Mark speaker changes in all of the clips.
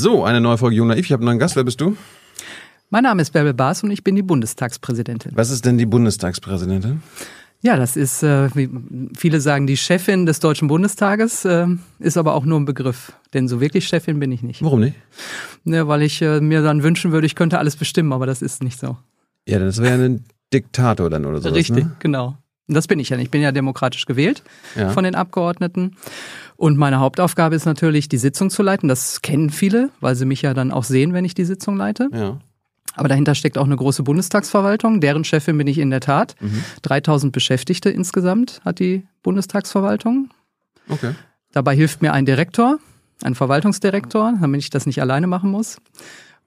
Speaker 1: So, eine neue Folge Jung Naiv. Ich habe einen neuen Gast. Wer bist du?
Speaker 2: Mein Name ist Bärbel Baas und ich bin die Bundestagspräsidentin.
Speaker 1: Was ist denn die Bundestagspräsidentin?
Speaker 2: Ja, das ist, äh, wie viele sagen, die Chefin des Deutschen Bundestages, äh, ist aber auch nur ein Begriff. Denn so wirklich Chefin bin ich nicht.
Speaker 1: Warum nicht?
Speaker 2: Ja, weil ich äh, mir dann wünschen würde, ich könnte alles bestimmen, aber das ist nicht so.
Speaker 1: Ja, das wäre ein Diktator dann oder so.
Speaker 2: Richtig,
Speaker 1: ne?
Speaker 2: genau. Und das bin ich ja nicht. Ich bin ja demokratisch gewählt
Speaker 1: Ja.
Speaker 2: von den Abgeordneten. Und meine Hauptaufgabe ist natürlich, die Sitzung zu leiten. Das kennen viele, weil sie mich ja dann auch sehen, wenn ich die Sitzung leite.
Speaker 1: Ja.
Speaker 2: Aber dahinter steckt auch eine große Bundestagsverwaltung. Deren Chefin bin ich in der Tat. 3000 Beschäftigte insgesamt hat die Bundestagsverwaltung.
Speaker 1: Okay.
Speaker 2: Dabei hilft mir ein Direktor, ein Verwaltungsdirektor, damit ich das nicht alleine machen muss.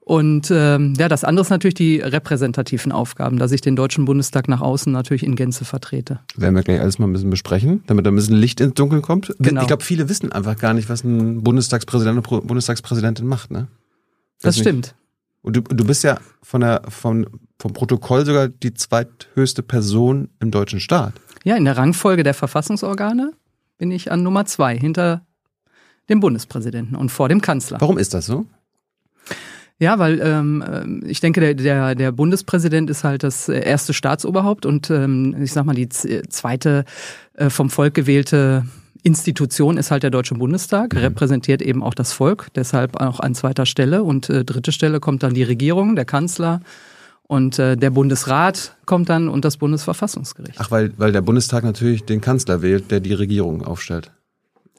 Speaker 2: Und ähm, ja, das andere ist natürlich die repräsentativen Aufgaben, dass ich den Deutschen Bundestag nach außen natürlich in Gänze vertrete.
Speaker 1: Werden wir gleich alles mal ein bisschen besprechen, damit da ein bisschen Licht ins Dunkeln kommt.
Speaker 2: Genau.
Speaker 1: Ich glaube, viele wissen einfach gar nicht, was ein Bundestagspräsident oder Bundestagspräsidentin macht, ne?
Speaker 2: Das
Speaker 1: nicht.
Speaker 2: stimmt.
Speaker 1: Und du, du bist ja von der, von, vom Protokoll sogar die zweithöchste Person im deutschen Staat.
Speaker 2: Ja, in der Rangfolge der Verfassungsorgane bin ich an Nummer zwei hinter dem Bundespräsidenten und vor dem Kanzler.
Speaker 1: Warum ist das so?
Speaker 2: Ja, weil ähm, ähm, ich denke, der, der, der Bundespräsident ist halt das äh, erste Staatsoberhaupt und ähm, ich sag mal, die z- zweite äh, vom Volk gewählte Institution ist halt der Deutsche Bundestag, repräsentiert eben auch das Volk, deshalb auch an zweiter Stelle. Und äh, dritte Stelle kommt dann die Regierung, der Kanzler und äh, der Bundesrat kommt dann und das Bundesverfassungsgericht.
Speaker 1: Ach, weil, weil der Bundestag natürlich den Kanzler wählt, der die Regierung aufstellt.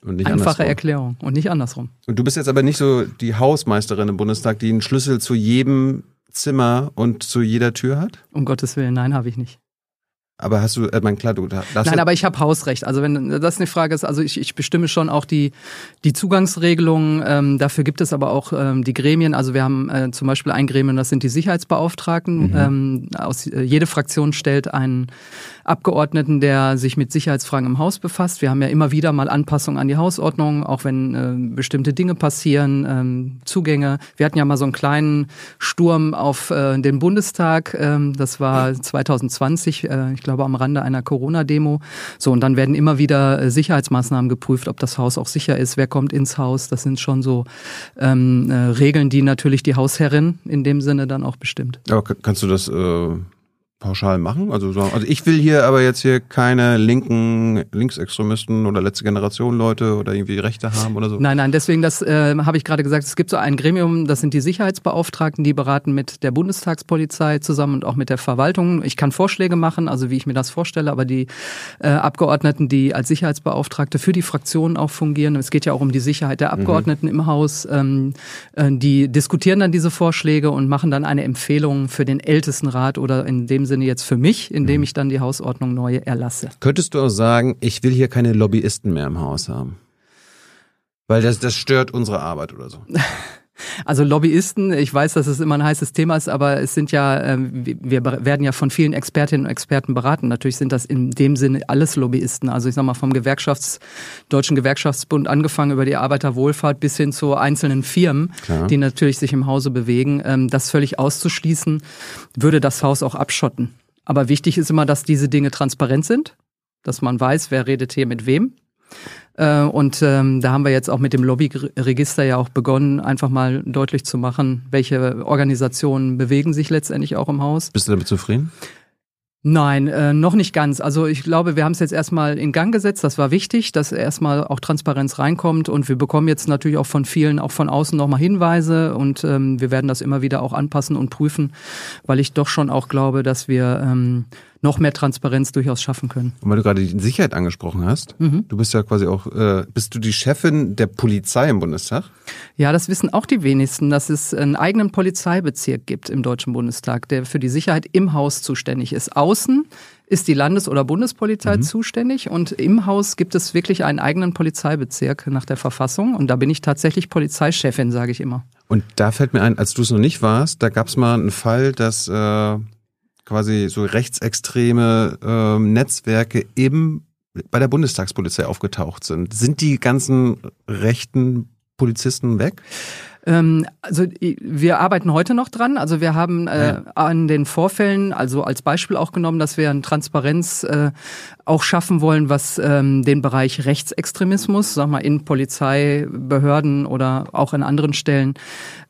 Speaker 1: Und nicht
Speaker 2: Einfache
Speaker 1: andersrum.
Speaker 2: Erklärung und nicht andersrum.
Speaker 1: Und du bist jetzt aber nicht so die Hausmeisterin im Bundestag, die einen Schlüssel zu jedem Zimmer und zu jeder Tür hat?
Speaker 2: Um Gottes Willen, nein, habe ich nicht.
Speaker 1: Aber hast du, äh, mein klar, du darfst
Speaker 2: Nein, aber ich habe Hausrecht. Also wenn das eine Frage ist, also ich, ich bestimme schon auch die, die Zugangsregelungen. Ähm, dafür gibt es aber auch ähm, die Gremien. Also wir haben äh, zum Beispiel ein Gremium, das sind die Sicherheitsbeauftragten. Ähm, aus, äh, jede Fraktion stellt einen Abgeordneten, der sich mit Sicherheitsfragen im Haus befasst. Wir haben ja immer wieder mal Anpassungen an die Hausordnung, auch wenn äh, bestimmte Dinge passieren, ähm, Zugänge. Wir hatten ja mal so einen kleinen Sturm auf äh, den Bundestag. Ähm, das war 2020, äh, ich glaube am Rande einer Corona-Demo. So, und dann werden immer wieder äh, Sicherheitsmaßnahmen geprüft, ob das Haus auch sicher ist, wer kommt ins Haus. Das sind schon so ähm, äh, Regeln, die natürlich die Hausherrin in dem Sinne dann auch bestimmt.
Speaker 1: k- kannst du das äh, pauschal machen? Also, sagen, also ich will hier aber jetzt hier keine linken Linksextremisten oder letzte Generation Leute oder irgendwie Rechte haben oder so.
Speaker 2: Nein, nein, deswegen, das äh, habe ich gerade gesagt, es gibt so ein Gremium, das sind die Sicherheitsbeauftragten, die beraten mit der Bundestagspolizei zusammen und auch mit der Verwaltung. Ich kann Vorschläge machen, also wie ich mir das vorstelle, aber die äh, Abgeordneten, die als Sicherheitsbeauftragte für die Fraktionen auch fungieren, es geht ja auch um die Sicherheit der Abgeordneten im Haus, ähm, äh, die diskutieren dann diese Vorschläge und machen dann eine Empfehlung für den Ältestenrat oder in dem Sinne jetzt für mich, indem ich dann die Hausordnung neu erlasse.
Speaker 1: Könntest du auch sagen, ich will hier keine Lobbyisten mehr im Haus haben? Weil das, das stört unsere Arbeit oder so.
Speaker 2: Also Lobbyisten, ich weiß, dass es immer ein heißes Thema ist, aber es sind ja, ähm, wir werden ja von vielen Expertinnen und Experten beraten. Natürlich sind das in dem Sinne alles Lobbyisten. Also ich sag mal vom Gewerkschafts, Deutschen Gewerkschaftsbund angefangen über die Arbeiterwohlfahrt bis hin zu einzelnen Firmen,
Speaker 1: Klar.
Speaker 2: die natürlich sich im Hause bewegen. Ähm, Das völlig auszuschließen, würde das Haus auch abschotten. Aber wichtig ist immer, dass diese Dinge transparent sind, dass man weiß, wer redet hier mit wem. Äh, Und ähm, da haben wir jetzt auch mit dem Lobbyregister ja auch begonnen, einfach mal deutlich zu machen, welche Organisationen bewegen sich letztendlich auch im Haus.
Speaker 1: Bist du damit zufrieden?
Speaker 2: Nein, äh, noch nicht ganz. Also ich glaube, wir haben es jetzt erstmal in Gang gesetzt. Das war wichtig, dass erstmal auch Transparenz reinkommt. Und wir bekommen jetzt natürlich auch von vielen, auch von außen nochmal Hinweise. Und ähm, wir werden das immer wieder auch anpassen und prüfen, weil ich doch schon auch glaube, dass wir ähm, noch mehr Transparenz durchaus schaffen können.
Speaker 1: Und weil du gerade die Sicherheit angesprochen hast,
Speaker 2: Mhm.
Speaker 1: du bist ja quasi auch, äh, bist du die Chefin der Polizei im Bundestag?
Speaker 2: Ja, das wissen auch die wenigsten, dass es einen eigenen Polizeibezirk gibt im Deutschen Bundestag, der für die Sicherheit im Haus zuständig ist. Außen ist die Landes- oder Bundespolizei zuständig und im Haus gibt es wirklich einen eigenen Polizeibezirk nach der Verfassung und da bin ich tatsächlich Polizeichefin, sage ich immer.
Speaker 1: Und da fällt mir ein, als du es noch nicht warst, da gab es mal einen Fall, dass äh, quasi so rechtsextreme ähm, Netzwerke im bei der Bundestagspolizei aufgetaucht sind. Sind die ganzen rechten Polizisten weg?
Speaker 2: Ähm, also wir arbeiten heute noch dran. Also wir haben äh, an den Vorfällen, also als Beispiel auch genommen, dass wir eine Transparenz äh, auch schaffen wollen, was ähm, den Bereich Rechtsextremismus, sag mal, in Polizei, Behörden oder auch in anderen Stellen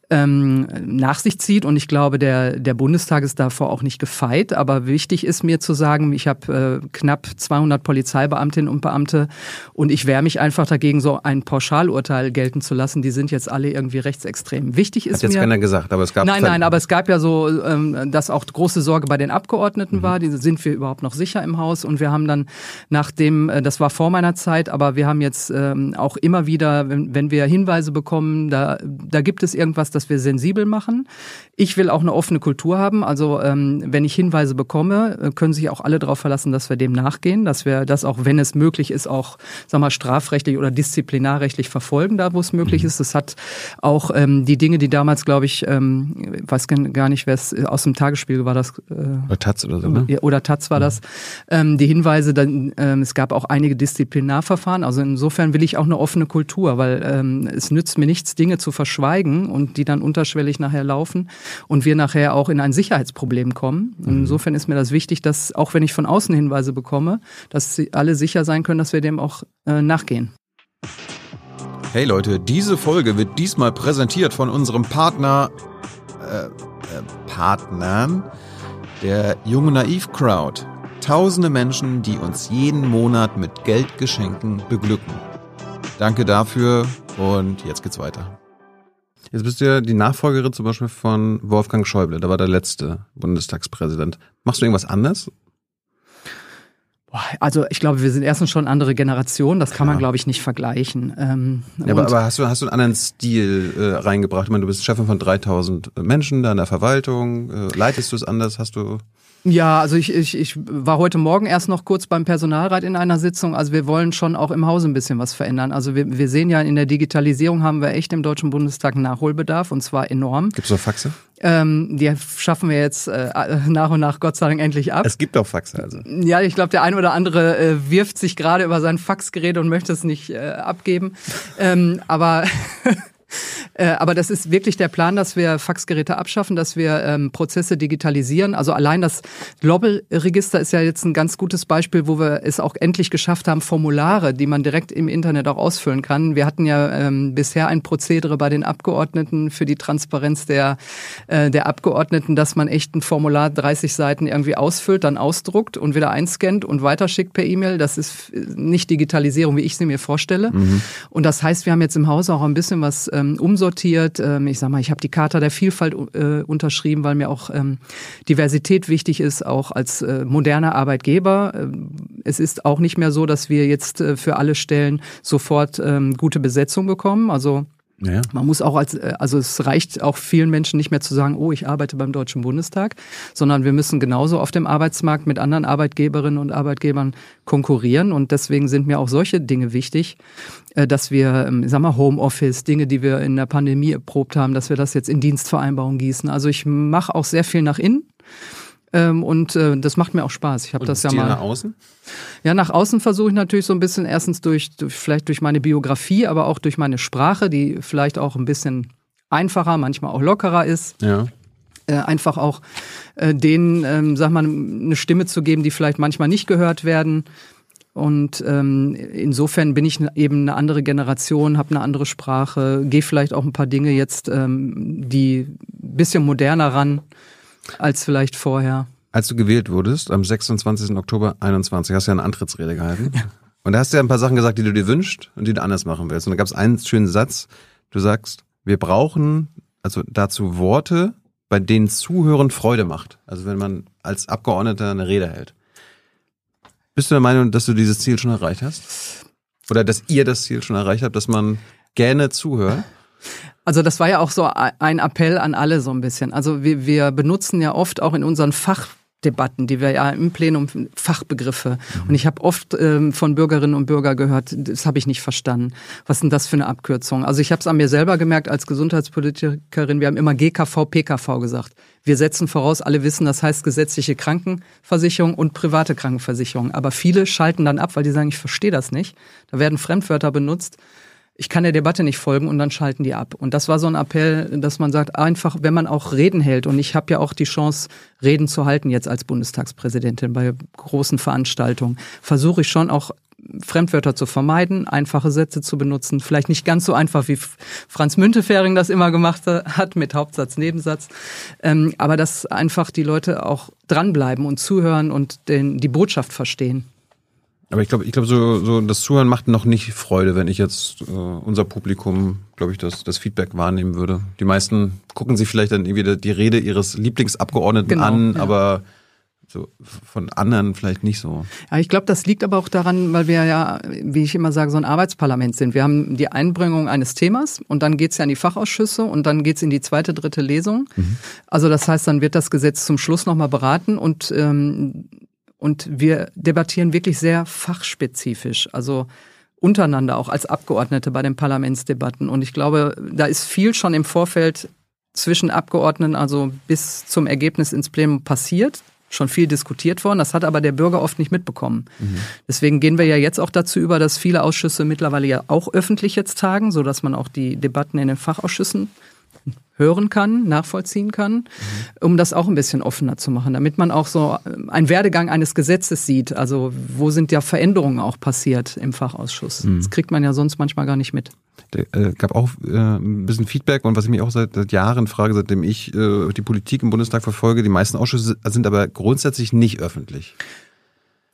Speaker 2: ähm, nach sich zieht. Und ich glaube, der, der Bundestag ist davor auch nicht gefeit. Aber wichtig ist mir zu sagen, ich habe äh, knapp 200 Polizeibeamtinnen und Beamte und ich wehre mich einfach dagegen, so ein Pauschalurteil gelten zu lassen. Die sind jetzt alle irgendwie rechtsextrem. Wichtig ist
Speaker 1: Hat jetzt
Speaker 2: mir,
Speaker 1: keiner gesagt, aber es gab
Speaker 2: nein, nein, aber es gab ja so, ähm, dass auch große Sorge bei den Abgeordneten mhm. war. Die sind wir überhaupt noch sicher im Haus? Und wir haben dann nachdem, äh, das war vor meiner Zeit, aber wir haben jetzt ähm, auch immer wieder, wenn, wenn wir Hinweise bekommen, da, da gibt es irgendwas, dass wir sensibel machen. Ich will auch eine offene Kultur haben. Also ähm, wenn ich Hinweise bekomme, äh, können sich auch alle darauf verlassen, dass wir dem nachgehen, dass wir das auch, wenn es möglich ist, auch sag mal strafrechtlich oder disziplinarrechtlich verfolgen, da wo es möglich mhm. ist. Das hat auch ähm, die Dinge, die damals, glaube ich, ähm, weiß gar nicht, wer es äh, aus dem Tagesspiegel war das.
Speaker 1: Äh, oder Taz oder so, ne?
Speaker 2: Oder Taz war mhm. das. Ähm, die Hinweise, dann, ähm, es gab auch einige Disziplinarverfahren. Also insofern will ich auch eine offene Kultur, weil ähm, es nützt mir nichts, Dinge zu verschweigen und die dann unterschwellig nachher laufen und wir nachher auch in ein Sicherheitsproblem kommen. Und mhm. insofern ist mir das wichtig, dass auch wenn ich von außen Hinweise bekomme, dass sie alle sicher sein können, dass wir dem auch äh, nachgehen.
Speaker 1: Hey Leute, diese Folge wird diesmal präsentiert von unserem Partner, äh, äh, Partnern, der Junge Naiv Crowd. Tausende Menschen, die uns jeden Monat mit Geldgeschenken beglücken. Danke dafür und jetzt geht's weiter. Jetzt bist du ja die Nachfolgerin zum Beispiel von Wolfgang Schäuble, da war der letzte Bundestagspräsident. Machst du irgendwas anders?
Speaker 2: Also ich glaube, wir sind erstens schon andere Generation, das kann man, glaube ich, nicht vergleichen.
Speaker 1: Ähm, ja, aber, aber, hast, du, hast du einen anderen Stil äh, reingebracht? Ich meine, du bist Chefin von 3000 Menschen da in der Verwaltung. Äh, leitest du es anders? Hast du...
Speaker 2: Ja, also ich, ich, ich war heute Morgen erst noch kurz beim Personalrat in einer Sitzung. Also wir wollen schon auch im Hause ein bisschen was verändern. Also wir, wir sehen ja, in der Digitalisierung haben wir echt im Deutschen Bundestag Nachholbedarf und zwar enorm.
Speaker 1: Gibt es noch Faxe?
Speaker 2: Ähm, die schaffen wir jetzt äh, nach und nach Gott sei Dank endlich ab.
Speaker 1: Es gibt auch Faxe also.
Speaker 2: Ja, ich glaube, der eine oder andere äh, wirft sich gerade über sein Faxgerät und möchte es nicht äh, abgeben. ähm, aber Äh, aber das ist wirklich der Plan, dass wir Faxgeräte abschaffen, dass wir ähm, Prozesse digitalisieren. Also allein das Global-Register ist ja jetzt ein ganz gutes Beispiel, wo wir es auch endlich geschafft haben, Formulare, die man direkt im Internet auch ausfüllen kann. Wir hatten ja ähm, bisher ein Prozedere bei den Abgeordneten für die Transparenz der, äh, der Abgeordneten, dass man echt ein Formular 30 Seiten irgendwie ausfüllt, dann ausdruckt und wieder einscannt und weiterschickt per E-Mail. Das ist nicht Digitalisierung, wie ich sie mir vorstelle. Mhm. Und das heißt, wir haben jetzt im Haus auch ein bisschen was ähm, umsortiert. Ähm, ich sag mal, ich habe die Charta der Vielfalt äh, unterschrieben, weil mir auch ähm, Diversität wichtig ist, auch als äh, moderner Arbeitgeber. Ähm, es ist auch nicht mehr so, dass wir jetzt äh, für alle Stellen sofort gute Besetzung bekommen. Also ja. Man muss auch als, äh, also es reicht auch vielen Menschen nicht mehr zu sagen, oh, ich arbeite beim Deutschen Bundestag, sondern wir müssen genauso auf dem Arbeitsmarkt mit anderen Arbeitgeberinnen und Arbeitgebern konkurrieren. Und deswegen sind mir auch solche Dinge wichtig, äh, dass wir, ähm, sag mal, Homeoffice, Dinge, die wir in der Pandemie erprobt haben, dass wir das jetzt in Dienstvereinbarungen gießen. Also ich mache auch sehr viel nach innen. Ähm, und äh, das macht mir auch Spaß. Ich habe das ja mal.
Speaker 1: Nach außen?
Speaker 2: Ja, nach außen versuche ich natürlich so ein bisschen erstens durch, durch, vielleicht durch meine Biografie, aber auch durch meine Sprache, die vielleicht auch ein bisschen einfacher, manchmal auch lockerer ist.
Speaker 1: Ja.
Speaker 2: Äh, einfach auch äh, denen, ähm, sag mal, eine Stimme zu geben, die vielleicht manchmal nicht gehört werden. Und ähm, insofern bin ich eben eine andere Generation, habe eine andere Sprache, gehe vielleicht auch ein paar Dinge jetzt, ähm, die bisschen moderner ran als vielleicht vorher.
Speaker 1: Als du gewählt wurdest, am 26. Oktober 21, hast du ja eine Antrittsrede gehalten. Ja. Und da hast du ja ein paar Sachen gesagt, die du dir wünschst und die du anders machen willst. Und da gab es einen schönen Satz. Du sagst, wir brauchen also dazu Worte, bei denen Zuhören Freude macht. Also wenn man als Abgeordneter eine Rede hält. Bist du der Meinung, dass du dieses Ziel schon erreicht hast? Oder dass ihr das Ziel schon erreicht habt, dass man gerne zuhört?
Speaker 2: Also das war ja auch so ein Appell an alle so ein bisschen. Also wir, wir benutzen ja oft auch in unseren Fachdebatten, die wir ja im Plenum Fachbegriffe. Und ich habe oft ähm, von Bürgerinnen und Bürgern gehört, das habe ich nicht verstanden. Was denn das für eine Abkürzung? Also ich habe es an mir selber gemerkt als Gesundheitspolitikerin. Wir haben immer GKV, PKV gesagt. Wir setzen voraus, alle wissen, das heißt gesetzliche Krankenversicherung und private Krankenversicherung. Aber viele schalten dann ab, weil die sagen, ich verstehe das nicht. Da werden Fremdwörter benutzt. Ich kann der Debatte nicht folgen und dann schalten die ab. Und das war so ein Appell, dass man sagt, einfach, wenn man auch Reden hält, und ich habe ja auch die Chance, Reden zu halten jetzt als Bundestagspräsidentin bei großen Veranstaltungen, versuche ich schon auch Fremdwörter zu vermeiden, einfache Sätze zu benutzen. Vielleicht nicht ganz so einfach, wie Franz Müntefering das immer gemacht hat, mit Hauptsatz, Nebensatz. Ähm, aber dass einfach die Leute auch dranbleiben und zuhören und den, die Botschaft verstehen.
Speaker 1: Aber ich glaube, ich glaube, so, so das Zuhören macht noch nicht Freude, wenn ich jetzt äh, unser Publikum, glaube ich, das, das Feedback wahrnehmen würde. Die meisten gucken sich vielleicht dann irgendwie die Rede ihres Lieblingsabgeordneten genau, an, ja. aber so von anderen vielleicht nicht so.
Speaker 2: Ja, ich glaube, das liegt aber auch daran, weil wir ja, wie ich immer sage, so ein Arbeitsparlament sind. Wir haben die Einbringung eines Themas und dann geht's ja in die Fachausschüsse und dann geht's in die zweite, dritte Lesung. Mhm. Also das heißt, dann wird das Gesetz zum Schluss nochmal beraten und ähm, und wir debattieren wirklich sehr fachspezifisch, also untereinander auch als Abgeordnete bei den Parlamentsdebatten. Und ich glaube, da ist viel schon im Vorfeld zwischen Abgeordneten, also bis zum Ergebnis ins Plenum passiert schon viel diskutiert worden. Das hat aber der Bürger oft nicht mitbekommen. Mhm. Deswegen gehen wir ja jetzt auch dazu über, dass viele Ausschüsse mittlerweile ja auch öffentlich jetzt tagen, so dass man auch die Debatten in den Fachausschüssen hören kann, nachvollziehen kann, mhm. um das auch ein bisschen offener zu machen, damit man auch so äh, einen Werdegang eines Gesetzes sieht. Also wo sind ja Veränderungen auch passiert im Fachausschuss? Mhm. Das kriegt man ja sonst manchmal gar nicht mit.
Speaker 1: Der, äh, gab auch äh, ein bisschen Feedback und was ich mich auch seit, seit Jahren frage, seitdem ich äh, die Politik im Bundestag verfolge, die meisten Ausschüsse sind aber grundsätzlich nicht öffentlich.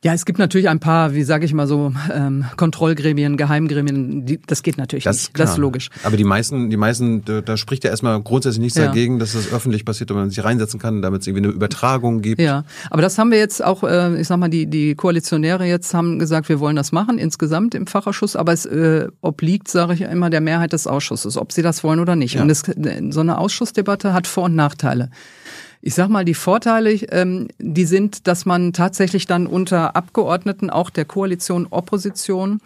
Speaker 2: Ja, es gibt natürlich ein paar, wie sage ich mal so, ähm, Kontrollgremien, Geheimgremien, die, das geht natürlich das nicht. Das ist logisch.
Speaker 1: Aber die meisten, die meisten, da, da spricht ja erstmal grundsätzlich nichts ja. dagegen, dass das öffentlich passiert und man sich reinsetzen kann, damit es irgendwie eine Übertragung gibt.
Speaker 2: Ja, aber das haben wir jetzt auch, äh, ich sag mal, die, die Koalitionäre jetzt haben gesagt, wir wollen das machen, insgesamt im Fachausschuss, aber es äh, obliegt, sage ich immer, der Mehrheit des Ausschusses, ob sie das wollen oder nicht. Ja. Und es, so eine Ausschussdebatte hat Vor- und Nachteile. Ich sag mal, die Vorteile, ähm, die sind, dass man tatsächlich dann unter Abgeordneten auch der Koalition, Opposition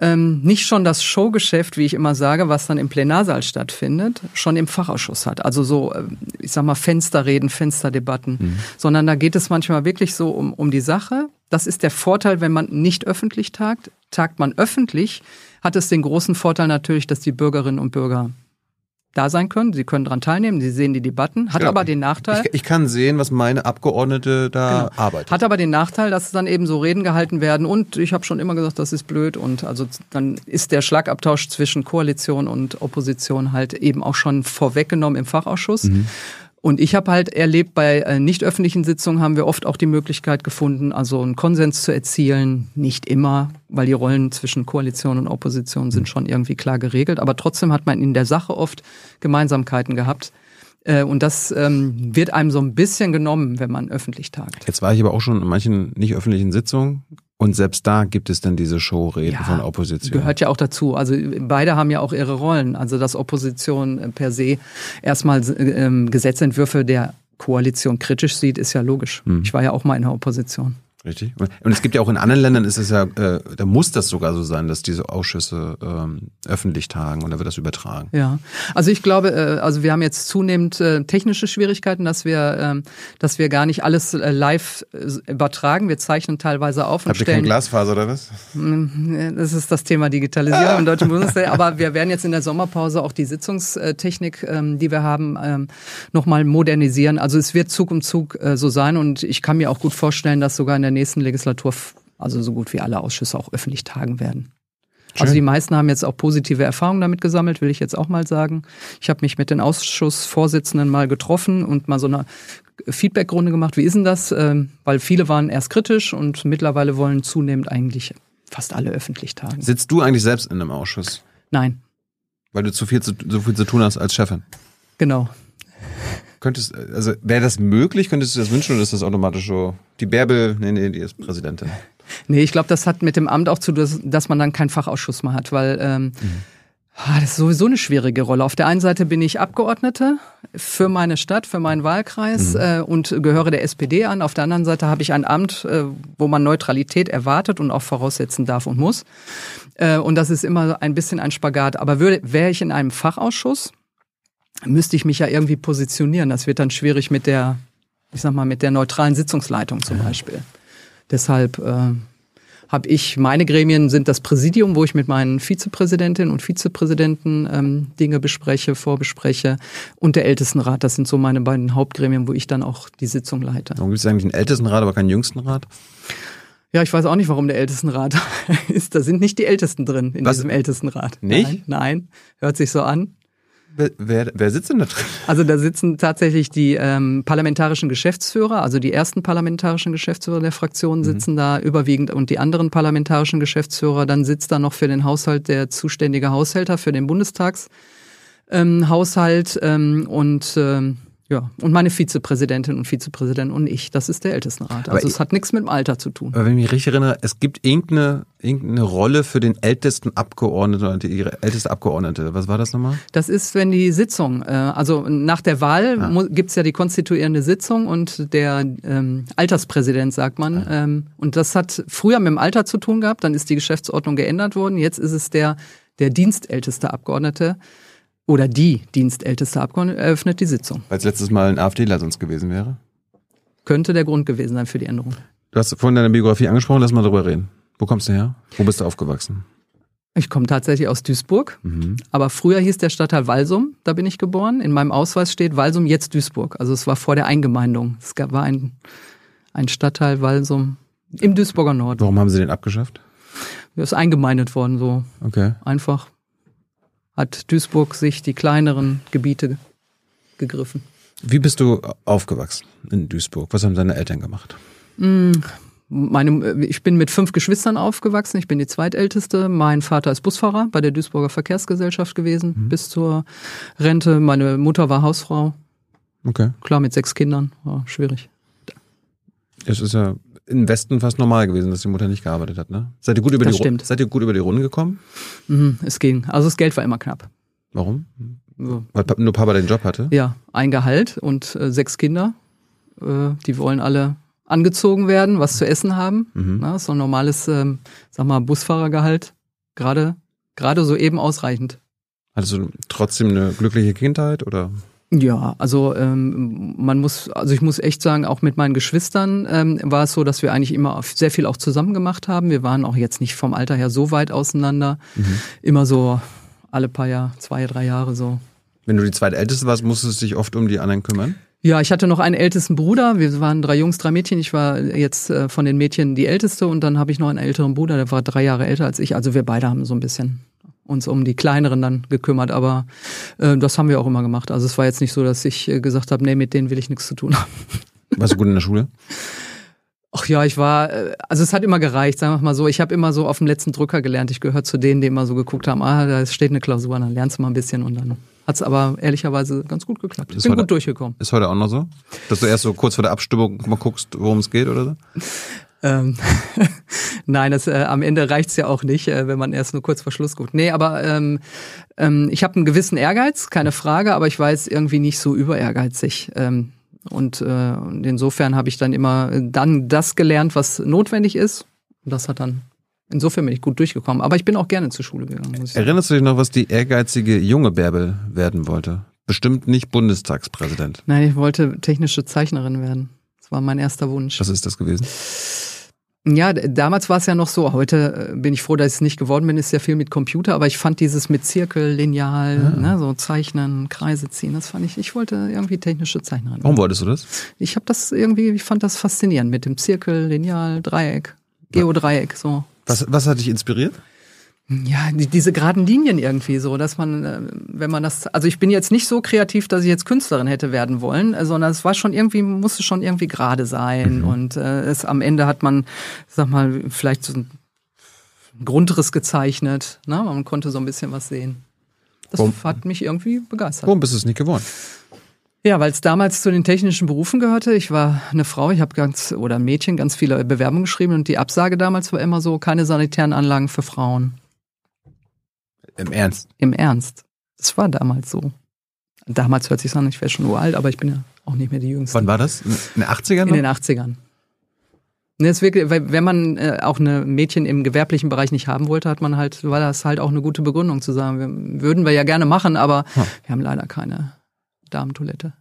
Speaker 2: ähm, nicht schon das Showgeschäft, wie ich immer sage, was dann im Plenarsaal stattfindet, schon im Fachausschuss hat. Also so, äh, ich sag mal, Fensterreden, Fensterdebatten, mhm. sondern da geht es manchmal wirklich so um, um die Sache. Das ist der Vorteil, wenn man nicht öffentlich tagt. Tagt man öffentlich, hat es den großen Vorteil natürlich, dass die Bürgerinnen und Bürger da sein können. Sie können daran teilnehmen, sie sehen die Debatten. Hat genau. aber den Nachteil.
Speaker 1: Ich, ich, kann sehen, was meine Abgeordnete da genau. arbeitet.
Speaker 2: Hat aber den Nachteil, dass dann eben so Reden gehalten werden und ich habe schon immer gesagt, das ist blöd und also dann ist der Schlagabtausch zwischen Koalition und Opposition halt eben auch schon vorweggenommen im Fachausschuss. Mhm. Und ich habe halt erlebt, bei äh, nicht öffentlichen Sitzungen haben wir oft auch die Möglichkeit gefunden, also einen Konsens zu erzielen. Nicht immer, weil die Rollen zwischen Koalition und Opposition sind schon irgendwie klar geregelt. Aber trotzdem hat man in der Sache oft Gemeinsamkeiten gehabt. Äh, und das ähm, wird einem so ein bisschen genommen, wenn man öffentlich tagt.
Speaker 1: Jetzt war ich aber auch schon in manchen nicht öffentlichen Sitzungen und selbst da gibt es dann diese Showreden ja, von Opposition.
Speaker 2: Gehört ja auch dazu. Also beide haben ja auch ihre Rollen. Also dass Opposition äh, per se erstmal ähm, Gesetzentwürfe der Koalition kritisch sieht, ist ja logisch. Hm. Ich war ja auch mal in der Opposition.
Speaker 1: Richtig. Und es gibt ja auch in anderen Ländern ist es ja, äh, da muss das sogar so sein, dass diese Ausschüsse ähm, öffentlich tagen und da wird das übertragen.
Speaker 2: Ja, also ich glaube, äh, also wir haben jetzt zunehmend äh, technische Schwierigkeiten, dass wir, äh, dass wir gar nicht alles äh, live äh, übertragen. Wir zeichnen teilweise auf
Speaker 1: und Habt stellen. Habt ihr kein Glasfaser oder was?
Speaker 2: Mm, das ist das Thema Digitalisierung im Deutschen Bundestag. Aber wir werden jetzt in der Sommerpause auch die Sitzungstechnik, ähm, die wir haben, ähm, nochmal modernisieren. Also es wird Zug um Zug äh, so sein und ich kann mir auch gut vorstellen, dass sogar in der der nächsten Legislatur also so gut wie alle Ausschüsse auch öffentlich tagen werden. Schön. Also die meisten haben jetzt auch positive Erfahrungen damit gesammelt, will ich jetzt auch mal sagen. Ich habe mich mit den Ausschussvorsitzenden mal getroffen und mal so eine Feedbackrunde gemacht. Wie ist denn das? Ähm, weil viele waren erst kritisch und mittlerweile wollen zunehmend eigentlich fast alle öffentlich tagen.
Speaker 1: Sitzt du eigentlich selbst in einem Ausschuss?
Speaker 2: Nein.
Speaker 1: Weil du zu viel zu, so viel zu tun hast als Chefin?
Speaker 2: Genau.
Speaker 1: Könntest, also wäre das möglich? Könntest du das wünschen oder ist das automatisch so? Die Bärbel, nee, nee, die ist Präsidentin.
Speaker 2: Nee, ich glaube, das hat mit dem Amt auch zu, dass, dass man dann keinen Fachausschuss mehr hat, weil ähm, mhm. Ah, das ist sowieso eine schwierige Rolle. Auf der einen Seite bin ich Abgeordnete für meine Stadt, für meinen Wahlkreis mhm. äh, und gehöre der SPD an. Auf der anderen Seite habe ich ein Amt, äh, wo man Neutralität erwartet und auch voraussetzen darf und muss. Äh, und das ist immer ein bisschen ein Spagat. Aber wäre ich in einem Fachausschuss, müsste ich mich ja irgendwie positionieren. Das wird dann schwierig mit der, ich sag mal, mit der neutralen Sitzungsleitung zum Beispiel. Deshalb, äh, habe ich, meine Gremien sind das Präsidium, wo ich mit meinen Vizepräsidentinnen und Vizepräsidenten ähm, Dinge bespreche, vorbespreche und der Ältestenrat. Das sind so meine beiden Hauptgremien, wo ich dann auch die Sitzung leite.
Speaker 1: Warum gibt es eigentlich einen Ältestenrat, aber keinen Jüngstenrat?
Speaker 2: Ja, ich weiß auch nicht, warum der Ältestenrat ist. Da sind nicht die Ältesten drin in
Speaker 1: Was?
Speaker 2: diesem Ältestenrat.
Speaker 1: Nicht?
Speaker 2: Nein, nein, hört sich so an.
Speaker 1: Wer, wer, sitzt denn da drin?
Speaker 2: Also da sitzen tatsächlich die ähm, parlamentarischen Geschäftsführer, also die ersten parlamentarischen Geschäftsführer der Fraktionen sitzen da überwiegend und die anderen parlamentarischen Geschäftsführer. Dann sitzt da noch für den Haushalt der zuständige Haushälter für den Bundestagshaushalt ähm, Haushalt, ähm, und ähm, ja und meine Vizepräsidentin und Vizepräsident und ich. Das ist der Ältestenrat.
Speaker 1: Aber
Speaker 2: Also
Speaker 1: ich-
Speaker 2: es hat nichts mit dem Alter zu tun.
Speaker 1: Aber wenn ich mich richtig erinnere, es gibt irgendeine, irgendeine Rolle für den ältesten Abgeordneten oder die, ihre älteste Abgeordnete. Was war das nochmal?
Speaker 2: Das ist, wenn die Sitzung, äh, also nach der Wahl mu- gibt's ja die konstituierende Sitzung und der ähm, Alterspräsident, sagt man. Ähm, und das hat früher mit dem Alter zu tun gehabt, dann ist die Geschäftsordnung geändert worden. Jetzt ist es der, der dienstälteste Abgeordnete oder die dienstälteste Abgeordnete eröffnet die Sitzung.
Speaker 1: Weil es letztes Mal ein AfDler sonst gewesen wäre.
Speaker 2: Könnte der Grund gewesen sein für die Änderung.
Speaker 1: Du hast vorhin deine Biografie angesprochen, lass mal drüber reden. Wo kommst du her? Wo bist du aufgewachsen?
Speaker 2: Ich komme tatsächlich aus Duisburg,
Speaker 1: Mhm.
Speaker 2: aber früher hieß der Stadtteil Walsum, da bin ich geboren. In meinem Ausweis steht Walsum, jetzt Duisburg. Also es war vor der Eingemeindung. Es gab, war ein, ein Stadtteil Walsum im Duisburger Norden.
Speaker 1: Warum haben sie den abgeschafft?
Speaker 2: Er ist eingemeindet worden, so
Speaker 1: Okay.
Speaker 2: einfach. Hat Duisburg sich die kleineren Gebiete gegriffen.
Speaker 1: Wie bist du aufgewachsen in Duisburg? Was haben deine Eltern gemacht?
Speaker 2: Meine, ich bin mit fünf Geschwistern aufgewachsen. Ich bin die zweitälteste. Mein Vater ist Busfahrer bei der Duisburger Verkehrsgesellschaft gewesen bis zur Rente. Meine Mutter war Hausfrau.
Speaker 1: Okay.
Speaker 2: Klar, mit sechs Kindern. War schwierig.
Speaker 1: Es ist ja im Westen fast normal gewesen, dass die Mutter nicht gearbeitet hat, ne? Seid ihr gut über,
Speaker 2: Das
Speaker 1: die,
Speaker 2: stimmt.
Speaker 1: seid ihr gut über die Runde gekommen?
Speaker 2: Mhm, es ging. Also das Geld war immer knapp.
Speaker 1: Warum?
Speaker 2: So.
Speaker 1: Weil nur Papa den Job hatte?
Speaker 2: Ja, ein Gehalt und äh, sechs Kinder. Äh, die wollen alle angezogen werden, was zu essen haben.
Speaker 1: Mhm.
Speaker 2: Na, so ein normales, ähm, sag mal, Busfahrergehalt. Gerade, gerade so eben ausreichend.
Speaker 1: Hattest du trotzdem eine glückliche Kindheit oder?
Speaker 2: Ja, also ähm, man muss, also ich muss echt sagen, auch mit meinen Geschwistern ähm, war es so, dass wir eigentlich immer sehr viel auch zusammen gemacht haben. Wir waren auch jetzt nicht vom Alter her so weit auseinander. Immer so alle paar Jahre, zwei, drei Jahre so.
Speaker 1: Wenn du die zweitälteste warst, musstest du dich oft um die anderen kümmern?
Speaker 2: Ja, ich hatte noch einen ältesten Bruder. Wir waren drei Jungs, drei Mädchen. Ich war jetzt äh, von den Mädchen die älteste und dann habe ich noch einen älteren Bruder, der war drei Jahre älter als ich. Also wir beide haben so ein bisschen uns um die kleineren dann gekümmert, aber äh, das haben wir auch immer gemacht. Also es war jetzt nicht so, dass ich äh, gesagt habe, nee, mit denen will ich nichts zu tun haben.
Speaker 1: Warst du gut in der Schule?
Speaker 2: Ach ja, ich war, äh, also es hat immer gereicht, sagen wir mal so. Ich habe immer so auf dem letzten Drücker gelernt. Ich gehöre zu denen, die immer so geguckt haben, ah, da steht eine Klausur, dann lernst du mal ein bisschen und dann hat's aber ehrlicherweise ganz gut geklappt. Ich
Speaker 1: Ist
Speaker 2: bin
Speaker 1: heute-
Speaker 2: gut durchgekommen.
Speaker 1: Ist heute auch noch so? Dass du erst so kurz vor der Abstimmung mal guckst, worum es geht oder so?
Speaker 2: Ähm, Nein, das, äh, am Ende reicht's ja auch nicht, äh, wenn man erst nur kurz vor Schluss guckt. Nee, aber ähm, ähm, ich habe einen gewissen Ehrgeiz, keine Frage, aber ich war jetzt irgendwie nicht so über ehrgeizig. Ähm, und, äh, und insofern habe ich dann immer dann das gelernt, was notwendig ist. Und das hat dann, insofern bin ich gut durchgekommen. Aber ich bin auch gerne zur Schule gegangen.
Speaker 1: Erinnerst du dich noch, was die ehrgeizige junge Bärbel werden wollte? Bestimmt nicht Bundestagspräsident.
Speaker 2: Nein, ich wollte technische Zeichnerin werden. Das war mein erster Wunsch.
Speaker 1: Was ist das gewesen?
Speaker 2: Ja, damals war es ja noch so. Heute äh, bin ich froh, dass ich es nicht geworden bin. Ist ja viel mit Computer, aber ich fand dieses mit Zirkel, Lineal, ne, so zeichnen, Kreise ziehen, das fand ich. Ich wollte irgendwie technische Zeichnerin.
Speaker 1: Warum wolltest du das?
Speaker 2: Ich habe das irgendwie, ich fand das faszinierend mit dem Zirkel, Lineal, Dreieck, Geodreieck, so.
Speaker 1: Was, was hat dich inspiriert?
Speaker 2: Ja, die, diese geraden Linien irgendwie so, dass man, äh, wenn man das, also ich bin jetzt nicht so kreativ, dass ich jetzt Künstlerin hätte werden wollen, äh, sondern es war schon irgendwie, musste schon irgendwie gerade sein und äh, es am Ende hat man, sag mal, vielleicht so einen Grundriss gezeichnet, ne? man konnte so ein bisschen was sehen. Das
Speaker 1: Warum-
Speaker 2: hat mich irgendwie begeistert.
Speaker 1: Warum bist du es nicht geworden?
Speaker 2: Ja, weil es damals zu den technischen Berufen gehörte. Ich war eine Frau, ich habe ganz, oder ein Mädchen, ganz viele Bewerbungen geschrieben und die Absage damals war immer so, keine sanitären Anlagen für Frauen.
Speaker 1: Im Ernst?
Speaker 2: Im Ernst. Das war damals so. Damals hört sich an, ich wäre schon uralt, aber ich bin ja auch nicht mehr die Jüngste.
Speaker 1: Wann war das? In den 80ern?
Speaker 2: In den 80ern. Ne, ist wirklich, weil wenn man äh, auch eine Mädchen im gewerblichen Bereich nicht haben wollte, hat man halt, war das halt auch eine gute Begründung zu sagen, wir, würden wir ja gerne machen, aber
Speaker 1: Hm.
Speaker 2: wir haben leider keine Damentoilette.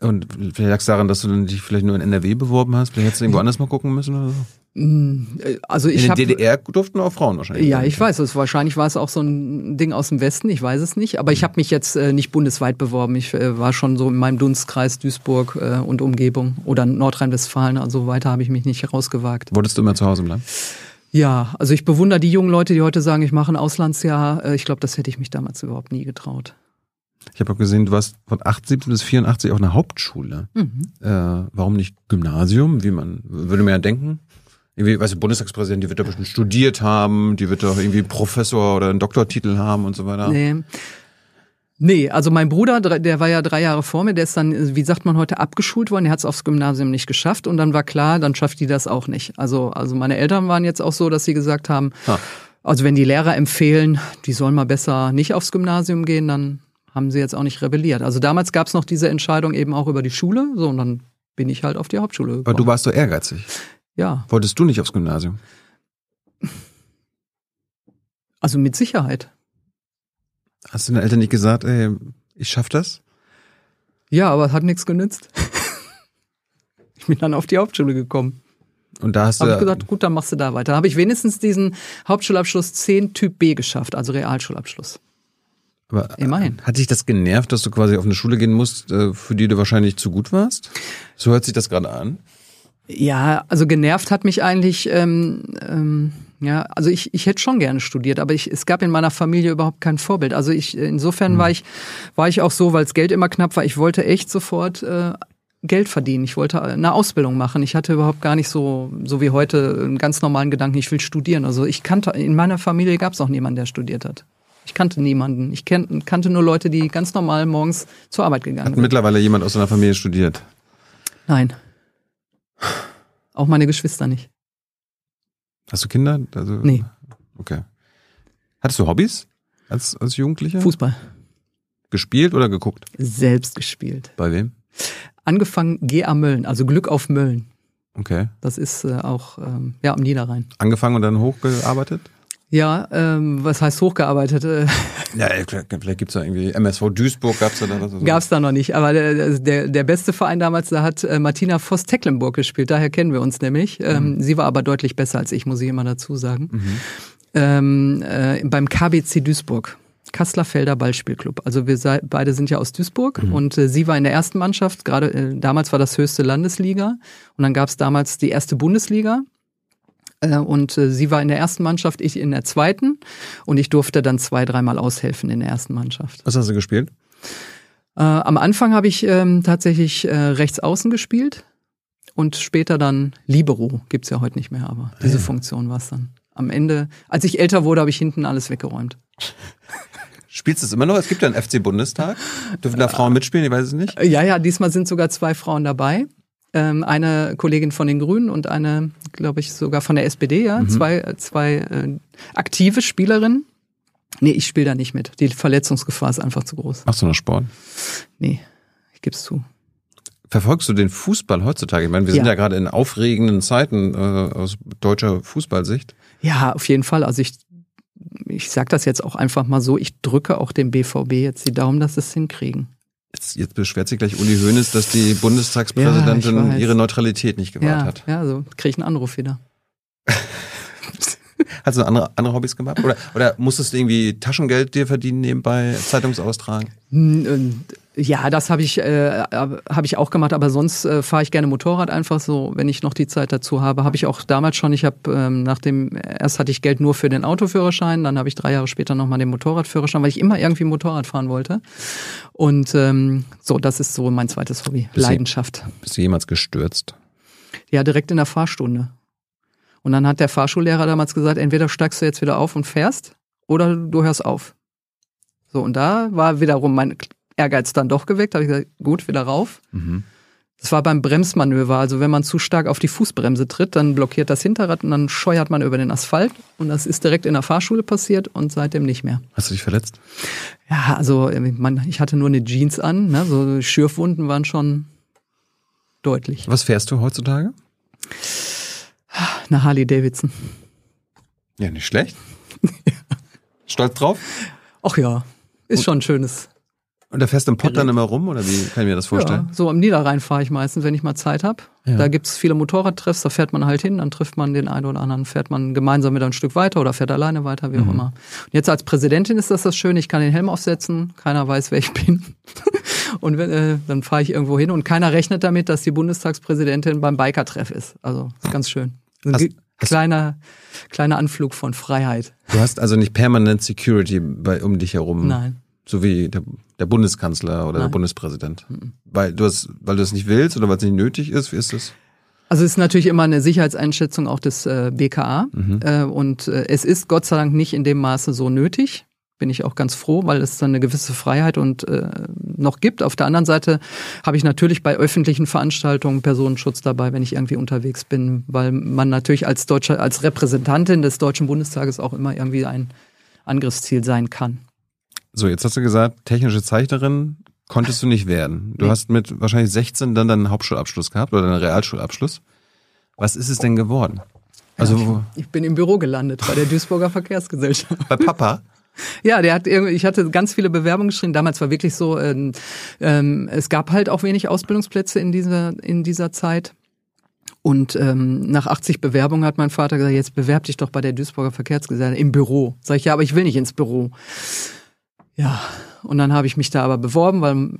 Speaker 1: Und vielleicht lag es daran, dass du dich vielleicht nur in NRW beworben hast. Vielleicht hättest du irgendwo anders mal gucken müssen oder so.
Speaker 2: Also ich
Speaker 1: In der DDR durften auch Frauen wahrscheinlich.
Speaker 2: Ja, ich weiß es. Wahrscheinlich war es auch so ein Ding aus dem Westen. Ich weiß es nicht. Aber ich habe mich jetzt äh, nicht bundesweit beworben. Ich äh, war schon so in meinem Dunstkreis Duisburg äh, und Umgebung oder Nordrhein-Westfalen. Also weiter habe ich mich nicht rausgewagt.
Speaker 1: Wolltest du immer zu Hause bleiben?
Speaker 2: Ja, also ich bewundere die jungen Leute, die heute sagen, ich mache ein Auslandsjahr. Äh, Ich glaube, das hätte ich mich damals überhaupt nie getraut.
Speaker 1: Ich habe auch gesehen, du warst von 78 bis 84 auf einer Hauptschule.
Speaker 2: Mhm.
Speaker 1: Äh, warum nicht Gymnasium? Wie man würde man ja denken. Irgendwie, weißt du, Bundestagspräsident, die wird da bestimmt studiert haben, die wird doch irgendwie Professor oder einen Doktortitel haben und so weiter.
Speaker 2: Nee. Nee, also mein Bruder, der war ja drei Jahre vor mir, der ist dann, wie sagt man heute, abgeschult worden, der hat es aufs Gymnasium nicht geschafft und dann war klar, dann schafft die das auch nicht. Also, also meine Eltern waren jetzt auch so, dass sie gesagt haben,
Speaker 1: Ah.
Speaker 2: also wenn die Lehrer empfehlen, die sollen mal besser nicht aufs Gymnasium gehen, dann haben sie jetzt auch nicht rebelliert. Also damals gab es noch diese Entscheidung eben auch über die Schule, so und dann bin ich halt auf die Hauptschule gekommen.
Speaker 1: Aber du warst so ehrgeizig.
Speaker 2: Ja,
Speaker 1: Wolltest du nicht aufs Gymnasium?
Speaker 2: also mit Sicherheit.
Speaker 1: Hast du deinen Eltern nicht gesagt, ey, ich schaff das?
Speaker 2: Ja, aber es hat nichts genützt. ich bin dann auf die Hauptschule gekommen.
Speaker 1: Und da hast
Speaker 2: Habe
Speaker 1: du.
Speaker 2: ich gesagt, gut, dann machst du da weiter. Habe ich wenigstens diesen Hauptschulabschluss 10 Typ B geschafft, also Realschulabschluss.
Speaker 1: aber,
Speaker 2: immerhin.
Speaker 1: Hat dich das genervt, dass du quasi auf eine Schule gehen musst, äh, für die du wahrscheinlich zu gut warst? So hört sich das gerade an.
Speaker 2: Ja, also genervt hat mich eigentlich, ähm, ähm, ja, also ich, ich hätte schon gerne studiert, aber ich, es gab in meiner Familie überhaupt kein Vorbild. Also ich, insofern war ich, war ich auch so, weil das Geld immer knapp war, ich wollte echt sofort äh, Geld verdienen. Ich wollte eine Ausbildung machen. Ich hatte überhaupt gar nicht so, so wie heute, einen ganz normalen Gedanken, ich will studieren. Also ich kannte, in meiner Familie gab es auch niemanden, der studiert hat. Ich kannte niemanden. Ich kenn, kannte nur Leute, die ganz normal morgens zur Arbeit gegangen
Speaker 1: Hat
Speaker 2: sind.
Speaker 1: mittlerweile jemand aus deiner Familie studiert?
Speaker 2: Nein. Auch meine Geschwister nicht.
Speaker 1: Hast du Kinder? Also,
Speaker 2: Nee.
Speaker 1: Okay. Hattest du Hobbys als, als Jugendlicher?
Speaker 2: Fußball.
Speaker 1: Gespielt oder geguckt?
Speaker 2: Selbst gespielt.
Speaker 1: Bei wem?
Speaker 2: Angefangen GA Mölln, also Glück auf Mölln.
Speaker 1: Okay.
Speaker 2: Das ist äh, auch ähm, ja am Niederrhein.
Speaker 1: Angefangen und dann hochgearbeitet?
Speaker 2: Ja, ähm, was heißt hochgearbeitet? Äh,
Speaker 1: Ja, ey, vielleicht gibt's da irgendwie MSV Duisburg gab's da da so.
Speaker 2: Gab's da noch nicht. Aber der, der, der beste Verein damals, da hat äh, Martina Voss-Tecklenburg gespielt. Daher kennen wir uns nämlich. Ähm, Sie war aber deutlich besser als ich, muss ich immer dazu sagen. Ähm, äh, beim KBC Duisburg. Kasslerfelder Ballspielclub. Also wir sei, beide sind ja aus Duisburg und äh, sie war in der ersten Mannschaft, gerade äh, damals war das höchste Landesliga und dann gab's damals die erste Bundesliga Äh, und äh, sie war in der ersten Mannschaft, ich in der zweiten und ich durfte dann zwei, dreimal aushelfen in der ersten Mannschaft.
Speaker 1: Was hast du gespielt?
Speaker 2: Äh, am Anfang habe ich ähm, tatsächlich äh, rechts außen gespielt und später dann Libero. Gibt's ja heute nicht mehr, aber diese Funktion war's dann. Am Ende, als ich älter wurde, habe ich hinten alles weggeräumt.
Speaker 1: Spielst du es immer noch? Es gibt ja einen FC Bundestag. Dürfen da Frauen mitspielen? Ich weiß es nicht.
Speaker 2: Äh, Ja, ja, diesmal sind sogar zwei Frauen dabei. Ähm, eine Kollegin von den Grünen und eine, glaube ich, sogar von der SPD, ja. Zwei, zwei äh, aktive Spielerinnen. Nee, ich spiele da nicht mit. Die Verletzungsgefahr ist einfach zu groß.
Speaker 1: Machst du noch Sport?
Speaker 2: Nee, ich gebe es zu.
Speaker 1: Verfolgst du den Fußball heutzutage? Ich meine, wir sind
Speaker 2: Ja.
Speaker 1: ja gerade in aufregenden Zeiten äh, aus deutscher Fußballsicht.
Speaker 2: Ja, auf jeden Fall. Also ich, ich sag das jetzt auch einfach mal so, ich drücke auch dem BVB jetzt die Daumen, dass sie es hinkriegen.
Speaker 1: Jetzt, jetzt beschwert sich gleich Uli Hoeneß, dass die
Speaker 2: Ja,
Speaker 1: Bundestagspräsidentin
Speaker 2: weiß.
Speaker 1: ihre Neutralität nicht gewahrt
Speaker 2: Ja,
Speaker 1: hat.
Speaker 2: ja, so kriege ich einen Anruf wieder.
Speaker 1: Hast du andere, andere Hobbys gemacht? Oder, oder musstest du irgendwie Taschengeld dir verdienen nebenbei, Zeitungsaustragen?
Speaker 2: Ja, das habe ich, äh, hab ich auch gemacht, aber sonst äh, fahre ich gerne Motorrad einfach so, wenn ich noch die Zeit dazu habe. Habe ich auch damals schon. Ich habe ähm, nach dem, erst hatte ich Geld nur für den Autoführerschein, dann habe ich drei Jahre später nochmal den Motorradführerschein, weil ich immer irgendwie Motorrad fahren wollte. Und ähm, so, das ist so mein zweites Hobby.
Speaker 1: Bist du-
Speaker 2: Leidenschaft.
Speaker 1: Bist du jemals gestürzt?
Speaker 2: Ja, direkt in der Fahrstunde. Und dann hat der Fahrschullehrer damals gesagt, entweder steigst du jetzt wieder auf und fährst oder du hörst auf. So, und da war wiederum mein Ehrgeiz dann doch geweckt. Da habe ich gesagt, gut, wieder rauf.
Speaker 1: Mhm.
Speaker 2: Das war beim Bremsmanöver. Also wenn man zu stark auf die Fußbremse tritt, dann blockiert das Hinterrad und dann scheuert man über den Asphalt. Und das ist direkt in der Fahrschule passiert und seitdem nicht mehr.
Speaker 1: Hast du dich verletzt?
Speaker 2: Ja, also äh, man, ich hatte nur eine Jeans an. Ne? So Schürfwunden waren schon deutlich.
Speaker 1: Was fährst du heutzutage?
Speaker 2: Eine Harley Davidson.
Speaker 1: Ja, nicht schlecht. Stolz drauf?
Speaker 2: Ach ja, ist schon ein schönes
Speaker 1: Und da fährst du im Pott dann immer rum oder wie kann ich mir das vorstellen?
Speaker 2: Ja, so am Niederrhein fahre ich meistens, wenn ich mal Zeit habe.
Speaker 1: Ja.
Speaker 2: Da gibt's viele Motorradtreffs, da fährt man halt hin, dann trifft man den einen oder anderen, fährt man gemeinsam wieder ein Stück weiter oder fährt alleine weiter, wie auch immer. Und jetzt als Präsidentin ist das das Schöne, ich kann den Helm aufsetzen, keiner weiß, wer ich bin. und wenn, äh, dann fahre ich irgendwo hin und keiner rechnet damit, dass die Bundestagspräsidentin beim Biker-Treff ist. Also ist ganz schön. Ein
Speaker 1: Hast-
Speaker 2: ge-
Speaker 1: hast-
Speaker 2: kleiner, kleiner Anflug von Freiheit.
Speaker 1: Du hast also nicht permanent Security bei, um dich herum.
Speaker 2: Nein.
Speaker 1: So wie der, der Bundeskanzler oder der
Speaker 2: Nein.
Speaker 1: Bundespräsident. Weil du es, weil du es nicht willst oder weil es nicht nötig ist, wie ist das?
Speaker 2: Also es ist natürlich immer eine Sicherheitseinschätzung auch des äh, BKA.
Speaker 1: Mhm.
Speaker 2: Äh, und äh, es ist Gott sei Dank nicht in dem Maße so nötig. Bin ich auch ganz froh, weil es dann eine gewisse Freiheit und äh, noch gibt. Auf der anderen Seite habe ich natürlich bei öffentlichen Veranstaltungen Personenschutz dabei, wenn ich irgendwie unterwegs bin, weil man natürlich als deutscher, als Repräsentantin des Deutschen Bundestages auch immer irgendwie ein Angriffsziel sein kann.
Speaker 1: So, jetzt hast du gesagt, technische Zeichnerin konntest du nicht werden. Du hast mit wahrscheinlich 16 dann deinen Hauptschulabschluss gehabt oder deinen Realschulabschluss. Was ist es denn geworden? Also wo-
Speaker 2: Ich bin im Büro gelandet bei der Duisburger Verkehrsgesellschaft.
Speaker 1: bei Papa?
Speaker 2: Ja, der hat irgendwie, ich hatte ganz viele Bewerbungen geschrieben. Damals war wirklich so, ähm, ähm, es gab halt auch wenig Ausbildungsplätze in dieser, in dieser Zeit. Und ähm, nach 80 Bewerbungen hat mein Vater gesagt, jetzt bewerb dich doch bei der Duisburger Verkehrsgesellschaft im Büro. Sag ich, ja, aber ich will nicht ins Büro. Ja, und dann habe ich mich da aber beworben, weil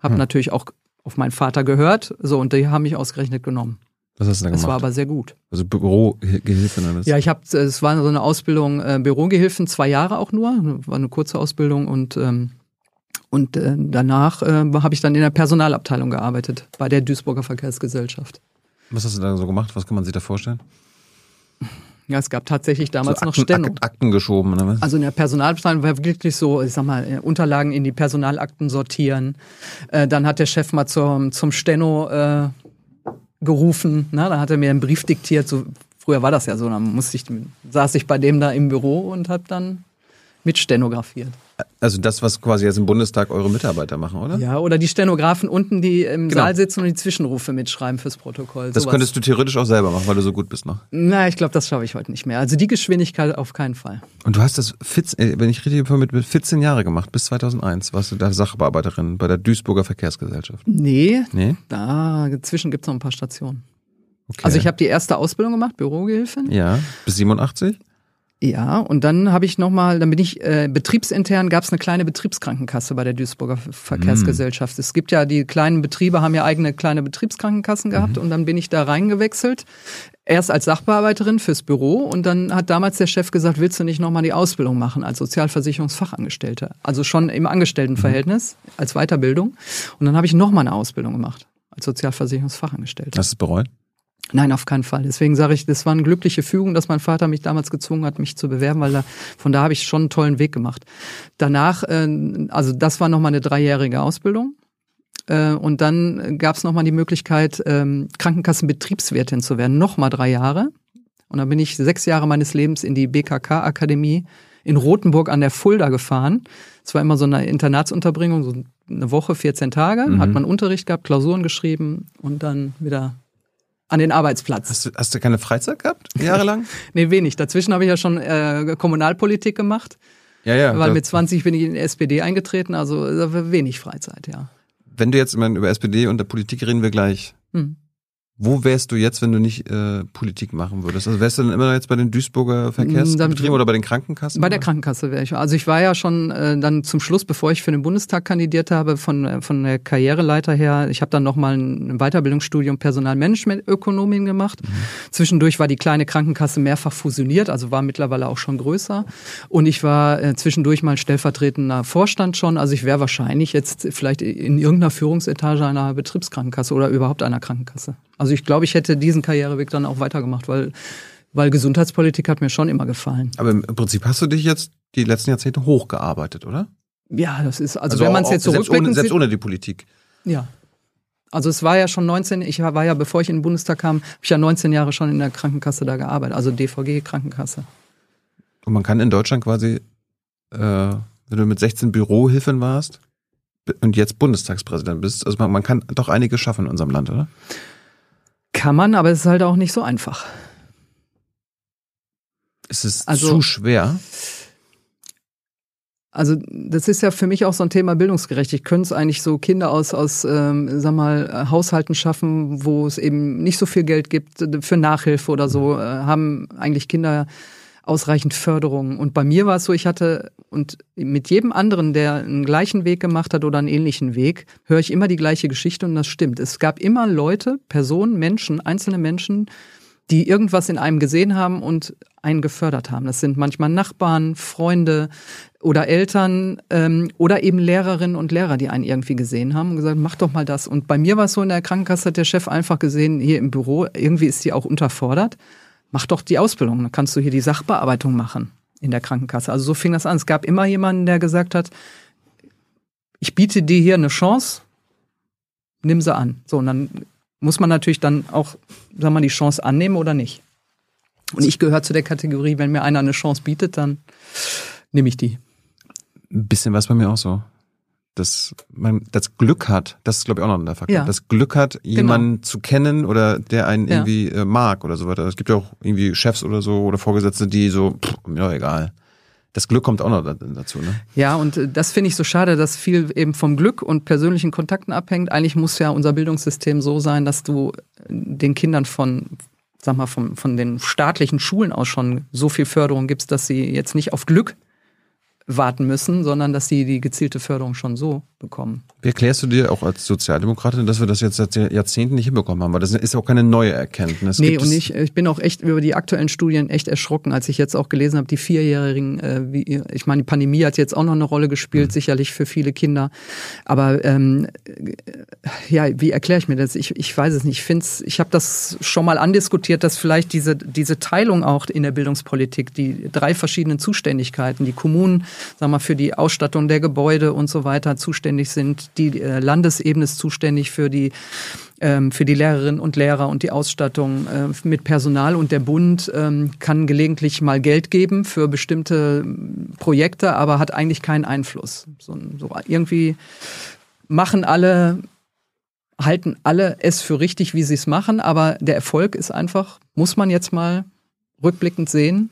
Speaker 2: habe natürlich auch auf meinen Vater gehört. So, und die haben mich ausgerechnet genommen.
Speaker 1: Was hast du da
Speaker 2: Das war
Speaker 1: gemacht?
Speaker 2: aber sehr gut.
Speaker 1: Also Bürogehilfin alles.
Speaker 2: Ja, ich habe, es war so eine Ausbildung äh, Bürogehilfen, zwei Jahre auch nur, war eine kurze Ausbildung und ähm, und äh, danach äh, habe ich dann in der Personalabteilung gearbeitet bei der Duisburger Verkehrsgesellschaft.
Speaker 1: Was hast du da so gemacht? Was kann man sich da vorstellen?
Speaker 2: Ja, es gab tatsächlich damals
Speaker 1: so
Speaker 2: noch
Speaker 1: Akten,
Speaker 2: Steno.
Speaker 1: Ak Akten geschoben oder was?
Speaker 2: Also in der Personalabteilung war wirklich so, ich sag mal, äh, Unterlagen in die Personalakten sortieren. Äh, dann hat der Chef mal zum, zum Steno äh, gerufen. Na, dann hat er mir einen Brief diktiert. So, früher war das ja so. Dann musste ich, saß ich bei dem da im Büro und habe dann mit stenografiert.
Speaker 1: Also das, was quasi jetzt im Bundestag eure Mitarbeiter machen, oder?
Speaker 2: Ja, oder die Stenografen unten, die im
Speaker 1: Genau.
Speaker 2: Saal sitzen und die Zwischenrufe mitschreiben fürs Protokoll.
Speaker 1: Das
Speaker 2: Sowas.
Speaker 1: könntest du theoretisch auch selber machen, weil du so gut bist noch.
Speaker 2: Na, ich glaube, das schaffe ich heute nicht mehr. Also die Geschwindigkeit auf keinen Fall.
Speaker 1: Und du hast das, 14, äh, wenn ich richtig informiert bin, 14 Jahre gemacht, bis 2001 warst du da Sachbearbeiterin bei der Duisburger Verkehrsgesellschaft.
Speaker 2: Nee,
Speaker 1: Nee?
Speaker 2: da dazwischen gibt's noch ein paar Stationen.
Speaker 1: Okay.
Speaker 2: Also ich habe die erste Ausbildung gemacht, Bürogehilfin.
Speaker 1: Ja, bis 87?
Speaker 2: Ja, und dann habe ich nochmal, dann bin ich äh, betriebsintern, gab es eine kleine Betriebskrankenkasse bei der Duisburger Verkehrsgesellschaft. Es gibt ja, die kleinen Betriebe haben ja eigene kleine Betriebskrankenkassen gehabt und dann bin ich da reingewechselt. Erst als Sachbearbeiterin fürs Büro und dann hat damals der Chef gesagt, willst du nicht nochmal die Ausbildung machen als Sozialversicherungsfachangestellte? Also schon im Angestelltenverhältnis als Weiterbildung. Und dann habe ich nochmal eine Ausbildung gemacht als Sozialversicherungsfachangestellte.
Speaker 1: Hast du es bereut?
Speaker 2: Nein, auf keinen Fall. Deswegen sage ich, das war eine glückliche Fügung, dass mein Vater mich damals gezwungen hat, mich zu bewerben, weil da, von da habe ich schon einen tollen Weg gemacht. Danach, äh, also das war nochmal eine dreijährige Ausbildung. Äh, und dann gab es nochmal die Möglichkeit, ähm, Krankenkassenbetriebswirtin zu werden, nochmal drei Jahre. Und dann bin ich sechs Jahre meines Lebens in die BKK-Akademie in Rothenburg an der Fulda gefahren. Es war immer so eine Internatsunterbringung, so eine Woche, 14 Tage,
Speaker 1: Mhm.
Speaker 2: hat man Unterricht gehabt, Klausuren geschrieben und dann wieder an den Arbeitsplatz.
Speaker 1: Hast du, hast du keine Freizeit gehabt, jahrelang?
Speaker 2: Nee, wenig. Dazwischen habe ich ja schon äh, Kommunalpolitik gemacht,
Speaker 1: ja, ja.
Speaker 2: weil mit 20 bin ich in die SPD eingetreten, also wenig Freizeit, ja.
Speaker 1: wenn du jetzt, über SPD und der Politik reden wir gleich.
Speaker 2: Hm.
Speaker 1: Wo wärst du jetzt, wenn du nicht äh, Politik machen würdest? Also wärst du dann immer noch jetzt bei den Duisburger Verkehrsbetrieben
Speaker 2: Dann-
Speaker 1: oder bei den Krankenkassen?
Speaker 2: Bei der
Speaker 1: oder?
Speaker 2: Krankenkasse wäre ich. Also ich war ja schon äh, dann zum Schluss, bevor ich für den Bundestag kandidiert habe, von, äh, von der Karriereleiter her, ich habe dann nochmal ein Weiterbildungsstudium Personalmanagementökonomin gemacht. Zwischendurch war die kleine Krankenkasse mehrfach fusioniert, also war mittlerweile auch schon größer. Und ich war äh, zwischendurch mal stellvertretender Vorstand schon. Also ich wäre wahrscheinlich jetzt vielleicht in irgendeiner Führungsetage einer Betriebskrankenkasse oder überhaupt einer Krankenkasse. Also ich glaube, ich hätte diesen Karriereweg dann auch weitergemacht, weil, weil Gesundheitspolitik hat mir schon immer gefallen.
Speaker 1: Aber im Prinzip hast du dich jetzt die letzten Jahrzehnte hochgearbeitet, oder?
Speaker 2: Ja, das ist, also, wenn man es jetzt
Speaker 1: selbst ohne, selbst ohne die Politik.
Speaker 2: ja. Also es war ja schon 19, ich war ja, bevor ich in den Bundestag kam, habe ich ja 19 Jahre schon in der Krankenkasse da gearbeitet, also DVG Krankenkasse.
Speaker 1: Und man kann in Deutschland quasi, äh, wenn du mit 16 Bürohilfen warst und jetzt Bundestagspräsident bist, also man, man kann doch einiges schaffen in unserem Land, oder?
Speaker 2: Kann man, aber es ist halt auch nicht so einfach.
Speaker 1: Ist es
Speaker 2: Also-
Speaker 1: zu schwer?
Speaker 2: Also das ist ja für mich auch so ein Thema Bildungsgerechtigkeit. Können es eigentlich so Kinder aus, aus ähm, sag mal, Haushalten schaffen, wo es eben nicht so viel Geld gibt für Nachhilfe oder so, äh, haben eigentlich Kinder ausreichend Förderung. Und bei mir war es so, ich hatte, und mit jedem anderen, der einen gleichen Weg gemacht hat oder einen ähnlichen Weg, höre ich immer die gleiche Geschichte und das stimmt. Es gab immer Leute, Personen, Menschen, einzelne Menschen, die irgendwas in einem gesehen haben und einen gefördert haben. Das sind manchmal Nachbarn, Freunde oder Eltern ähm, oder eben Lehrerinnen und Lehrer, die einen irgendwie gesehen haben und gesagt, mach doch mal das. Und bei mir war es so, in der Krankenkasse hat der Chef einfach gesehen, hier im Büro, irgendwie ist die auch unterfordert. Mach doch die Ausbildung, dann kannst du hier die Sachbearbeitung machen in der Krankenkasse. Also so fing das an. Es gab immer jemanden, der gesagt hat, ich biete dir hier eine Chance, nimm sie an. So, und dann muss man natürlich dann auch, wir mal, die Chance annehmen oder nicht. Und ich gehöre zu der Kategorie, wenn mir einer eine Chance bietet, dann nehme ich die.
Speaker 1: Ein bisschen was bei mir auch so. Dass man das Glück hat, das ist glaube ich auch noch ein Faktor. Ja. Das Glück hat, genau. jemanden genau. zu kennen oder der einen ja. irgendwie äh, mag oder so weiter. Es gibt ja auch irgendwie Chefs oder so oder Vorgesetzte, die so, pff, mir egal das Glück kommt auch noch dazu, ne?
Speaker 2: Ja, und äh, das finde ich so schade, dass viel eben vom Glück und persönlichen Kontakten abhängt. Eigentlich muss ja unser Bildungssystem so sein, dass du äh, den Kindern von, sag mal, von, von den staatlichen Schulen aus schon so viel Förderung gibst, dass sie jetzt nicht auf Glück warten müssen, sondern dass sie die gezielte Förderung schon so bekommen.
Speaker 1: Wie erklärst du dir auch als Sozialdemokratin, dass wir das jetzt seit Jahrzehnten nicht hinbekommen haben? Weil das ist auch keine neue Erkenntnis.
Speaker 2: Nee, Gibt und ich, ich bin auch echt über die aktuellen Studien echt erschrocken, als ich jetzt auch gelesen habe, die Vierjährigen, äh, wie, ich meine, die Pandemie hat jetzt auch noch eine Rolle gespielt, mhm. sicherlich für viele Kinder. Aber ähm, ja, wie erkläre ich mir das? Ich, ich weiß es nicht. Ich finde ich habe das schon mal andiskutiert, dass vielleicht diese, diese Teilung auch in der Bildungspolitik, die drei verschiedenen Zuständigkeiten, die Kommunen, sag mal, für die Ausstattung der Gebäude und so weiter zuständig sind. Die äh, Landesebene ist zuständig für die ähm, für die Lehrerinnen und Lehrer und die Ausstattung äh, mit Personal und der Bund ähm, kann gelegentlich mal Geld geben für bestimmte Projekte, aber hat eigentlich keinen Einfluss. So, so irgendwie machen alle halten alle es für richtig, wie sie es machen, aber der Erfolg ist einfach, muss man jetzt mal rückblickend sehen,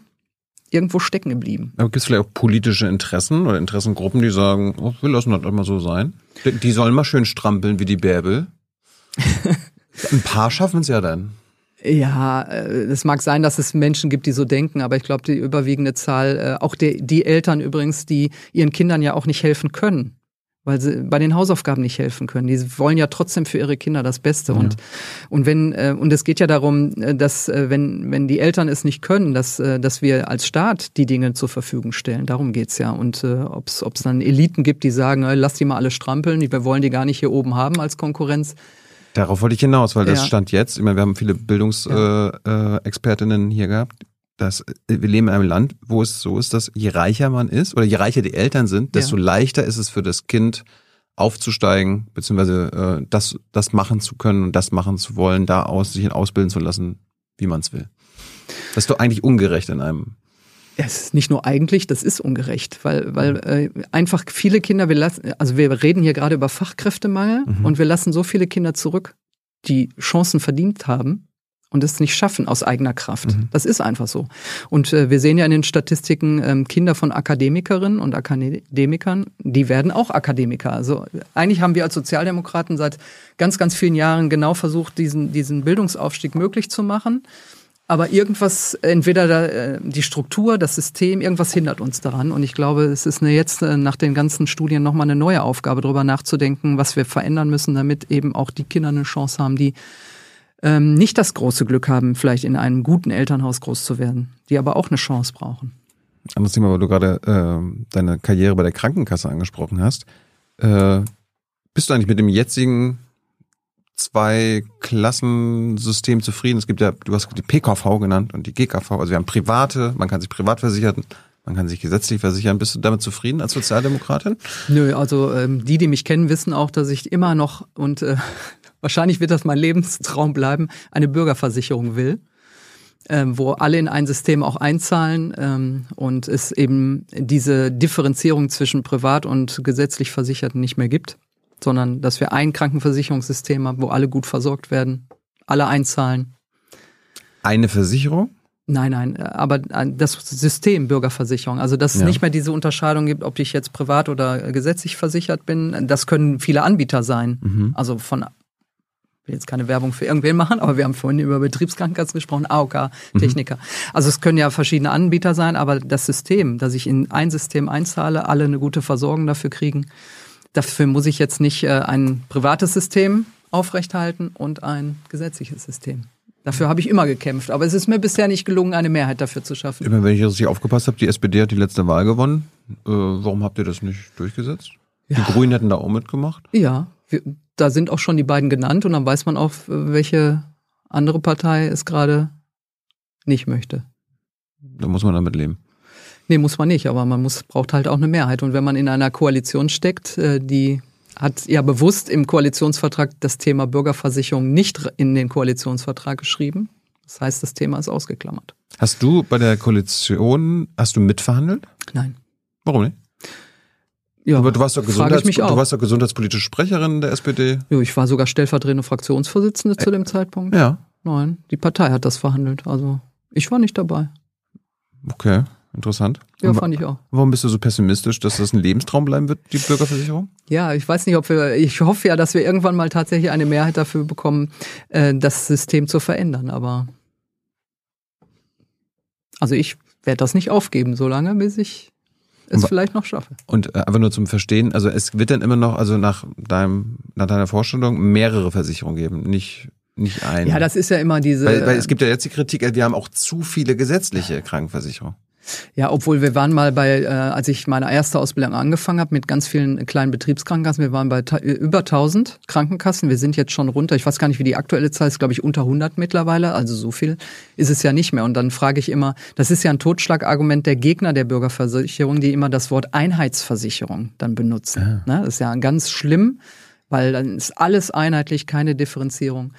Speaker 2: irgendwo stecken geblieben.
Speaker 1: Aber gibt es vielleicht auch politische Interessen oder Interessengruppen, die sagen, oh, wir lassen das immer so sein? Die sollen mal schön strampeln wie die Bärbel. Ein paar schaffen es ja dann.
Speaker 2: Ja, äh, es mag sein, dass es Menschen gibt, die so denken, aber ich glaube, die überwiegende Zahl, äh, auch die, die Eltern übrigens, die ihren Kindern ja auch nicht helfen können weil sie bei den Hausaufgaben nicht helfen können. Die wollen ja trotzdem für ihre Kinder das Beste. Ja. Und, und wenn, äh, und es geht ja darum, äh, dass äh, wenn, wenn die Eltern es nicht können, dass, dass wir als Staat die Dinge zur Verfügung stellen. Darum geht's ja. Und äh, ob es dann Eliten gibt, die sagen, lass die mal alle strampeln, wir wollen die gar nicht hier oben haben als Konkurrenz.
Speaker 1: Darauf wollte ich hinaus, weil das ja. stand jetzt, ich meine, wir haben viele Bildungsexpertinnen ja. äh, hier gehabt, dass wir leben in einem Land, wo es so ist, dass je reicher man ist oder je reicher die Eltern sind, desto ja. leichter ist es für das Kind aufzusteigen, beziehungsweise äh, das, das machen zu können und das machen zu wollen, da aus, sich ausbilden zu lassen, wie man es will. Das ist doch eigentlich ungerecht in einem.
Speaker 2: Es ist nicht nur eigentlich, das ist ungerecht, weil, weil äh, einfach viele Kinder, wir lassen, also wir reden hier gerade über Fachkräftemangel mhm. und wir lassen so viele Kinder zurück, die Chancen verdient haben, und es nicht schaffen aus eigener Kraft. Mhm. Das ist einfach so. Und äh, wir sehen ja in den Statistiken ähm, Kinder von Akademikerinnen und Akademikern, die werden auch Akademiker. Also eigentlich haben wir als Sozialdemokraten seit ganz, ganz vielen Jahren genau versucht, diesen, diesen Bildungsaufstieg möglich zu machen. Aber irgendwas, entweder da, äh, die Struktur, das System, irgendwas hindert uns daran. Und ich glaube, es ist eine, jetzt äh, nach den ganzen Studien nochmal eine neue Aufgabe, darüber nachzudenken, was wir verändern müssen, damit eben auch die Kinder eine Chance haben, die ähm, nicht das große Glück haben, vielleicht in einem guten Elternhaus groß zu werden, die aber auch eine Chance brauchen.
Speaker 1: Anderes Thema, weil du gerade äh, deine Karriere bei der Krankenkasse angesprochen hast. Äh, bist du eigentlich mit dem jetzigen Zwei-Klassensystem zufrieden? Es gibt ja, du hast die PKV genannt und die GKV. Also wir haben private, man kann sich privat versichern, man kann sich gesetzlich versichern. Bist du damit zufrieden als Sozialdemokratin?
Speaker 2: Nö, also ähm, die, die mich kennen, wissen auch, dass ich immer noch und äh, wahrscheinlich wird das mein Lebenstraum bleiben, eine Bürgerversicherung will, ähm, wo alle in ein System auch einzahlen ähm, und es eben diese Differenzierung zwischen privat und gesetzlich Versicherten nicht mehr gibt, sondern dass wir ein Krankenversicherungssystem haben, wo alle gut versorgt werden, alle einzahlen.
Speaker 1: Eine Versicherung?
Speaker 2: Nein, nein, aber das System Bürgerversicherung, also dass es ja. nicht mehr diese Unterscheidung gibt, ob ich jetzt privat oder gesetzlich versichert bin, das können viele Anbieter sein. Mhm. Also von will jetzt keine Werbung für irgendwen machen, aber wir haben vorhin über Betriebskrankenkassen gesprochen, AOK, mhm. Techniker. Mhm. Also es können ja verschiedene Anbieter sein, aber das System, dass ich in ein System einzahle, alle eine gute Versorgung dafür kriegen, dafür muss ich jetzt nicht äh, ein privates System aufrechthalten und ein gesetzliches System. Dafür habe ich immer gekämpft, aber es ist mir bisher nicht gelungen, eine Mehrheit dafür zu schaffen.
Speaker 1: Immer wenn ich richtig aufgepasst habe, die SPD hat die letzte Wahl gewonnen. Äh, warum habt ihr das nicht durchgesetzt? Ja. Die Grünen hätten da auch mitgemacht?
Speaker 2: Ja, da sind auch schon die beiden genannt und dann weiß man auch, welche andere Partei es gerade nicht möchte.
Speaker 1: Da muss man damit leben.
Speaker 2: Nee, muss man nicht, aber man muss, braucht halt auch eine Mehrheit. Und wenn man in einer Koalition steckt, äh, die hat ja bewusst im Koalitionsvertrag das Thema Bürgerversicherung nicht in den Koalitionsvertrag geschrieben. Das heißt, das Thema ist ausgeklammert.
Speaker 1: Hast du bei der Koalition, hast du mitverhandelt?
Speaker 2: Nein.
Speaker 1: Warum nicht? Ja, Aber du warst doch, Gesundheits du warst doch gesundheitspolitische Sprecherin der SPD.
Speaker 2: Ja, ich war sogar stellvertretende Fraktionsvorsitzende zu dem Zeitpunkt.
Speaker 1: Ja.
Speaker 2: Nein, die Partei hat das verhandelt. Also ich war nicht dabei.
Speaker 1: Okay. Interessant.
Speaker 2: Ja, fand ich auch.
Speaker 1: Warum bist du so pessimistisch, dass das ein Lebenstraum bleiben wird, die Bürgerversicherung?
Speaker 2: Ja, ich weiß nicht, ob wir, ich hoffe ja, dass wir irgendwann mal tatsächlich eine Mehrheit dafür bekommen, äh, das System zu verändern, aber also ich werde das nicht aufgeben, solange bis ich es vielleicht noch schaffe.
Speaker 1: Und äh, einfach nur zum Verstehen, also es wird dann immer noch, also nach deinem, nach deiner Vorstellung, mehrere Versicherungen geben, nicht nicht eine.
Speaker 2: Ja, das ist ja immer diese.
Speaker 1: Weil, weil es gibt ja jetzt die Kritik, wir haben auch zu viele gesetzliche Krankenversicherungen.
Speaker 2: Ja, obwohl wir waren mal bei, äh, als ich meine erste Ausbildung angefangen habe mit ganz vielen kleinen Betriebskrankenkassen, wir waren bei über 1000 Krankenkassen. Wir sind jetzt schon runter. Ich weiß gar nicht, wie die aktuelle Zahl ist, glaube ich, unter 100 mittlerweile. Also so viel ist es ja nicht mehr. Und dann frage ich immer, das ist ja ein Totschlagargument der Gegner der Bürgerversicherung, die immer das Wort Einheitsversicherung dann benutzen. Ja. Ne? Das ist ja ganz schlimm, weil dann ist alles einheitlich, keine Differenzierung.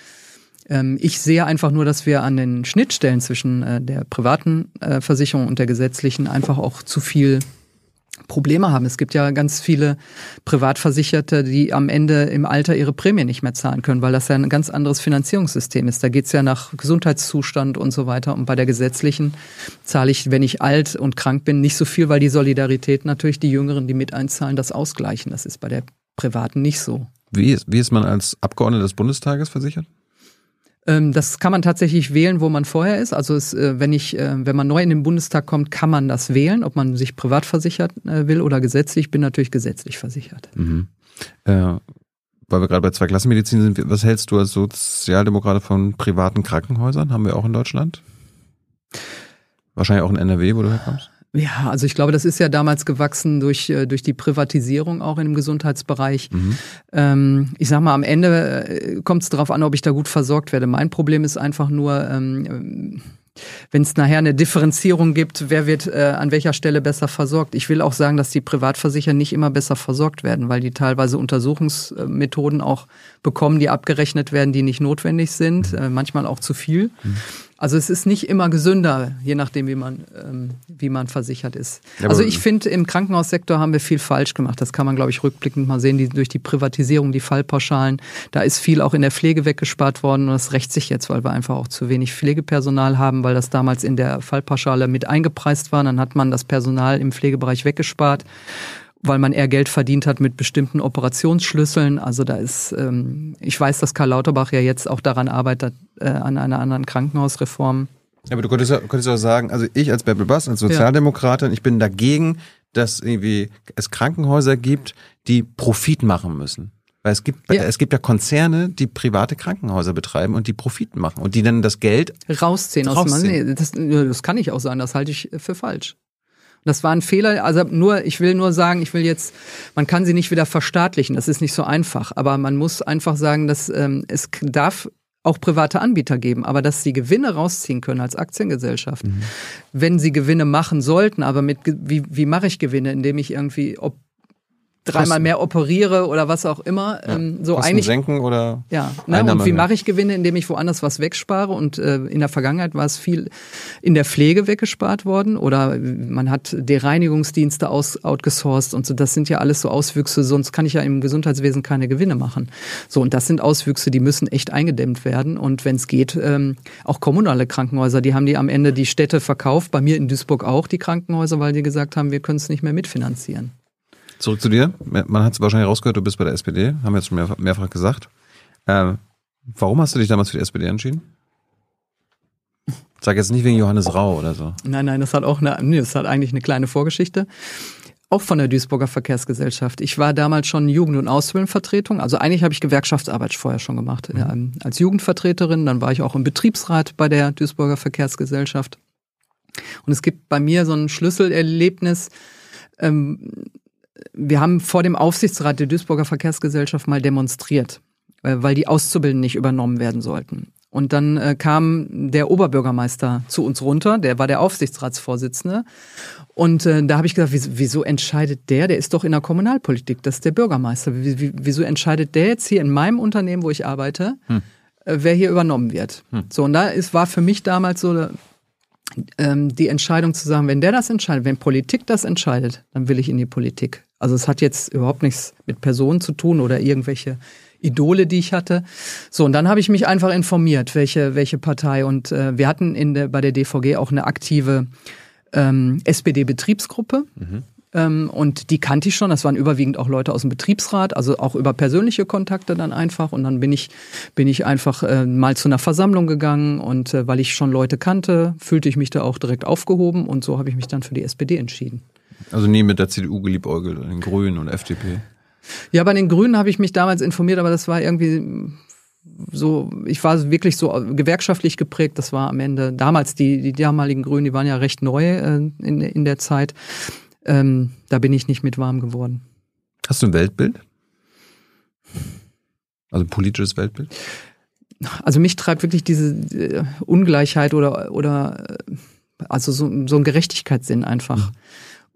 Speaker 2: Ähm, ich sehe einfach nur, dass wir an den Schnittstellen zwischen äh, der privaten äh, Versicherung und der gesetzlichen einfach auch zu viel Probleme haben. Es gibt ja ganz viele Privatversicherte, die am Ende im Alter ihre Prämie nicht mehr zahlen können, weil das ja ein ganz anderes Finanzierungssystem ist. Da geht es ja nach Gesundheitszustand und so weiter. Und bei der gesetzlichen zahle ich, wenn ich alt und krank bin, nicht so viel, weil die Solidarität natürlich die Jüngeren, die mit einzahlen, das ausgleichen. Das ist bei der privaten nicht so.
Speaker 1: Wie ist, wie ist man als Abgeordneter des Bundestages versichert?
Speaker 2: Ähm, das kann man tatsächlich wählen, wo man vorher ist. Also es, äh, wenn ich, äh, wenn man neu in den Bundestag kommt, kann man das wählen, ob man sich privat versichert äh, will oder gesetzlich. Ich bin natürlich gesetzlich versichert.
Speaker 1: Mhm. Äh, weil wir gerade bei zwei Klassenmedizin sind, was hältst du als Sozialdemokrat von privaten Krankenhäusern? Haben wir auch in Deutschland? Wahrscheinlich auch in NRW, wo du herkommst?
Speaker 2: Ja, also ich glaube, das ist ja damals gewachsen durch, äh, durch die Privatisierung auch im Gesundheitsbereich. Mhm. Ähm, ich sag mal, am Ende äh, kommt es darauf an, ob ich da gut versorgt werde. Mein Problem ist einfach nur, ähm, wenn es nachher eine Differenzierung gibt, wer wird äh, an welcher Stelle besser versorgt. Ich will auch sagen, dass die Privatversicherer nicht immer besser versorgt werden, weil die teilweise Untersuchungsmethoden auch bekommen, die abgerechnet werden, die nicht notwendig sind, äh, manchmal auch zu viel. Mhm. Also es ist nicht immer gesünder, je nachdem, wie man, ähm, wie man versichert ist. Ja, also ich finde, im Krankenhaussektor haben wir viel falsch gemacht. Das kann man, glaube ich, rückblickend mal sehen, die, durch die Privatisierung, die Fallpauschalen. Da ist viel auch in der Pflege weggespart worden und das rächt sich jetzt, weil wir einfach auch zu wenig Pflegepersonal haben, weil das damals in der Fallpauschale mit eingepreist war. Dann hat man das Personal im Pflegebereich weggespart weil man eher Geld verdient hat mit bestimmten Operationsschlüsseln. Also da ist, ähm, ich weiß, dass Karl Lauterbach ja jetzt auch daran arbeitet, äh, an einer anderen Krankenhausreform.
Speaker 1: Aber du könntest, könntest auch sagen, also ich als Bärbel Bass, als Sozialdemokratin, ja. ich bin dagegen, dass irgendwie es Krankenhäuser gibt, die Profit machen müssen. Weil es gibt, ja. es gibt ja Konzerne, die private Krankenhäuser betreiben und die Profit machen und die dann das Geld
Speaker 2: rausziehen. rausziehen. Aus dem, nee, das, das kann ich auch sagen, das halte ich für falsch. Das war ein Fehler. Also nur, ich will nur sagen, ich will jetzt, man kann sie nicht wieder verstaatlichen. Das ist nicht so einfach. Aber man muss einfach sagen, dass ähm, es darf auch private Anbieter geben, aber dass sie Gewinne rausziehen können als Aktiengesellschaft. Mhm. Wenn sie Gewinne machen sollten, aber mit wie, wie mache ich Gewinne, indem ich irgendwie ob dreimal mehr operiere oder was auch immer. Ähm, so
Speaker 1: Kosten
Speaker 2: eigentlich
Speaker 1: senken oder
Speaker 2: ja, ne? Und wie mache ich Gewinne, indem ich woanders was wegspare? Und äh, in der Vergangenheit war es viel in der Pflege weggespart worden oder man hat die Reinigungsdienste aus, outgesourced und so. Das sind ja alles so Auswüchse, sonst kann ich ja im Gesundheitswesen keine Gewinne machen. So, und das sind Auswüchse, die müssen echt eingedämmt werden. Und wenn es geht, ähm, auch kommunale Krankenhäuser, die haben die am Ende die Städte verkauft, bei mir in Duisburg auch die Krankenhäuser, weil die gesagt haben, wir können es nicht mehr mitfinanzieren.
Speaker 1: Zurück zu dir. Man hat es wahrscheinlich rausgehört, du bist bei der SPD, haben wir jetzt schon mehrfach, mehrfach gesagt. Ähm, warum hast du dich damals für die SPD entschieden? Sag jetzt nicht wegen Johannes Rau oder so.
Speaker 2: Nein, nein, das hat auch eine, nee, das hat eigentlich eine kleine Vorgeschichte. Auch von der Duisburger Verkehrsgesellschaft. Ich war damals schon Jugend- und Ausbildungsvertretung. Also eigentlich habe ich Gewerkschaftsarbeit vorher schon gemacht. Ähm, als Jugendvertreterin, dann war ich auch im Betriebsrat bei der Duisburger Verkehrsgesellschaft. Und es gibt bei mir so ein Schlüsselerlebnis. Ähm, wir haben vor dem Aufsichtsrat der Duisburger Verkehrsgesellschaft mal demonstriert, äh, weil die Auszubildenden nicht übernommen werden sollten. Und dann äh, kam der Oberbürgermeister zu uns runter, der war der Aufsichtsratsvorsitzende. Und äh, da habe ich gesagt, wieso, entscheidet der? Der ist doch in der Kommunalpolitik, das ist der Bürgermeister. Wie, wie, wieso entscheidet der jetzt hier in meinem Unternehmen, wo ich arbeite,
Speaker 1: Hm.
Speaker 2: äh, wer hier übernommen wird? So, und da ist, war für mich damals so ähm, die Entscheidung zu sagen, wenn der das entscheidet, wenn Politik das entscheidet, dann will ich in die Politik. Also es hat jetzt überhaupt nichts mit Personen zu tun oder irgendwelche Idole, die ich hatte. So, und dann habe ich mich einfach informiert, welche, welche Partei. Und äh, wir hatten in der, bei der DVG auch eine aktive ähm, SPD-Betriebsgruppe. Ähm, und die kannte ich schon. Das waren überwiegend auch Leute aus dem Betriebsrat, also auch über persönliche Kontakte dann einfach. Und dann bin ich, bin ich einfach äh, mal zu einer Versammlung gegangen und äh, weil ich schon Leute kannte, fühlte ich mich da auch direkt aufgehoben und so habe ich mich dann für die SPD entschieden.
Speaker 1: Also nie mit der CDU geliebäugelt, oder den Grünen und FDP.
Speaker 2: Ja, bei den Grünen habe ich mich damals informiert, aber das war irgendwie so, ich war wirklich so gewerkschaftlich geprägt. Das war am Ende damals die, die damaligen Grünen, die waren ja recht neu äh, in, in der Zeit. Ähm, da bin ich nicht mit warm geworden.
Speaker 1: Hast du ein Weltbild? Also ein politisches Weltbild?
Speaker 2: Also mich treibt wirklich diese äh, Ungleichheit oder oder äh, also so, so ein Gerechtigkeitssinn einfach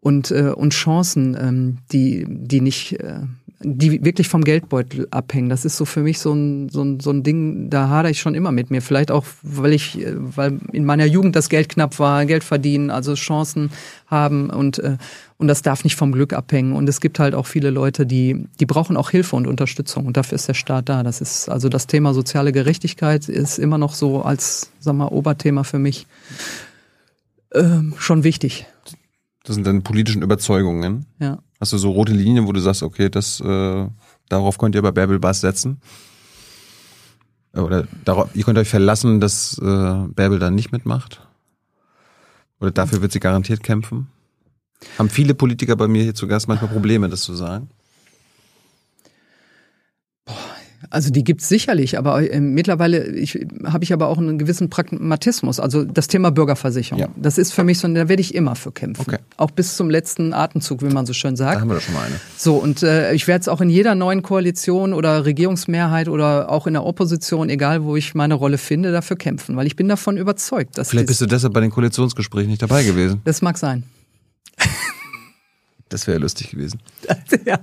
Speaker 2: und äh, und Chancen, ähm, die die nicht äh, die wirklich vom Geldbeutel abhängen. Das ist so für mich so ein, so ein, so ein Ding, da hadere ich schon immer mit mir. Vielleicht auch, weil ich, äh, weil in meiner Jugend das Geld knapp war, Geld verdienen, also Chancen haben und, äh, und das darf nicht vom Glück abhängen. Und es gibt halt auch viele Leute, die, die brauchen auch Hilfe und Unterstützung und dafür ist der Staat da. Das ist, also das Thema soziale Gerechtigkeit ist immer noch so als, sag mal, Oberthema für mich ähm, schon wichtig.
Speaker 1: Das sind deine politischen Überzeugungen.
Speaker 2: Ja.
Speaker 1: Hast du so rote Linien, wo du sagst, okay, das, äh, darauf könnt ihr bei Bärbel Bass setzen? Oder darauf, ihr könnt euch verlassen, dass äh, Bärbel dann nicht mitmacht? Oder dafür wird sie garantiert kämpfen? Haben viele Politiker bei mir hier zu Gast manchmal Probleme, das zu sagen?
Speaker 2: Also die gibt's sicherlich, aber äh, mittlerweile ich, habe ich aber auch einen gewissen Pragmatismus. Also das Thema Bürgerversicherung,
Speaker 1: Ja.
Speaker 2: das ist für mich so, da werde ich immer für kämpfen.
Speaker 1: Okay.
Speaker 2: Auch bis zum letzten Atemzug, wie man so schön
Speaker 1: Da
Speaker 2: sagt.
Speaker 1: haben wir doch schon mal eine.
Speaker 2: So, und äh, ich werde es auch in jeder neuen Koalition oder Regierungsmehrheit oder auch in der Opposition, egal wo ich meine Rolle finde, dafür kämpfen, weil ich bin davon überzeugt, dass
Speaker 1: Vielleicht bist du deshalb bei den Koalitionsgesprächen nicht dabei gewesen.
Speaker 2: das mag sein.
Speaker 1: Das wäre lustig gewesen.
Speaker 2: ja,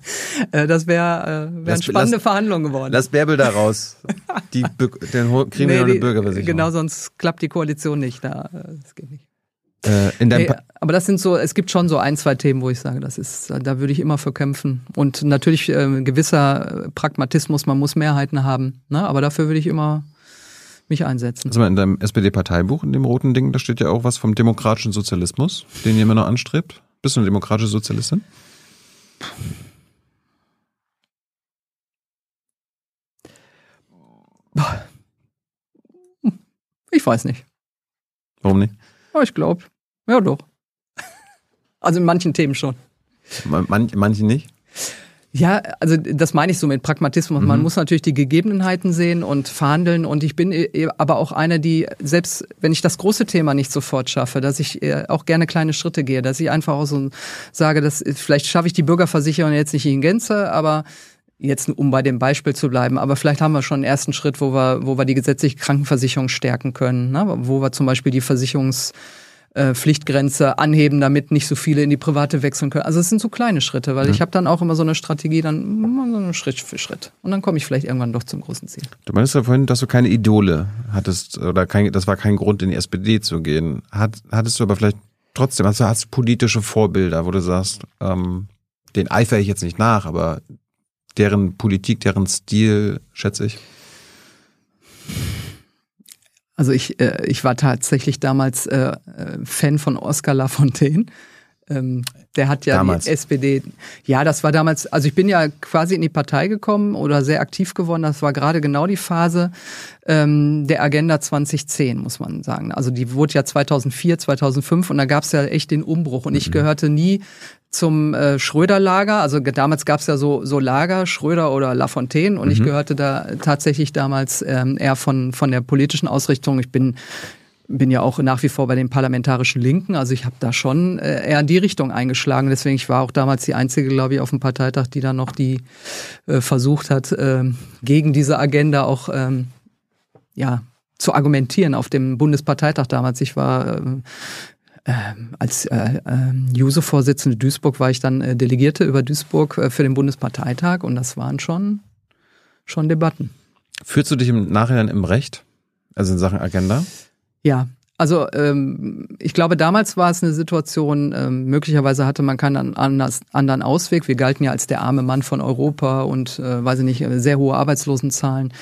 Speaker 2: äh, das wäre äh, wär
Speaker 1: Lass-
Speaker 2: eine spannende
Speaker 1: lass-
Speaker 2: Verhandlung geworden.
Speaker 1: Lass Bärbel da raus. Die dann kriegen wir noch eine Bürgerversicherung.
Speaker 2: Genau, sonst klappt die Koalition nicht. Da, äh, das geht nicht.
Speaker 1: Äh,
Speaker 2: Nee, aber das sind so, es gibt schon so ein, zwei Themen, wo ich sage, das ist, da würde ich immer für kämpfen. Und natürlich äh, ein gewisser Pragmatismus, man muss Mehrheiten haben, ne? aber dafür würde ich immer mich einsetzen.
Speaker 1: Mal, in deinem SPD-Parteibuch, in dem roten Ding, da steht ja auch was vom demokratischen Sozialismus, den ihr immer noch anstrebt. Bist du eine demokratische Sozialistin?
Speaker 2: Ich weiß nicht.
Speaker 1: Warum nicht?
Speaker 2: Aber ich glaube, ja doch. Also in manchen Themen schon.
Speaker 1: Man, manche nicht?
Speaker 2: Ja, also das meine ich so mit Pragmatismus. Man muss natürlich die Gegebenheiten sehen und verhandeln. Und ich bin eh- aber auch eine, die, selbst wenn ich das große Thema nicht sofort schaffe, dass ich äh, auch gerne kleine Schritte gehe, dass ich einfach auch so sage, dass vielleicht schaffe ich die Bürgerversicherung jetzt nicht in Gänze, aber jetzt um bei dem Beispiel zu bleiben, aber vielleicht haben wir schon einen ersten Schritt, wo wir, wo wir die gesetzliche Krankenversicherung stärken können, ne? wo wir zum Beispiel die Versicherungs äh, Pflichtgrenze anheben, damit nicht so viele in die private wechseln können. Also es sind so kleine Schritte, weil mhm. ich habe dann auch immer so eine Strategie, dann so einen Schritt für Schritt. Und dann komme ich vielleicht irgendwann doch zum großen Ziel.
Speaker 1: Du meinst ja vorhin, dass du keine Idole hattest oder kein, das war kein Grund, in die SPD zu gehen. Hat, hattest du aber vielleicht trotzdem, also hast du politische Vorbilder, wo du sagst, ähm, den eifere ich jetzt nicht nach, aber deren Politik, deren Stil schätze ich?
Speaker 2: Also ich, äh, ich war tatsächlich damals äh, äh Fan von Oscar Lafontaine. Ähm, der hat ja damals. die SPD. Ja, das war damals, also ich bin ja quasi in die Partei gekommen oder sehr aktiv geworden. Das war gerade genau die Phase ähm, der Agenda 2010, muss man sagen. Also die wurde ja 2004, 2005 und da gab es ja echt den Umbruch. Und ich mhm. gehörte nie zum äh, Schröder-Lager. Also damals gab es ja so, so Lager, Schröder oder Lafontaine. Und mhm. ich gehörte da tatsächlich damals ähm, eher von, von der politischen Ausrichtung. Ich bin bin ja auch nach wie vor bei den parlamentarischen Linken. Also ich habe da schon äh, eher in die Richtung eingeschlagen. Deswegen, ich war auch damals die Einzige, glaube ich, auf dem Parteitag, die dann noch die äh, versucht hat, äh, gegen diese Agenda auch ähm, ja, zu argumentieren auf dem Bundesparteitag damals. Ich war äh, äh, als äh, äh, Juso-Vorsitzende Duisburg war ich dann äh, Delegierte über Duisburg äh, für den Bundesparteitag und das waren schon, schon Debatten.
Speaker 1: Fühlst du dich im Nachhinein im Recht? Also in Sachen Agenda?
Speaker 2: Ja, also ähm, ich glaube, damals war es eine Situation, ähm, möglicherweise hatte man keinen anders, anderen Ausweg. Wir galten ja als der arme Mann von Europa und, äh, weiß ich nicht, sehr hohe Arbeitslosenzahlen.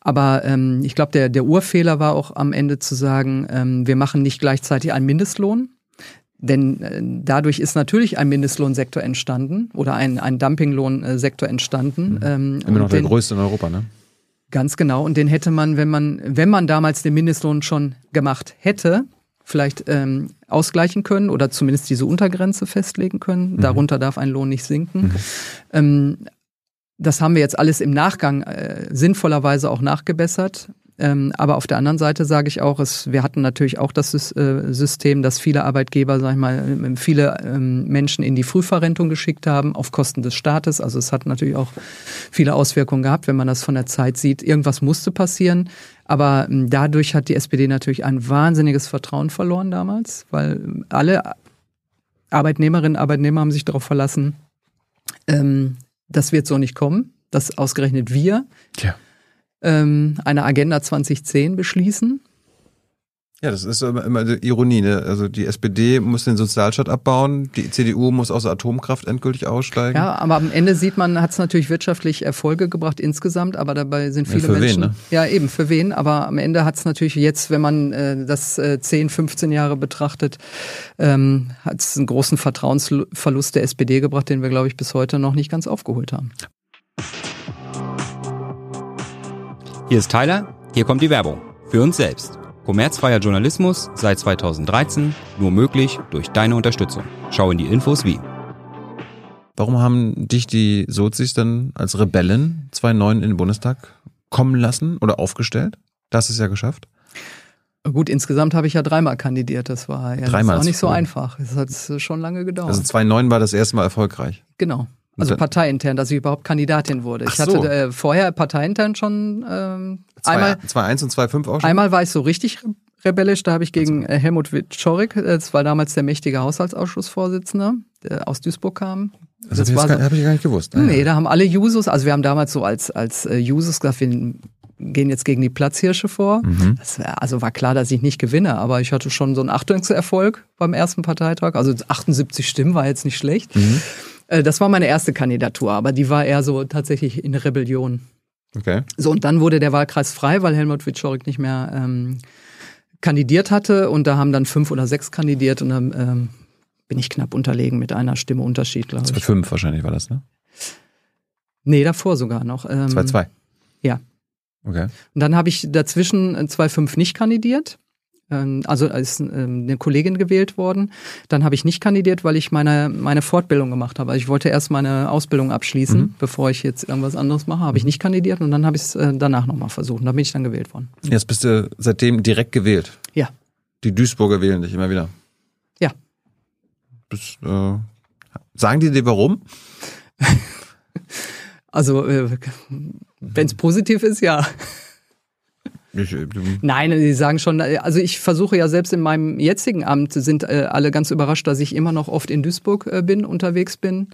Speaker 2: Aber ähm, ich glaube, der, der Urfehler war auch am Ende zu sagen, ähm, wir machen nicht gleichzeitig einen Mindestlohn. Denn äh, dadurch ist natürlich ein Mindestlohnsektor entstanden oder ein, ein Dumpinglohnsektor entstanden.
Speaker 1: Mhm. Ähm, Immer noch der größte in Europa, ne?
Speaker 2: Ganz genau. Und den hätte man, wenn man, wenn man damals den Mindestlohn schon gemacht hätte, vielleicht ähm, ausgleichen können oder zumindest diese Untergrenze festlegen können. Mhm. Darunter darf ein Lohn nicht sinken. Mhm. Ähm, das haben wir jetzt alles im Nachgang äh, sinnvollerweise auch nachgebessert. Ähm, aber auf der anderen Seite sage ich auch, es, wir hatten natürlich auch das äh, System, dass viele Arbeitgeber, sag ich mal, ähm, viele ähm, Menschen in die Frühverrentung geschickt haben, auf Kosten des Staates. Also es hat natürlich auch viele Auswirkungen gehabt, wenn man das von der Zeit sieht. Irgendwas musste passieren. Aber ähm, dadurch hat die SPD natürlich ein wahnsinniges Vertrauen verloren damals, weil alle Arbeitnehmerinnen und Arbeitnehmer haben sich darauf verlassen, ähm, das wird so nicht kommen, dass ausgerechnet wir ja ähm, eine Agenda 2010 beschließen.
Speaker 1: Ja, das ist immer, immer die Ironie. Ne? Also die SPD muss den Sozialstaat abbauen, die CDU muss aus der Atomkraft endgültig aussteigen.
Speaker 2: Ja, aber am Ende sieht man, hat es natürlich wirtschaftlich Erfolge gebracht insgesamt, aber dabei sind viele ja, für Menschen. Wen, ne? Ja, eben für wen. Aber am Ende hat es natürlich jetzt, wenn man äh, das äh, 10, 15 Jahre betrachtet, ähm, hat es einen großen Vertrauensverlust der SPD gebracht, den wir, glaube ich, bis heute noch nicht ganz aufgeholt haben.
Speaker 3: Hier ist Tyler, hier kommt die Werbung. Für uns selbst. Kommerzfreier Journalismus seit 2013, nur möglich durch deine Unterstützung. Schau in die Infos wie.
Speaker 1: Warum haben dich die Sozis dann als Rebellen 2009 in den Bundestag kommen lassen oder aufgestellt? Das ist ja geschafft.
Speaker 2: Gut, insgesamt habe ich ja dreimal kandidiert. Das war ja dreimal das auch nicht so einfach. Das hat schon lange gedauert.
Speaker 1: Also 2009 war das erste Mal erfolgreich.
Speaker 2: Genau. Also parteiintern, dass ich überhaupt Kandidatin wurde. Ach ich hatte so. äh, vorher parteiintern schon ähm, zwei, einmal
Speaker 1: 2-1 und 2-5 auch schon?
Speaker 2: Einmal war ich so richtig rebellisch, da habe ich gegen also. Helmut Wiczorek, äh, das war damals der mächtige Haushaltsausschussvorsitzende, der aus Duisburg kam.
Speaker 1: Das, das habe ich, so, hab ich, gar nicht gewusst.
Speaker 2: Ah, nee, da haben alle Jusos, also wir haben damals so als, als äh, Jusos gesagt, wir gehen jetzt gegen die Platzhirsche vor. Mhm. Das, also war klar, dass ich nicht gewinne, aber ich hatte schon so einen Achtungserfolg beim ersten Parteitag. Also 78 Stimmen war jetzt nicht schlecht. Mhm. Äh, das war meine erste Kandidatur, aber die war eher so tatsächlich in Rebellion.
Speaker 1: Okay.
Speaker 2: So, und dann wurde der Wahlkreis frei, weil Helmut Witschorik nicht mehr ähm, kandidiert hatte. Und da haben dann fünf oder sechs kandidiert und dann ähm, bin ich knapp unterlegen mit einer Stimme Unterschied, glaube ich.
Speaker 1: 2-5 wahrscheinlich war das, ne?
Speaker 2: Nee, davor sogar noch.
Speaker 1: 2-2. Ähm,
Speaker 2: ja.
Speaker 1: Okay.
Speaker 2: Und dann habe ich dazwischen 2-5 nicht kandidiert. Ähm, also als ähm, eine Kollegin gewählt worden. Dann habe ich nicht kandidiert, weil ich meine, meine Fortbildung gemacht habe. Also ich wollte erst meine Ausbildung abschließen, mhm. bevor ich jetzt irgendwas anderes mache. Habe ich nicht kandidiert und dann habe ich es äh, danach nochmal versucht. Und da bin ich dann gewählt worden.
Speaker 1: Jetzt bist du seitdem direkt gewählt.
Speaker 2: Ja.
Speaker 1: Die Duisburger wählen dich immer wieder.
Speaker 2: Ja.
Speaker 1: Bis, äh, sagen die dir warum?
Speaker 2: also, äh, wenn es positiv ist, ja. Ich, äh, Nein, Sie sagen schon, also ich versuche ja selbst in meinem jetzigen Amt sind äh, alle ganz überrascht, dass ich immer noch oft in Duisburg äh, bin, unterwegs bin,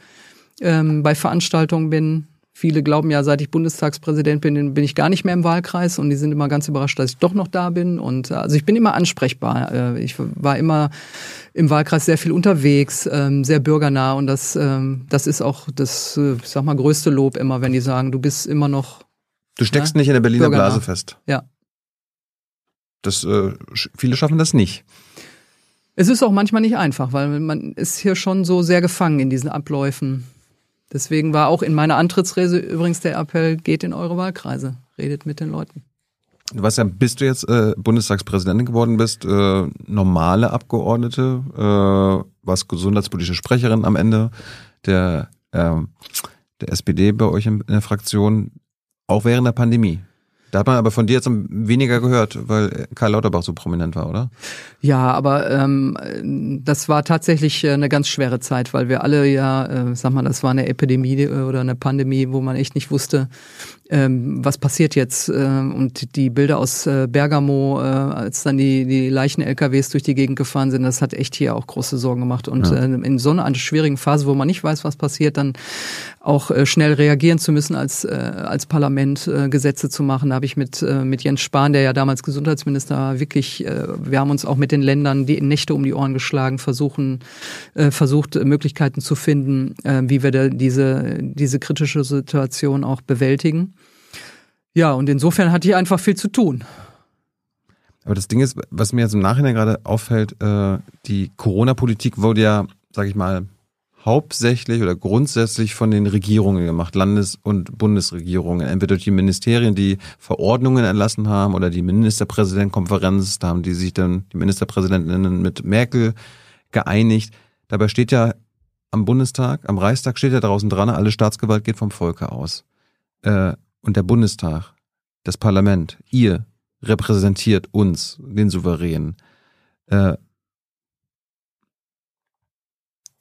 Speaker 2: ähm, bei Veranstaltungen bin. Viele glauben ja, seit ich Bundestagspräsident bin, bin ich gar nicht mehr im Wahlkreis und die sind immer ganz überrascht, dass ich doch noch da bin. Und also ich bin immer ansprechbar. Äh, ich war immer im Wahlkreis sehr viel unterwegs, ähm, sehr bürgernah und das, ähm, das ist auch das, äh, ich sag mal, größte Lob immer, wenn die sagen, du bist immer noch.
Speaker 1: Du steckst ja, nicht in der Berliner bürgernah. Blase fest.
Speaker 2: Ja.
Speaker 1: Das, äh, viele schaffen das nicht.
Speaker 2: Es ist auch manchmal nicht einfach, weil man ist hier schon so sehr gefangen in diesen Abläufen. Deswegen war auch in meiner Antrittsrede übrigens der Appell, geht in eure Wahlkreise, redet mit den Leuten.
Speaker 1: Du weißt ja, bis du jetzt äh, Bundestagspräsidentin geworden bist, äh, normale Abgeordnete, äh, warst gesundheitspolitische Sprecherin am Ende der, äh, der SPD bei euch in, in der Fraktion, auch während der Pandemie. Da hat man aber von dir jetzt weniger gehört, weil Karl Lauterbach so prominent war, oder?
Speaker 2: Ja, aber ähm, das war tatsächlich äh, eine ganz schwere Zeit, weil wir alle ja, äh, sag mal, das war eine Epidemie äh, oder eine Pandemie, wo man echt nicht wusste, ähm, was passiert jetzt. Äh, und die Bilder aus äh, Bergamo, äh, als dann die, die Leichen-LKWs durch die Gegend gefahren sind, das hat echt hier auch große Sorgen gemacht. Und ja. äh, in so einer schwierigen Phase, wo man nicht weiß, was passiert, dann auch äh, schnell reagieren zu müssen als, äh, als Parlament, Gesetze zu machen. Da habe ich mit, mit Jens Spahn, der ja damals Gesundheitsminister war, wirklich, wir haben uns auch mit den Ländern die Nächte um die Ohren geschlagen, versuchen, versucht, Möglichkeiten zu finden, wie wir da diese, diese kritische Situation auch bewältigen. Ja, und insofern hatte ich einfach viel zu tun.
Speaker 1: Aber das Ding ist, was mir jetzt im Nachhinein gerade auffällt, äh, die Corona-Politik wurde ja, sag ich mal, hauptsächlich oder grundsätzlich von den Regierungen gemacht, Landes- und Bundesregierungen. Entweder durch die Ministerien, die Verordnungen erlassen haben oder die Ministerpräsidentenkonferenz, da haben die sich dann, die Ministerpräsidentinnen mit Merkel geeinigt. Dabei steht ja am Bundestag, am Reichstag steht ja draußen dran, alle Staatsgewalt geht vom Volke aus. Äh, und der Bundestag, das Parlament, ihr repräsentiert uns, den Souverän. Äh,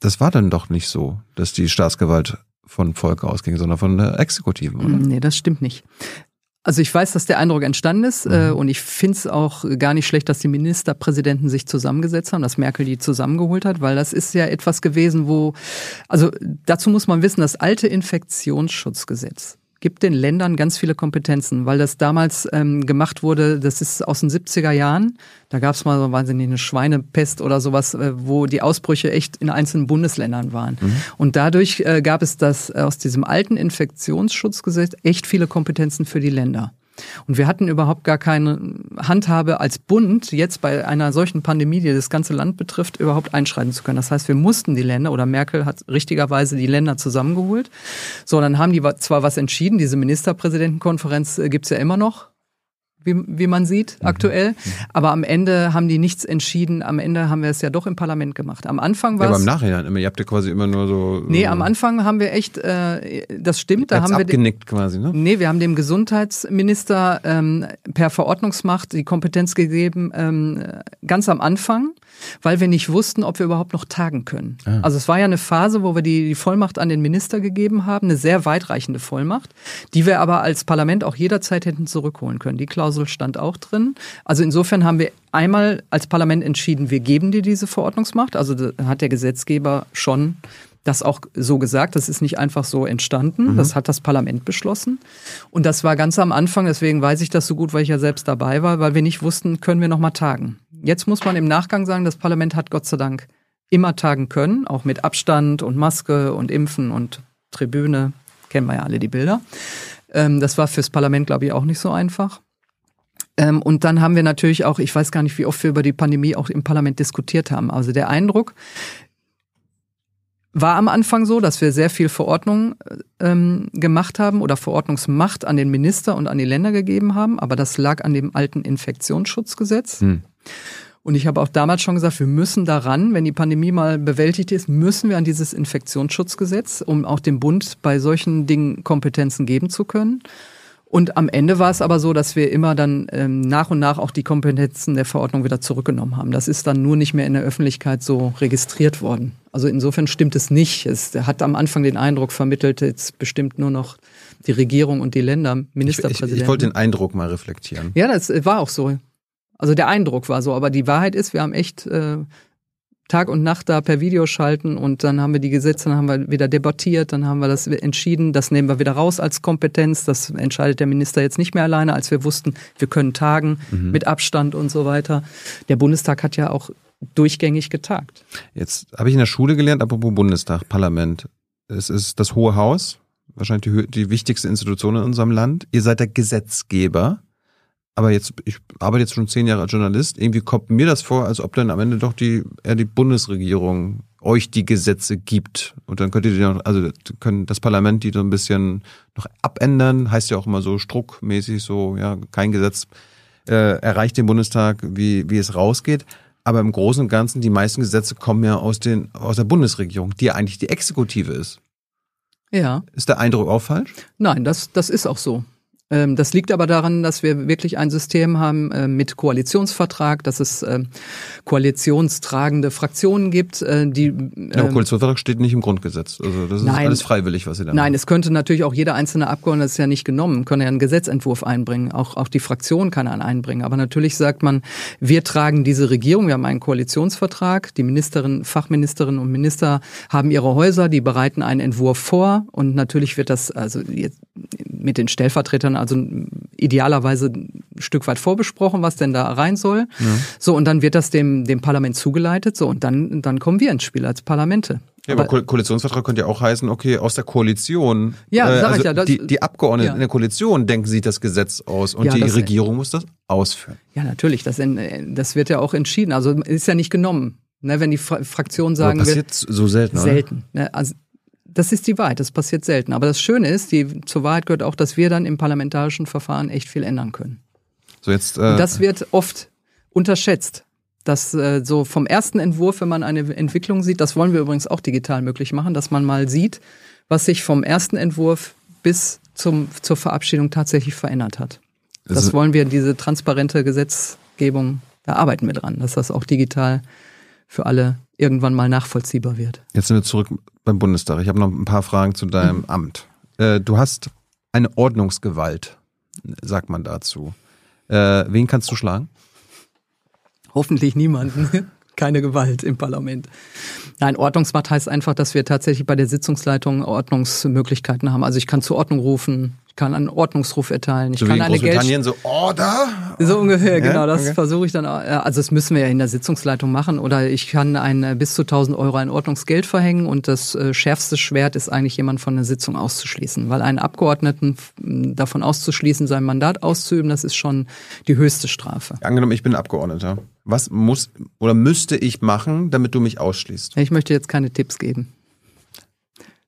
Speaker 1: das war dann doch nicht so, dass die Staatsgewalt von Volk ausging, sondern von der Exekutiven, oder?
Speaker 2: Nee, das stimmt nicht. Also ich weiß, dass der Eindruck entstanden ist äh, mhm. und ich finde es auch gar nicht schlecht, dass die Ministerpräsidenten sich zusammengesetzt haben, dass Merkel die zusammengeholt hat, weil das ist ja etwas gewesen, wo, also dazu muss man wissen, das alte Infektionsschutzgesetz gibt den Ländern ganz viele Kompetenzen, weil das damals ähm, gemacht wurde, das ist aus den 70er Jahren. Da gab es mal so, nicht, eine Schweinepest oder sowas, äh, wo die Ausbrüche echt in einzelnen Bundesländern waren. Mhm. Und dadurch äh, gab es das äh, aus diesem alten Infektionsschutzgesetz echt viele Kompetenzen für die Länder. Und wir hatten überhaupt gar keine Handhabe als Bund, jetzt bei einer solchen Pandemie, die das ganze Land betrifft, überhaupt einschreiten zu können. Das heißt, wir mussten die Länder, oder Merkel hat richtigerweise die Länder zusammengeholt. So, dann haben die zwar was entschieden, diese Ministerpräsidentenkonferenz äh, gibt's ja immer noch, wie, wie man sieht, mhm. aktuell. Mhm. Aber am Ende haben die nichts entschieden. Am Ende haben wir es ja doch im Parlament gemacht. Am Anfang war
Speaker 1: es. Ja, aber im Nachhinein immer. Ihr habt ja quasi immer nur so.
Speaker 2: Nee, äh, am Anfang haben wir echt, äh, das stimmt, da haben wir.
Speaker 1: abgenickt quasi, ne?
Speaker 2: Nee, wir haben dem Gesundheitsminister ähm, per Verordnungsmacht die Kompetenz gegeben, ähm, ganz am Anfang weil wir nicht wussten, ob wir überhaupt noch tagen können. Ah. Also es war ja eine Phase, wo wir die, die Vollmacht an den Minister gegeben haben, eine sehr weitreichende Vollmacht, die wir aber als Parlament auch jederzeit hätten zurückholen können. Die Klausel stand auch drin. Also insofern haben wir einmal als Parlament entschieden, wir geben dir diese Verordnungsmacht. Also hat der Gesetzgeber schon das auch so gesagt. Das ist nicht einfach so entstanden. Mhm. Das hat das Parlament beschlossen. Und das war ganz am Anfang, deswegen weiß ich das so gut, weil ich ja selbst dabei war, weil wir nicht wussten, können wir noch mal tagen. Jetzt muss man im Nachgang sagen, das Parlament hat Gott sei Dank immer tagen können, auch mit Abstand und Maske und Impfen und Tribüne. Kennen wir ja alle die Bilder. Ähm, das war fürs Parlament, glaube ich, auch nicht so einfach. Ähm, und dann haben wir natürlich auch, ich weiß gar nicht, wie oft wir über die Pandemie auch im Parlament diskutiert haben. Also der Eindruck war am Anfang so, dass wir sehr viel Verordnungen ähm, gemacht haben oder Verordnungsmacht an den Minister und an die Länder gegeben haben, aber das lag an dem alten Infektionsschutzgesetz. Hm. Und ich habe auch damals schon gesagt, wir müssen daran, wenn die Pandemie mal bewältigt ist, müssen wir an dieses Infektionsschutzgesetz, um auch dem Bund bei solchen Dingen Kompetenzen geben zu können. Und am Ende war es aber so, dass wir immer dann ähm, nach und nach auch die Kompetenzen der Verordnung wieder zurückgenommen haben. Das ist dann nur nicht mehr in der Öffentlichkeit so registriert worden. Also insofern stimmt es nicht. Es hat am Anfang den Eindruck vermittelt, jetzt bestimmt nur noch die Regierung und die Länder, Ministerpräsidenten.
Speaker 1: Ich, ich, ich wollte den Eindruck mal reflektieren.
Speaker 2: Ja, das war auch so. Also der Eindruck war so, aber die Wahrheit ist, wir haben echt äh, Tag und Nacht da per Video schalten und dann haben wir die Gesetze, dann haben wir wieder debattiert, dann haben wir das entschieden, das nehmen wir wieder raus als Kompetenz, das entscheidet der Minister jetzt nicht mehr alleine, als wir wussten, wir können tagen mhm. mit Abstand und so weiter. Der Bundestag hat ja auch durchgängig getagt.
Speaker 1: Jetzt habe ich in der Schule gelernt, apropos Bundestag, Parlament. Es ist das Hohe Haus, wahrscheinlich die, die wichtigste Institution in unserem Land. Ihr seid der Gesetzgeber aber jetzt, ich arbeite jetzt schon zehn Jahre als Journalist, irgendwie kommt mir das vor, als ob dann am Ende doch die, eher die Bundesregierung euch die Gesetze gibt. Und dann könnt ihr die noch, also können das Parlament die so ein bisschen noch abändern, heißt ja auch immer so struckmäßig so, ja, kein Gesetz äh, erreicht den Bundestag, wie, wie es rausgeht. Aber im Großen und Ganzen, die meisten Gesetze kommen ja aus, den, aus der Bundesregierung, die ja eigentlich die Exekutive ist.
Speaker 2: Ja.
Speaker 1: Ist der Eindruck auch falsch?
Speaker 2: Nein, das, das ist auch so. Ähm, das liegt aber daran, dass wir wirklich ein System haben äh, mit Koalitionsvertrag, dass es ähm, koalitionstragende Fraktionen gibt, äh, die.
Speaker 1: Ja, ähm, Koalitionsvertrag steht nicht im Grundgesetz. Also das ist nein, alles freiwillig, was Sie da
Speaker 2: machen. Nein, es könnte natürlich auch jeder einzelne Abgeordnete, das ist ja nicht genommen, können ja einen Gesetzentwurf einbringen. Auch, auch die Fraktion kann einen einbringen. Aber natürlich sagt man, wir tragen diese Regierung, wir haben einen Koalitionsvertrag, die Ministerinnen, Fachministerinnen und Minister haben ihre Häuser, die bereiten einen Entwurf vor und natürlich wird das, also jetzt mit den Stellvertretern also idealerweise ein Stück weit vorbesprochen, was denn da rein soll. Ja. So, und dann wird das dem, dem Parlament zugeleitet, so, und dann, dann kommen wir ins Spiel als Parlamente.
Speaker 1: Ja, aber, aber Koalitionsvertrag könnte ja auch heißen, okay, aus der Koalition.
Speaker 2: Ja, äh, sag also ich ja.
Speaker 1: Das, die, die Abgeordneten ja. in der Koalition denken sich das Gesetz aus und ja, die Regierung muss das ausführen.
Speaker 2: Ja, natürlich. Das, das wird ja auch entschieden. Also ist ja nicht genommen. Ne, wenn die Fraktionen sagen.
Speaker 1: Aber passiert wir, so selten,
Speaker 2: oder? Selten. Ne, also das ist die Wahrheit, das passiert selten. Aber das Schöne ist, die, zur Wahrheit gehört auch, dass wir dann im parlamentarischen Verfahren echt viel ändern können.
Speaker 1: So jetzt, äh,
Speaker 2: das wird oft unterschätzt. Dass äh, so vom ersten Entwurf, wenn man eine Entwicklung sieht, das wollen wir übrigens auch digital möglich machen, dass man mal sieht, was sich vom ersten Entwurf bis zum, zur Verabschiedung tatsächlich verändert hat. Das wollen wir, diese transparente Gesetzgebung, da arbeiten wir dran, dass das auch digital für alle irgendwann mal nachvollziehbar wird.
Speaker 1: Jetzt sind wir zurück beim Bundestag. Ich habe noch ein paar Fragen zu deinem mhm. Amt. Äh, du hast eine Ordnungsgewalt, sagt man dazu. Äh, wen kannst du schlagen?
Speaker 2: Hoffentlich niemanden. Keine Gewalt im Parlament. Nein, Ordnungsmacht heißt einfach, dass wir tatsächlich bei der Sitzungsleitung Ordnungsmöglichkeiten haben. Also ich kann zur Ordnung rufen, kann einen Ordnungsruf erteilen. Ich
Speaker 1: so
Speaker 2: kann
Speaker 1: wie
Speaker 2: in eine
Speaker 1: Großbritannien so Order?
Speaker 2: So ungefähr, genau. Ja? Das okay. versuche ich dann. Also das müssen wir ja in der Sitzungsleitung machen. Oder ich kann ein äh, bis zu 1000 Euro ein Ordnungsgeld verhängen. Und das äh, schärfste Schwert ist eigentlich jemand von der Sitzung auszuschließen, weil einen Abgeordneten davon auszuschließen, sein Mandat auszuüben, das ist schon die höchste Strafe.
Speaker 1: Angenommen, ich bin Abgeordneter. Was muss oder müsste ich machen, damit du mich ausschließt?
Speaker 2: Ich möchte jetzt keine Tipps geben.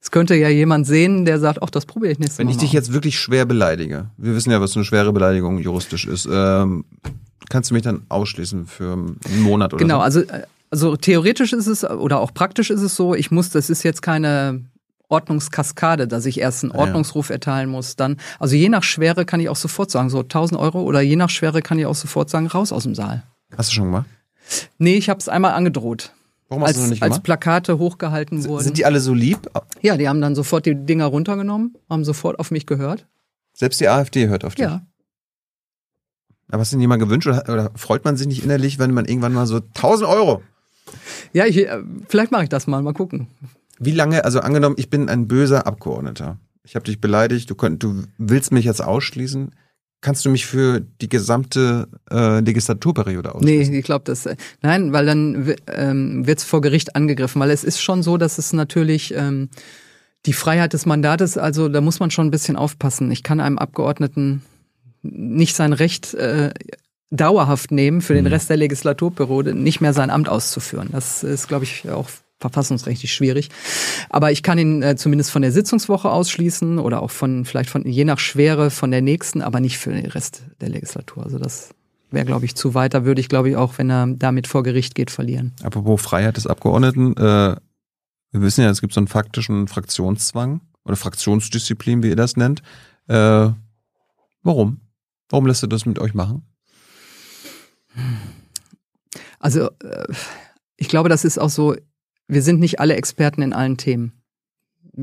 Speaker 2: Es könnte ja jemand sehen, der sagt, ach, das probiere ich nächstes
Speaker 1: Mal. Wenn ich dich jetzt wirklich schwer beleidige, wir wissen ja, was eine schwere Beleidigung juristisch ist, ähm, kannst du mich dann ausschließen für einen Monat oder
Speaker 2: genau,
Speaker 1: so?
Speaker 2: Genau, also, also theoretisch ist es oder auch praktisch ist es so, ich muss, das ist jetzt keine Ordnungskaskade, dass ich erst einen Ordnungsruf erteilen muss, dann, also je nach Schwere kann ich auch sofort sagen, so 1000 Euro oder je nach Schwere kann ich auch sofort sagen, raus aus dem Saal.
Speaker 1: Hast du schon gemacht?
Speaker 2: Nee, ich habe es einmal angedroht.
Speaker 1: Warum hast
Speaker 2: als,
Speaker 1: du noch nicht gemacht?
Speaker 2: Als Plakate hochgehalten wurden.
Speaker 1: Sind die alle so lieb?
Speaker 2: Ja, die haben dann sofort die Dinger runtergenommen, haben sofort auf mich gehört.
Speaker 1: Selbst die AfD hört auf dich?
Speaker 2: Ja.
Speaker 1: Aber hast du dir mal gewünscht oder, oder, freut man sich nicht innerlich, wenn man irgendwann mal so 1000 Euro?
Speaker 2: Ja, ich, äh, vielleicht mache ich das mal, mal gucken.
Speaker 1: Wie lange, also angenommen, ich bin ein böser Abgeordneter. Ich habe dich beleidigt, du, könnt, du willst mich jetzt ausschließen. Kannst du mich für die gesamte äh, Legislaturperiode ausschließen?
Speaker 2: Nee, ich glaube das. Äh, nein, weil dann ähm, wird es vor Gericht angegriffen, weil es ist schon so, dass es natürlich ähm, die Freiheit des Mandates, also da muss man schon ein bisschen aufpassen. Ich kann einem Abgeordneten nicht sein Recht äh, dauerhaft nehmen, für den mhm. Rest der Legislaturperiode nicht mehr sein Amt auszuführen. Das ist, glaube ich, auch verfassungsrechtlich schwierig. Aber ich kann ihn äh, zumindest von der Sitzungswoche ausschließen oder auch von, vielleicht von, je nach Schwere von der nächsten, aber nicht für den Rest der Legislatur. Also das wäre, glaube ich, zu weit. Da würde ich, glaube ich, auch, wenn er damit vor Gericht geht, verlieren.
Speaker 1: Apropos Freiheit des Abgeordneten, äh, wir wissen ja, es gibt so einen faktischen Fraktionszwang oder Fraktionsdisziplin, wie ihr das nennt. Äh, warum? Warum lässt du das mit euch machen?
Speaker 2: Also, äh, ich glaube, das ist auch so wir sind nicht alle Experten in allen Themen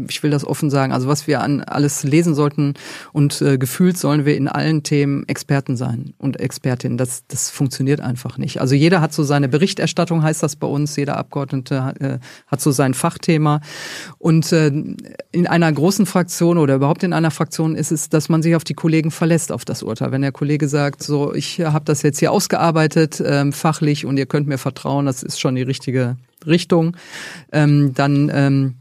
Speaker 2: ich will das offen sagen, also was wir an alles lesen sollten und äh, gefühlt sollen wir in allen Themen Experten sein und Expertin. Das, das funktioniert einfach nicht. Also jeder hat so seine Berichterstattung, heißt das bei uns, jeder Abgeordnete äh, hat so sein Fachthema. Und äh, in einer großen Fraktion oder überhaupt in einer Fraktion ist es, dass man sich auf die Kollegen verlässt, auf das Urteil. Wenn der Kollege sagt, so, ich habe das jetzt hier ausgearbeitet, ähm, fachlich und ihr könnt mir vertrauen, das ist schon die richtige Richtung, ähm, dann ähm,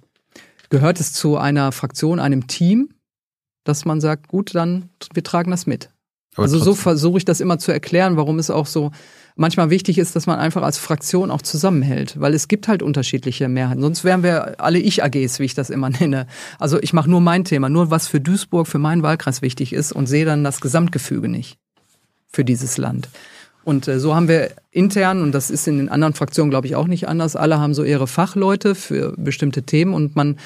Speaker 2: gehört es zu einer Fraktion, einem Team, dass man sagt, gut, dann wir tragen das mit. Aber also so versuche ich das immer zu erklären, warum es auch so manchmal wichtig ist, dass man einfach als Fraktion auch zusammenhält, weil es gibt halt unterschiedliche Mehrheiten. Sonst wären wir alle Ich-AGs, wie ich das immer nenne. Also ich mache nur mein Thema, nur was für Duisburg, für meinen Wahlkreis wichtig ist und sehe dann das Gesamtgefüge nicht für dieses Land. Und äh, so haben wir intern, und das ist in den anderen Fraktionen, glaube ich, auch nicht anders, alle haben so ihre Fachleute für bestimmte Themen. Und man,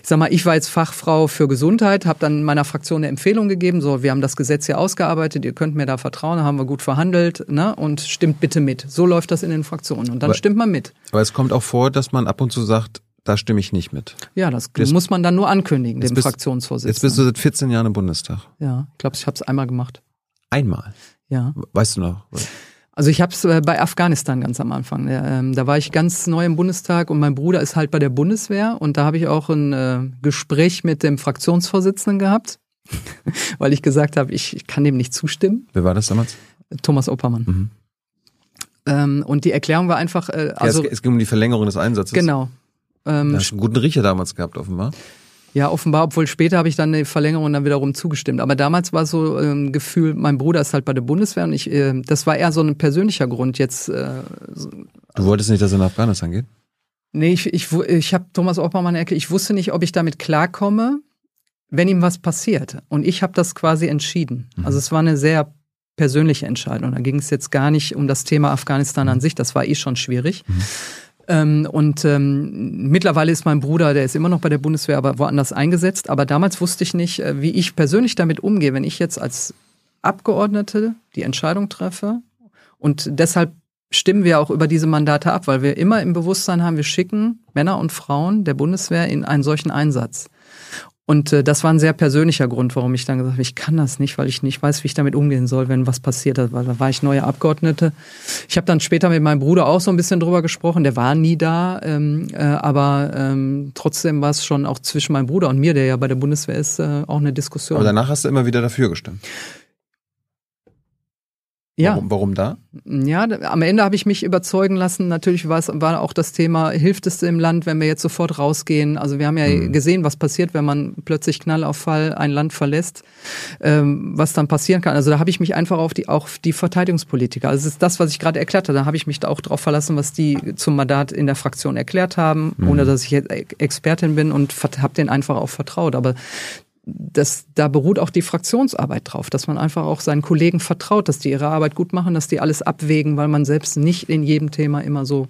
Speaker 2: ich sag mal, ich war jetzt Fachfrau für Gesundheit, habe dann meiner Fraktion eine Empfehlung gegeben, so, wir haben das Gesetz hier ausgearbeitet, ihr könnt mir da vertrauen, haben wir gut verhandelt, ne? Und stimmt bitte mit. So läuft das in den Fraktionen. Und dann aber, stimmt man mit.
Speaker 1: Aber es kommt auch vor, dass man ab und zu sagt, da stimme ich nicht mit.
Speaker 2: Ja, das jetzt, muss man dann nur ankündigen, dem bist, Fraktionsvorsitzenden.
Speaker 1: Jetzt bist du seit 14 Jahren im Bundestag.
Speaker 2: Ja, ich glaube, ich habe es einmal gemacht.
Speaker 1: Einmal?
Speaker 2: Ja.
Speaker 1: Weißt du noch?
Speaker 2: Also ich habe es äh, bei Afghanistan ganz am Anfang. Ähm, da war ich ganz neu im Bundestag und mein Bruder ist halt bei der Bundeswehr und da habe ich auch ein äh, Gespräch mit dem Fraktionsvorsitzenden gehabt, weil ich gesagt habe, ich, ich kann dem nicht zustimmen.
Speaker 1: Wer war das damals?
Speaker 2: Thomas Oppermann. Mhm. Ähm, und die Erklärung war einfach, äh, also
Speaker 1: ja, es, es, ging um die Verlängerung des Einsatzes.
Speaker 2: Genau.
Speaker 1: Ähm, da hast du einen guten Riecher damals gehabt, offenbar.
Speaker 2: Ja, offenbar, obwohl später habe ich dann eine Verlängerung dann wiederum zugestimmt. Aber damals war so ein ähm, Gefühl, mein Bruder ist halt bei der Bundeswehr und ich, äh, das war eher so ein persönlicher Grund jetzt. Äh,
Speaker 1: so, du wolltest nicht, dass er nach Afghanistan geht?
Speaker 2: Nee, ich, ich, ich habe Thomas Oppermann erklärt, ich wusste nicht, ob ich damit klarkomme, wenn ihm was passiert. Und ich habe das quasi entschieden. Mhm. Also es war eine sehr persönliche Entscheidung. Da ging es jetzt gar nicht um das Thema Afghanistan an mhm. sich, das war eh schon schwierig. Mhm. Ähm, und ähm, mittlerweile ist mein Bruder, der ist immer noch bei der Bundeswehr, aber woanders eingesetzt. Aber damals wusste ich nicht, äh, wie ich persönlich damit umgehe, wenn ich jetzt als Abgeordnete die Entscheidung treffe. Und deshalb stimmen wir auch über diese Mandate ab, weil wir immer im Bewusstsein haben, wir schicken Männer und Frauen der Bundeswehr in einen solchen Einsatz. Und äh, das war ein sehr persönlicher Grund, warum ich dann gesagt habe, ich kann das nicht, weil ich nicht weiß, wie ich damit umgehen soll, wenn was passiert. Weil da war ich neue Abgeordnete. Ich habe dann später mit meinem Bruder auch so ein bisschen drüber gesprochen. Der war nie da, ähm, äh, aber ähm, trotzdem war es schon auch zwischen meinem Bruder und mir, der ja bei der Bundeswehr ist, äh, auch eine Diskussion.
Speaker 1: Aber danach hast du immer wieder dafür gestimmt.
Speaker 2: Ja.
Speaker 1: Warum, warum da?
Speaker 2: Ja, am Ende habe ich mich überzeugen lassen. Natürlich war es war auch das Thema, hilft es im Land, wenn wir jetzt sofort rausgehen? Also wir haben ja mhm. gesehen, was passiert, wenn man plötzlich Knallauffall ein Land verlässt, ähm, was dann passieren kann. Also da habe ich mich einfach auf die auch die Verteidigungspolitiker. Also das ist das, was ich gerade erklärt habe. Da habe ich mich da auch darauf verlassen, was die zum Mandat in der Fraktion erklärt haben, mhm. ohne dass ich jetzt Expertin bin und habe denen einfach auch vertraut. Aber das, da beruht auch die Fraktionsarbeit drauf, dass man einfach auch seinen Kollegen vertraut, dass die ihre Arbeit gut machen, dass die alles abwägen, weil man selbst nicht in jedem Thema immer so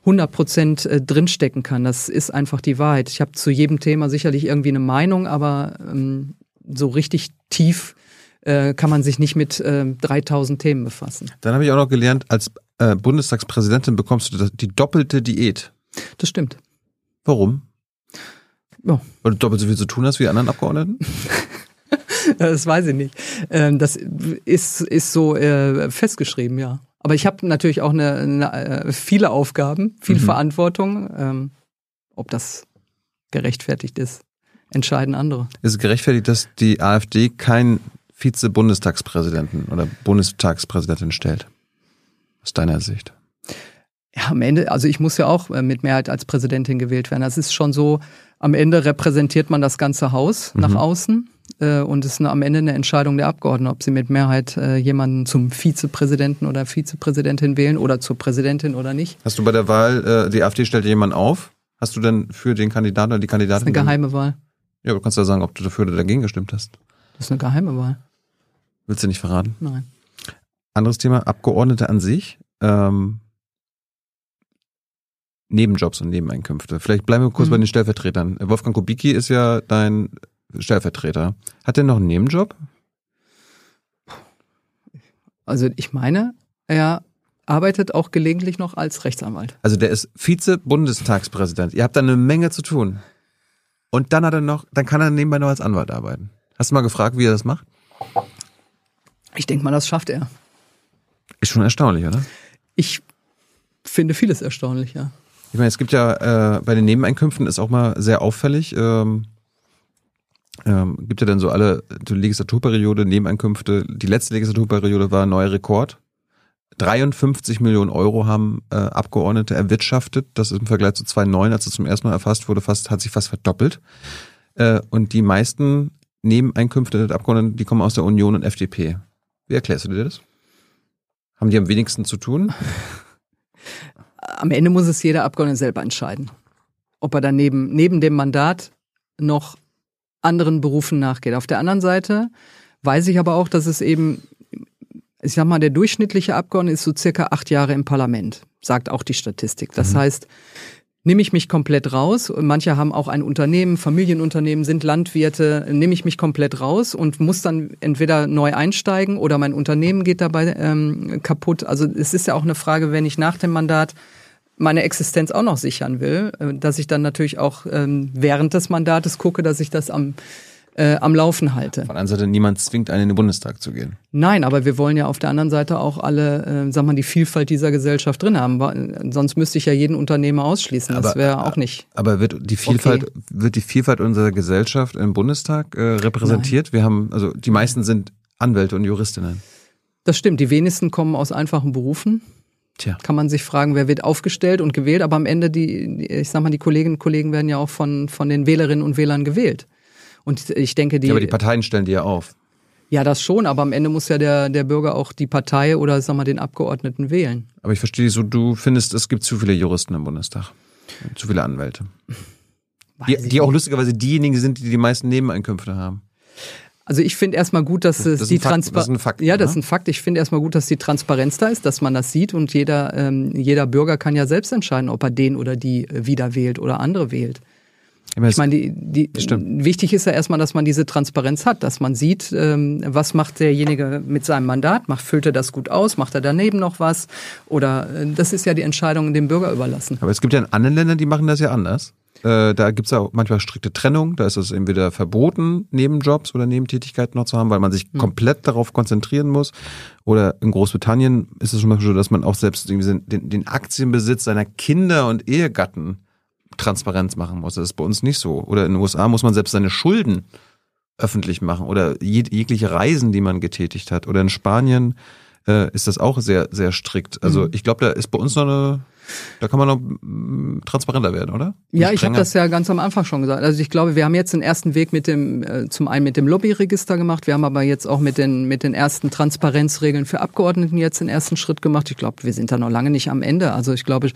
Speaker 2: 100 Prozent äh, drinstecken kann. Das ist einfach die Wahrheit. Ich habe zu jedem Thema sicherlich irgendwie eine Meinung, aber ähm, so richtig tief äh, kann man sich nicht mit äh, 3000 Themen befassen.
Speaker 1: Dann habe ich auch noch gelernt, als äh, Bundestagspräsidentin bekommst du die doppelte Diät.
Speaker 2: Das stimmt.
Speaker 1: Warum? Ja. Weil du doppelt so viel zu tun hast wie die anderen Abgeordneten?
Speaker 2: das weiß ich nicht. Ähm, das ist, ist so äh, festgeschrieben, ja. Aber ich habe natürlich auch eine, eine, äh, viele Aufgaben, viel mhm. Verantwortung. Ähm, ob das gerechtfertigt ist, entscheiden andere.
Speaker 1: Ist es gerechtfertigt, dass die AfD keinen Vize-Bundestagspräsidenten oder Bundestagspräsidentin stellt? Aus deiner Sicht?
Speaker 2: Ja, am Ende, also ich muss ja auch äh, mit Mehrheit als Präsidentin gewählt werden. Das ist schon so, am Ende repräsentiert man das ganze Haus mhm. nach außen äh, und es ist eine, am Ende eine Entscheidung der Abgeordneten, ob sie mit Mehrheit äh, jemanden zum Vizepräsidenten oder Vizepräsidentin wählen oder zur Präsidentin oder nicht.
Speaker 1: Hast du bei der Wahl, äh, die AfD stellt jemanden auf? Hast du denn für den Kandidaten oder die Kandidatin?
Speaker 2: Das ist eine geheime Wahl.
Speaker 1: Ja, du kannst ja sagen, ob du dafür oder dagegen gestimmt hast.
Speaker 2: Das ist eine geheime Wahl.
Speaker 1: Willst du nicht verraten?
Speaker 2: Nein.
Speaker 1: Anderes Thema, Abgeordnete an sich. Ähm, Nebenjobs und Nebeneinkünfte. Vielleicht bleiben wir kurz mhm. bei den Stellvertretern. Wolfgang Kubicki ist ja dein Stellvertreter. Hat er noch einen Nebenjob?
Speaker 2: Also ich meine, er arbeitet auch gelegentlich noch als Rechtsanwalt.
Speaker 1: Also der ist Vize-Bundestagspräsident. Ihr habt da eine Menge zu tun. Und dann hat er noch, dann kann er nebenbei noch als Anwalt arbeiten. Hast du mal gefragt, wie er das macht?
Speaker 2: Ich denke mal, das schafft er.
Speaker 1: Ist schon erstaunlich, oder?
Speaker 2: Ich finde vieles erstaunlich, ja.
Speaker 1: Ich meine, es gibt ja äh, bei den Nebeneinkünften ist auch mal sehr auffällig. Ähm, ähm, gibt ja dann so alle Legislaturperiode Nebeneinkünfte. Die letzte Legislaturperiode war ein neuer Rekord. 53 Millionen Euro haben äh, Abgeordnete erwirtschaftet. Das ist im Vergleich zu 2009, als es zum ersten Mal erfasst wurde, fast hat sich fast verdoppelt. Äh, und die meisten Nebeneinkünfte der Abgeordneten, die kommen aus der Union und FDP. Wie erklärst du dir das? Haben die am wenigsten zu tun?
Speaker 2: Am Ende muss es jeder Abgeordnete selber entscheiden, ob er dann neben, neben dem Mandat noch anderen Berufen nachgeht. Auf der anderen Seite weiß ich aber auch, dass es eben, ich sag mal, der durchschnittliche Abgeordnete ist so circa acht Jahre im Parlament, sagt auch die Statistik. Das mhm. heißt, nehme ich mich komplett raus. Manche haben auch ein Unternehmen, Familienunternehmen, sind Landwirte, nehme ich mich komplett raus und muss dann entweder neu einsteigen oder mein Unternehmen geht dabei ähm, kaputt. Also es ist ja auch eine Frage, wenn ich nach dem Mandat meine Existenz auch noch sichern will, äh, dass ich dann natürlich auch ähm, während des Mandates gucke, dass ich das am äh, am Laufen halte.
Speaker 1: Von der anderen Seite, niemand zwingt einen in den Bundestag zu gehen.
Speaker 2: Nein, aber wir wollen ja auf der anderen Seite auch alle, äh, sag mal, die Vielfalt dieser Gesellschaft drin haben. Sonst müsste ich ja jeden Unternehmer ausschließen. Das wäre auch nicht.
Speaker 1: Aber wird die Vielfalt, okay. wird die Vielfalt unserer Gesellschaft im Bundestag äh, repräsentiert? Nein. Wir haben, also die meisten sind Anwälte und Juristinnen.
Speaker 2: Das stimmt. Die wenigsten kommen aus einfachen Berufen. Tja. Kann man sich fragen, wer wird aufgestellt und gewählt, aber am Ende die, ich sag mal, die Kolleginnen und Kollegen werden ja auch von, von den Wählerinnen und Wählern gewählt. Und ich denke, die.
Speaker 1: Ja, aber die Parteien stellen die ja auf.
Speaker 2: Ja, das schon, aber am Ende muss ja der, der Bürger auch die Partei oder sag mal den Abgeordneten wählen.
Speaker 1: Aber ich verstehe so, du findest, es gibt zu viele Juristen im Bundestag. Zu viele Anwälte. Die, die, auch lustigerweise diejenigen sind, die die meisten Nebeneinkünfte haben.
Speaker 2: Also ich finde erstmal gut, dass das, das die Transparenz. Ja, das ist ein Fakt. Ich finde erstmal gut, dass die Transparenz da ist, dass man das sieht und jeder, ähm, jeder Bürger kann ja selbst entscheiden, ob er den oder die wieder wählt oder andere wählt. Ich meine, die, die, wichtig ist ja erstmal, dass man diese Transparenz hat, dass man sieht, ähm, was macht derjenige mit seinem Mandat, macht, füllt er das gut aus, macht er daneben noch was oder äh, das ist ja die Entscheidung dem Bürger überlassen.
Speaker 1: Aber es gibt ja in anderen Ländern, die machen das ja anders. Äh, da gibt es auch manchmal strikte Trennung. Da ist es entweder verboten, Nebenjobs oder Nebentätigkeiten noch zu haben, weil man sich mhm. komplett darauf konzentrieren muss. Oder in Großbritannien ist es zum Beispiel so, dass man auch selbst den, den Aktienbesitz seiner Kinder und Ehegatten Transparenz machen muss. Das ist bei uns nicht so. Oder in den USA muss man selbst seine Schulden öffentlich machen oder jeg jegliche Reisen, die man getätigt hat. Oder in Spanien äh, ist das auch sehr, sehr strikt. Also mhm. ich glaube, da ist bei uns noch eine da kann man noch mm, transparenter werden, oder?
Speaker 2: Ja, ich habe das ja ganz am Anfang schon gesagt. Also ich glaube, wir haben jetzt den ersten Weg mit dem, äh, zum einen mit dem Lobbyregister gemacht. Wir haben aber jetzt auch mit den, mit den ersten Transparenzregeln für Abgeordneten jetzt den ersten Schritt gemacht. Ich glaube, wir sind da noch lange nicht am Ende. Also ich glaube,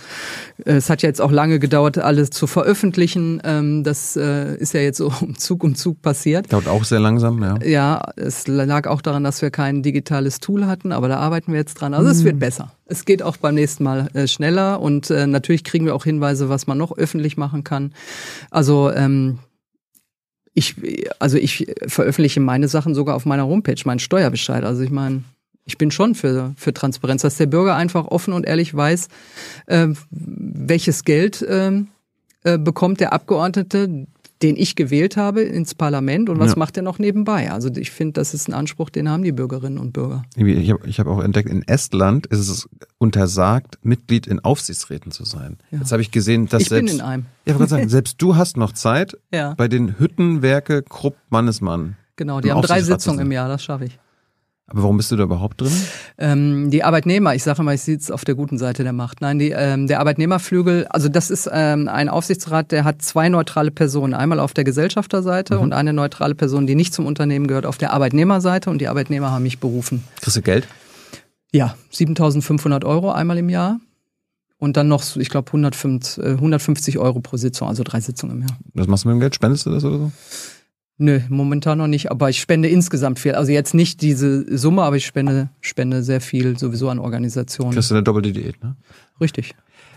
Speaker 2: es hat ja jetzt auch lange gedauert, alles zu veröffentlichen. Ähm, das äh, ist ja jetzt so um Zug um Zug passiert.
Speaker 1: Dauert auch sehr langsam, ja.
Speaker 2: Ja, es lag auch daran, dass wir kein digitales Tool hatten, aber da arbeiten wir jetzt dran. Also es wird hm. besser. Es geht auch beim nächsten Mal äh, schneller und äh, natürlich kriegen wir auch Hinweise, was man noch öffentlich machen kann. Also ähm, ich, also ich veröffentliche meine Sachen sogar auf meiner Homepage, meinen Steuerbescheid. Also ich meine, ich bin schon für, für Transparenz, dass der Bürger einfach offen und ehrlich weiß, äh, welches Geld äh, äh, bekommt der Abgeordnete, den ich gewählt habe ins Parlament und was ja. macht er noch nebenbei? Also ich finde, das ist ein Anspruch, den haben die Bürgerinnen und Bürger.
Speaker 1: Ich habe ich hab auch entdeckt, in Estland ist es untersagt, Mitglied in Aufsichtsräten zu sein. Ja. Jetzt habe ich gesehen, dass
Speaker 2: ich
Speaker 1: selbst,
Speaker 2: bin in einem.
Speaker 1: Ja, ich sagen, selbst du hast noch Zeit ja. bei den Hüttenwerke Krupp Mannesmann.
Speaker 2: Genau, die haben drei Sitzungen im Jahr, das schaffe ich.
Speaker 1: Aber warum bist du da überhaupt drin?
Speaker 2: Ähm, die Arbeitnehmer, ich sage mal, ich sitze auf der guten Seite der Macht. Nein, die, ähm, der Arbeitnehmerflügel, also das ist ähm, ein Aufsichtsrat, der hat zwei neutrale Personen. Einmal auf der Gesellschafterseite mhm. und eine neutrale Person, die nicht zum Unternehmen gehört, auf der Arbeitnehmerseite. Und die Arbeitnehmer haben mich berufen.
Speaker 1: Kriegst du Geld?
Speaker 2: Ja, 7.500 Euro einmal im Jahr. Und dann noch, ich glaube, 150 Euro pro Sitzung, also drei Sitzungen im Jahr.
Speaker 1: Was machst du mit dem Geld? Spendest du das oder so?
Speaker 2: Nö, momentan noch nicht, aber ich spende insgesamt viel. Also jetzt nicht diese Summe, aber ich spende, spende sehr viel sowieso an Organisationen.
Speaker 1: Kriegst du eine doppelte Diät, ne?
Speaker 2: Richtig.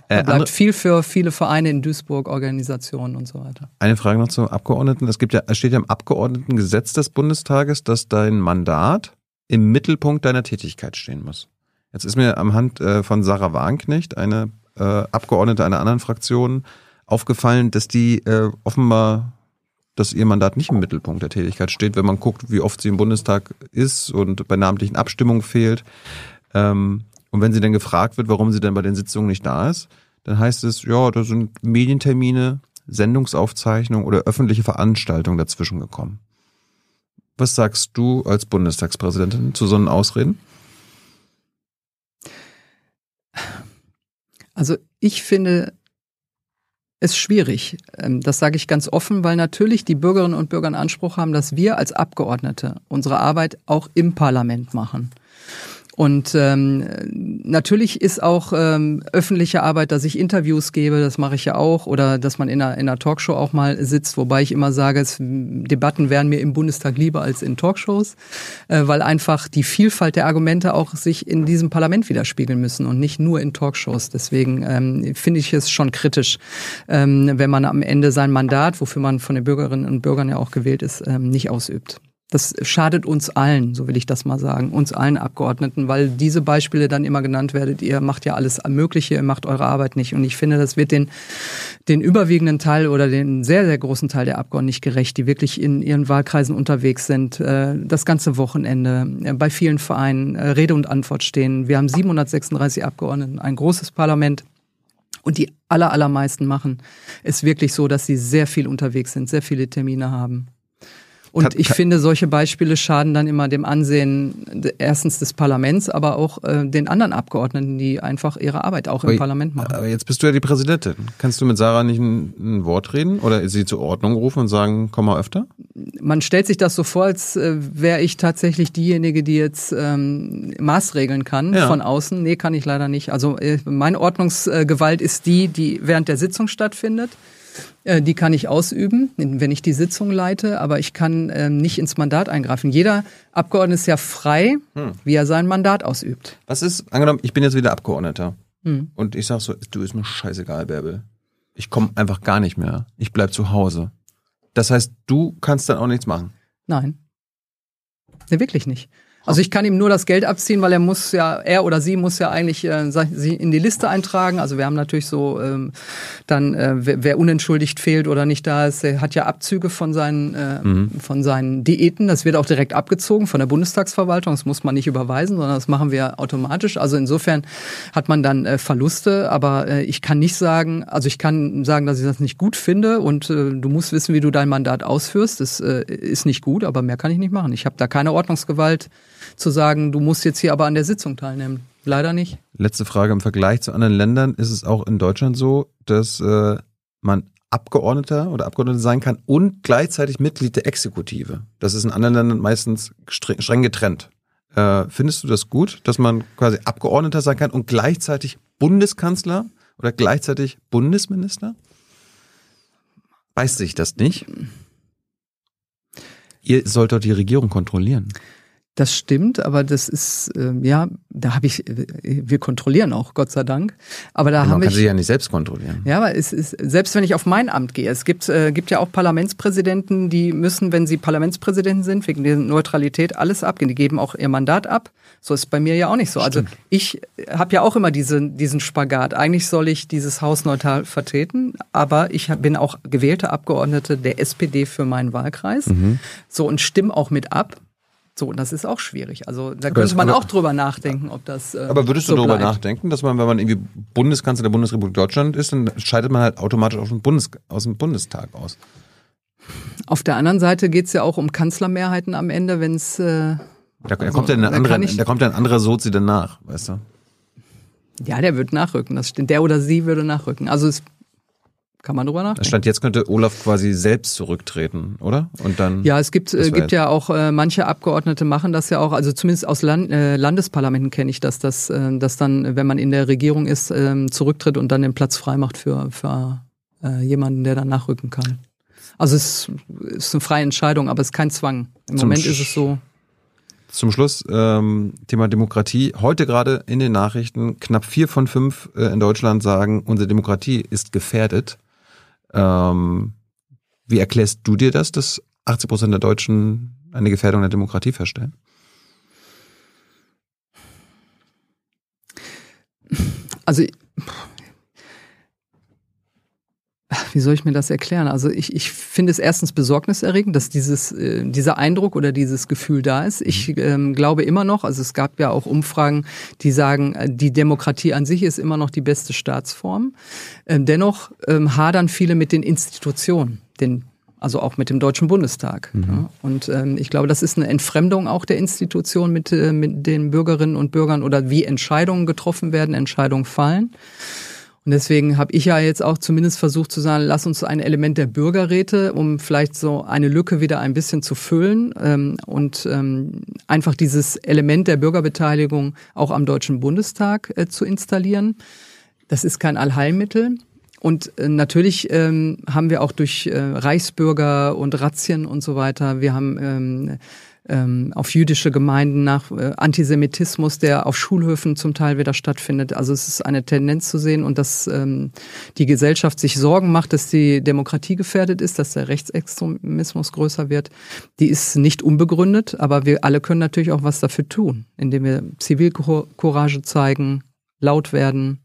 Speaker 2: Äh, da bleibt viel für viele Vereine in Duisburg, Organisationen und so weiter.
Speaker 1: Eine Frage noch zum Abgeordneten. Es gibt ja, es steht ja im Abgeordnetengesetz des Bundestages, dass dein Mandat im Mittelpunkt deiner Tätigkeit stehen muss. Jetzt ist mir am Hand äh, von Sarah Wagenknecht, eine äh, Abgeordnete einer anderen Fraktion, aufgefallen, dass die äh, offenbar, dass ihr Mandat nicht im Mittelpunkt der Tätigkeit steht, wenn man guckt, wie oft sie im Bundestag ist und bei namentlichen Abstimmungen fehlt. Ähm, und wenn sie dann gefragt wird, warum sie denn bei den Sitzungen nicht da ist, dann heißt es, ja, da sind Medientermine, Sendungsaufzeichnungen oder öffentliche Veranstaltungen dazwischen gekommen. Was sagst du als Bundestagspräsidentin zu so einen Ausreden?
Speaker 2: Also ich finde es schwierig. Ähm, das sage ich ganz offen, weil natürlich die Bürgerinnen und Bürger einen Anspruch haben, dass wir als Abgeordnete unsere Arbeit auch im Parlament machen. Und ähm, natürlich ist auch ähm, öffentliche Arbeit, dass ich Interviews gebe, das mache ich ja auch, oder dass man in einer, in einer Talkshow auch mal sitzt, wobei ich immer sage, es, Debatten wären mir im Bundestag lieber als in Talkshows, äh, weil einfach die Vielfalt der Argumente auch sich in diesem Parlament widerspiegeln müssen und nicht nur in Talkshows. Deswegen ähm, finde ich es schon kritisch, ähm, wenn man am Ende sein Mandat, wofür man von den Bürgerinnen und Bürgern ja auch gewählt ist, ähm, nicht ausübt. Das schadet uns allen, so will ich das mal sagen, uns allen Abgeordneten, weil diese Beispiele dann immer genannt werdet, ihr macht ja alles Mögliche, ihr macht eure Arbeit nicht. Und ich finde, das wird den, den überwiegenden Teil oder den sehr, sehr großen Teil der Abgeordneten nicht gerecht, die wirklich in ihren Wahlkreisen unterwegs sind, äh, das ganze Wochenende, äh, bei vielen Vereinen äh, Rede und Antwort stehen. Wir haben 736 Abgeordneten, ein großes Parlament. Und die aller, allermeisten machen es wirklich so, dass sie sehr viel unterwegs sind, sehr viele Termine haben. Und ich finde, solche Beispiele schaden dann immer dem Ansehen erstens des Parlaments, aber auch äh, den anderen Abgeordneten, die einfach ihre Arbeit auch im Parlament machen.
Speaker 1: Aber jetzt bist du ja die Präsidentin. Kannst du mit Sarah nicht ein, ein, Wort reden oder sie zur Ordnung rufen und sagen, komm mal öfter?
Speaker 2: Man stellt sich das so vor, als äh, wäre ich tatsächlich diejenige, die jetzt ähm, maßregeln kann ja. von außen. Nee, kann ich leider nicht. Also äh, meine Ordnungsgewalt ist die, die während der Sitzung stattfindet. Äh, die kann ich ausüben, wenn ich die Sitzung leite, aber ich kann ähm, nicht ins Mandat eingreifen. Jeder Abgeordnete ist ja frei, hm. wie er sein Mandat ausübt.
Speaker 1: Was ist, angenommen, ich bin jetzt wieder Abgeordneter hm. und ich sag so, du ist mir scheißegal, Bärbel. Ich komme einfach gar nicht mehr. Ich bleib zu Hause. Das heißt, du kannst dann auch nichts machen.
Speaker 2: Nein. Nee, wirklich nicht. Also ich kann ihm nur das Geld abziehen, weil er muss ja, er oder sie muss ja eigentlich äh, sie in die Liste eintragen. Also wir haben natürlich so ähm, dann, äh, wer, wer unentschuldigt fehlt oder nicht da ist, der hat ja Abzüge von seinen äh, mhm. von seinen Diäten. Das wird auch direkt abgezogen von der Bundestagsverwaltung. Das muss man nicht überweisen, sondern das machen wir automatisch. Also insofern hat man dann äh, Verluste, aber äh, ich kann nicht sagen, also ich kann sagen, dass ich das nicht gut finde und äh, du musst wissen, wie du dein Mandat ausführst. Das äh, ist nicht gut, aber mehr kann ich nicht machen. Ich habe da keine Ordnungsgewalt zu sagen, du musst jetzt hier aber an der Sitzung teilnehmen. Leider nicht.
Speaker 1: Letzte Frage im Vergleich zu anderen Ländern. Ist es auch in Deutschland so, dass äh, man Abgeordneter oder Abgeordnete sein kann und gleichzeitig Mitglied der Exekutive? Das ist in anderen Ländern meistens streng getrennt. Äh, findest du das gut, dass man quasi Abgeordneter sein kann und gleichzeitig Bundeskanzler oder gleichzeitig Bundesminister? Beißt sich das nicht? Ihr sollt doch die Regierung kontrollieren.
Speaker 2: Das stimmt, aber das ist, äh, ja, da habe ich, äh, wir kontrollieren auch, Gott sei Dank. Aber da ja, haben wir. Man
Speaker 1: kann sich ja nicht selbst kontrollieren.
Speaker 2: Ja, aber es ist, selbst wenn ich auf mein Amt gehe, es gibt, äh, gibt ja auch Parlamentspräsidenten, die müssen, wenn sie Parlamentspräsidenten sind, wegen der Neutralität alles abgeben. Die geben auch ihr Mandat ab. So ist bei mir ja auch nicht so. Also stimmt. Also ich habe ja auch immer diese, diesen Spagat. Eigentlich soll ich dieses Haus neutral vertreten, aber ich bin auch gewählte Abgeordnete der SPD für meinen Wahlkreis. Mhm. So und stimme auch mit ab. So, und das ist auch schwierig. Also da könnte man auch drüber nachdenken, ob das. Äh,
Speaker 1: aber würdest
Speaker 2: so
Speaker 1: du darüber nachdenken, dass man, wenn man irgendwie Bundeskanzler der Bundesrepublik Deutschland ist, dann scheidet man halt automatisch aus dem, Bundes, aus dem Bundestag aus?
Speaker 2: Auf der anderen Seite geht es ja auch um Kanzlermehrheiten am Ende, wenn es. Äh,
Speaker 1: da, da, kommt ja eine andere, da kommt ja ein anderer Sozi danach, weißt du?
Speaker 2: Ja, der wird nachrücken. Das stimmt. Der oder sie würde nachrücken. Also es kann man drüber nachdenken.
Speaker 1: Stand jetzt könnte Olaf quasi selbst zurücktreten, oder? Und dann.
Speaker 2: Ja, es gibt, äh, gibt ja auch äh, manche Abgeordnete machen das ja auch. Also zumindest aus Land, äh, Landesparlamenten kenne ich das, dass, äh, dass dann, wenn man in der Regierung ist, äh, zurücktritt und dann den Platz freimacht für, für äh, jemanden, der dann nachrücken kann. Also es ist eine freie Entscheidung, aber es ist kein Zwang. Im Zum Moment ist es so.
Speaker 1: Zum Schluss ähm, Thema Demokratie. Heute gerade in den Nachrichten knapp vier von fünf äh, in Deutschland sagen, unsere Demokratie ist gefährdet. Ähm, wie erklärst du dir das, dass 80 Prozent der Deutschen eine Gefährdung der Demokratie feststellen?
Speaker 2: Also wie soll ich mir das erklären? Also ich, ich finde es erstens besorgniserregend, dass dieses, äh, dieser Eindruck oder dieses Gefühl da ist. Ich mhm. ähm, glaube immer noch, also es gab ja auch Umfragen, die sagen, äh, die Demokratie an sich ist immer noch die beste Staatsform. Ähm, dennoch ähm, hadern viele mit den Institutionen, den also auch mit dem Deutschen Bundestag. Mhm. Ja. Und ähm, ich glaube, das ist eine Entfremdung auch der Institution mit, äh, mit den Bürgerinnen und Bürgern oder wie Entscheidungen getroffen werden, Entscheidungen fallen. Und deswegen habe ich ja jetzt auch zumindest versucht zu sagen, lass uns ein Element der Bürgerräte, um vielleicht so eine Lücke wieder ein bisschen zu füllen ähm, und ähm, einfach dieses Element der Bürgerbeteiligung auch am Deutschen Bundestag äh, zu installieren. Das ist kein Allheilmittel. Und äh, natürlich ähm, haben wir auch durch äh, Reichsbürger und Razzien und so weiter, wir haben ähm, ähm, auf jüdische Gemeinden nach äh, Antisemitismus, der auf Schulhöfen zum Teil wieder stattfindet. Also es ist eine Tendenz zu sehen und dass ähm, die Gesellschaft sich Sorgen macht, dass die Demokratie gefährdet ist, dass der Rechtsextremismus größer wird. Die ist nicht unbegründet, aber wir alle können natürlich auch was dafür tun, indem wir Zivilcourage zeigen, laut werden.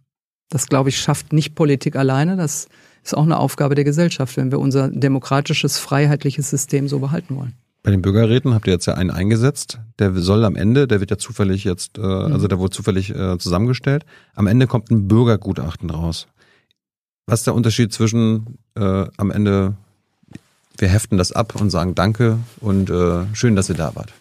Speaker 2: Das, glaube ich, schafft nicht Politik alleine. Das ist auch eine Aufgabe der Gesellschaft, wenn wir unser demokratisches, freiheitliches System so behalten wollen.
Speaker 1: Bei den Bürgerräten habt ihr jetzt ja einen eingesetzt. Der soll am Ende, der wird ja zufällig jetzt, äh, mhm. also der wurde zufällig äh, zusammengestellt. Am Ende kommt ein Bürgergutachten raus. Was ist der Unterschied zwischen äh, am Ende, wir heften das ab und sagen Danke und äh, schön, dass ihr da wart?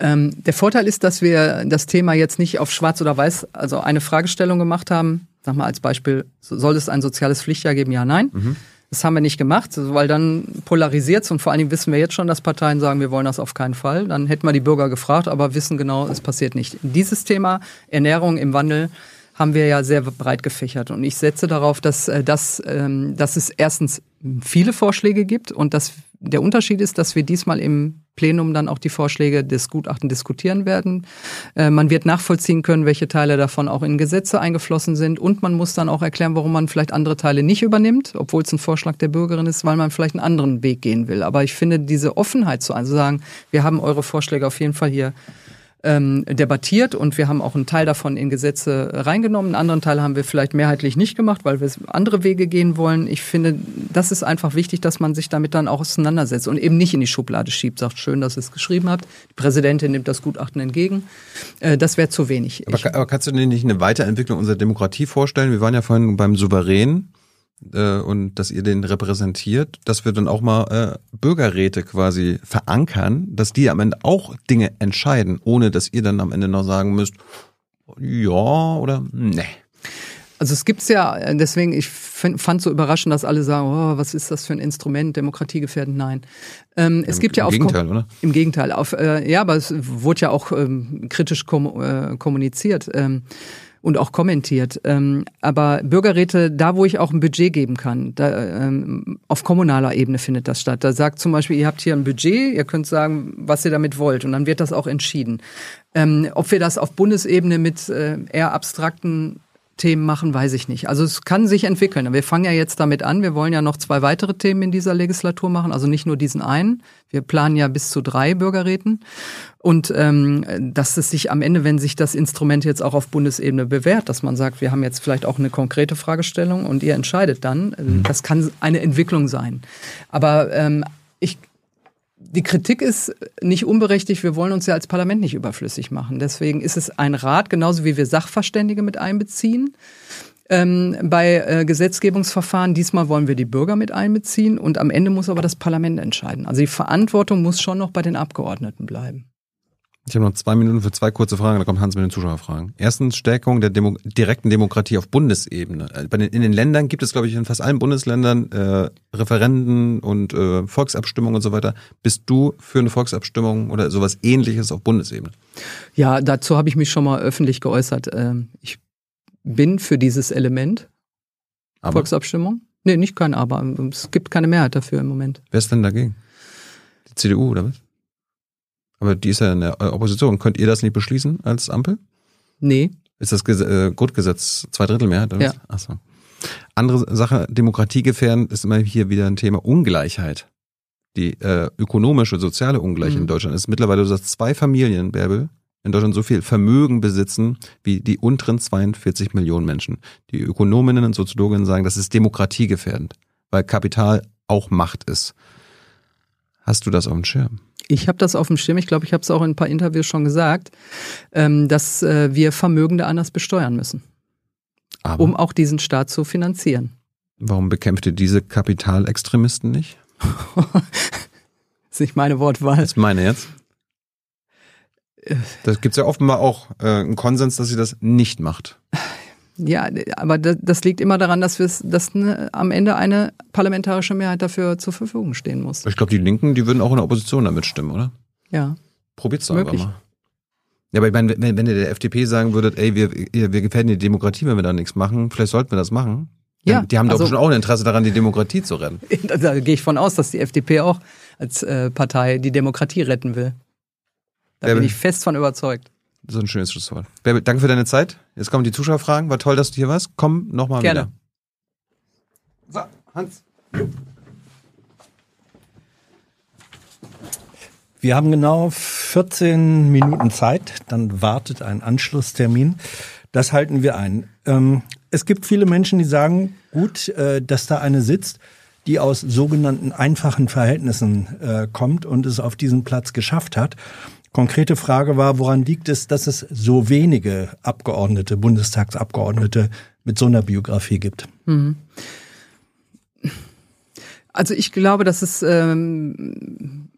Speaker 2: Ähm, der Vorteil ist, dass wir das Thema jetzt nicht auf Schwarz oder Weiß, also eine Fragestellung gemacht haben. Sag mal als Beispiel, soll es ein soziales Pflichtjahr geben? Ja, nein. Mhm. Das haben wir nicht gemacht, weil dann polarisiert und vor allen Dingen wissen wir jetzt schon, dass Parteien sagen, wir wollen das auf keinen Fall. Dann hätten wir die Bürger gefragt, aber wissen genau, es passiert nicht. Dieses Thema Ernährung im Wandel haben wir ja sehr breit gefächert. Und ich setze darauf, dass, äh, dass, ähm, dass es erstens viele Vorschläge gibt und dass der Unterschied ist, dass wir diesmal im Plenum dann auch die Vorschläge des Gutachten diskutieren werden. Äh, man wird nachvollziehen können, welche Teile davon auch in Gesetze eingeflossen sind und man muss dann auch erklären, warum man vielleicht andere Teile nicht übernimmt, obwohl es ein Vorschlag der Bürgerin ist, weil man vielleicht einen anderen Weg gehen will. Aber ich finde diese Offenheit zu sagen, wir haben eure Vorschläge auf jeden Fall hier ähm, debattiert und wir haben auch einen Teil davon in Gesetze reingenommen. Einen anderen Teil haben wir vielleicht mehrheitlich nicht gemacht, weil wir andere Wege gehen wollen. Ich finde, das ist einfach wichtig, dass man sich damit dann auch auseinandersetzt und eben nicht in die Schublade schiebt, sagt, schön, dass ihr es geschrieben habt. Die Präsidentin nimmt das Gutachten entgegen. Äh, das wäre zu wenig.
Speaker 1: Aber, aber kannst du dir nicht eine Weiterentwicklung unserer Demokratie vorstellen? Wir waren ja vorhin beim Souverän äh, und dass ihr den repräsentiert, dass wir dann auch mal äh, Bürgerräte quasi verankern, dass die am Ende auch Dinge entscheiden, ohne dass ihr dann am Ende noch sagen müsst, ja oder nee.
Speaker 2: Also es gibt's ja, deswegen, ich fand so überraschend, dass alle sagen, oh, was ist das für ein Instrument, demokratiegefährdend? Nein. Ähm, es gibt ja
Speaker 1: Im Gegenteil, oder?
Speaker 2: Im Gegenteil. Auf, äh, ja, aber es wurde ja auch ähm, kritisch kom äh, kommuniziert. Ähm, und auch kommentiert. Ähm, aber Bürgerräte, da wo ich auch ein Budget geben kann, da, ähm, auf kommunaler Ebene findet das statt. Da sagt zum Beispiel, ihr habt hier ein Budget, ihr könnt sagen, was ihr damit wollt und dann wird das auch entschieden. Ähm, ob wir das auf Bundesebene mit äh, eher abstrakten Themen machen, weiß ich nicht. Also es kann sich entwickeln. Wir fangen ja jetzt damit an. Wir wollen ja noch zwei weitere Themen in dieser Legislatur machen, also nicht nur diesen einen. Wir planen ja bis zu drei Bürgerräten. Und ähm, dass es sich am Ende, wenn sich das Instrument jetzt auch auf Bundesebene bewährt, dass man sagt, wir haben jetzt vielleicht auch eine konkrete Fragestellung und ihr entscheidet dann, mhm. das kann eine Entwicklung sein. Aber ähm, ich die Kritik ist nicht unberechtigt. Wir wollen uns ja als Parlament nicht überflüssig machen. Deswegen ist es ein Rat, genauso wie wir Sachverständige mit einbeziehen. Ähm, bei äh, Gesetzgebungsverfahren. Diesmal wollen wir die Bürger mit einbeziehen und am Ende muss aber das Parlament entscheiden. Also die Verantwortung muss schon noch bei den Abgeordneten bleiben.
Speaker 1: Ich habe noch zwei Minuten für zwei kurze Fragen, da kommt Hans mit den Zuschauerfragen. Erstens Stärkung der Demo direkten Demokratie auf Bundesebene. Äh, bei den, in den Ländern gibt es, glaube ich, in fast allen Bundesländern äh, Referenden und äh, Volksabstimmungen und so weiter. Bist du für eine Volksabstimmung oder sowas ähnliches auf Bundesebene?
Speaker 2: Ja, dazu habe ich mich schon mal öffentlich geäußert. Ähm, ich bin für dieses Element. Aber? Volksabstimmung? Nee, nicht kein Aber. Es gibt keine Mehrheit dafür im Moment.
Speaker 1: Wer ist denn dagegen? Die CDU oder was? Aber die ist ja in der Opposition. Könnt ihr das nicht beschließen als Ampel?
Speaker 2: Nee.
Speaker 1: Ist das Ges äh, Grundgesetz zwei Drittel? Oder
Speaker 2: ja.
Speaker 1: Achso. Andere Sache, demokratiegefährdend ist immer hier wieder ein Thema Ungleichheit. Die äh, ökonomische, soziale Ungleichheit mhm. in Deutschland ist mittlerweile, du sagst, zwei Familien, Bärbel, in Deutschland so viel Vermögen besitzen wie die unteren 42 Millionen Menschen. Die Ökonominnen und Soziologinnen sagen, das ist demokratiegefährdend, weil Kapital auch Macht ist. Hast du das auf dem Schirm?
Speaker 2: Ich habe das auf dem Schirm. Ich glaube, ich habe es auch in ein paar Interviews schon gesagt, ähm, dass äh, wir Vermögende anders besteuern müssen,
Speaker 1: Aber
Speaker 2: um auch diesen Staat zu finanzieren.
Speaker 1: warum bekämpft ihr diese Kapitalextremisten nicht?
Speaker 2: Das ist nicht meine Wortwahl.
Speaker 1: Das ist meine jetzt. Das gibt's ja offenbar auch äh, einen Konsens, dass sie das nicht macht.
Speaker 2: Ja, aber da- das liegt immer daran, dass wir dass ne, am Ende eine parlamentarische Mehrheit dafür zur Verfügung stehen muss.
Speaker 1: Ich glaube, die Linken, die würden auch in der Opposition damit stimmen, oder?
Speaker 2: Ja.
Speaker 1: Probiert's doch einfach mal. Ja, aber ich meine, wenn, wenn ihr der FDP sagen würdet, ey, wir, wir gefährden die Demokratie, wenn wir da nichts machen, vielleicht sollten wir das machen.
Speaker 2: Ja,
Speaker 1: die haben doch
Speaker 2: also-
Speaker 1: schon auch ein Interesse daran, die Demokratie zu retten.
Speaker 2: Da, da gehe ich von aus, dass die FDP auch als äh, Partei die Demokratie retten will. Da
Speaker 1: Ja,
Speaker 2: bin ich fest von überzeugt.
Speaker 1: So ein schönes Schlusswort. Bärbel, danke für deine Zeit. Jetzt kommen die Zuschauerfragen. War toll, dass du hier warst. Komm nochmal
Speaker 2: Gerne.
Speaker 1: wieder. So, Hans.
Speaker 4: Wir haben genau 14 Minuten Zeit, dann wartet ein Anschlusstermin. Das halten wir ein. Ähm, es gibt viele Menschen, die sagen, gut, äh, dass da eine sitzt, die aus sogenannten einfachen Verhältnissen äh, kommt und es auf diesen Platz geschafft hat. Konkrete Frage war, woran liegt es, dass es so wenige Abgeordnete, Bundestagsabgeordnete mit so einer Biografie gibt?
Speaker 2: Also ich glaube, dass es ähm,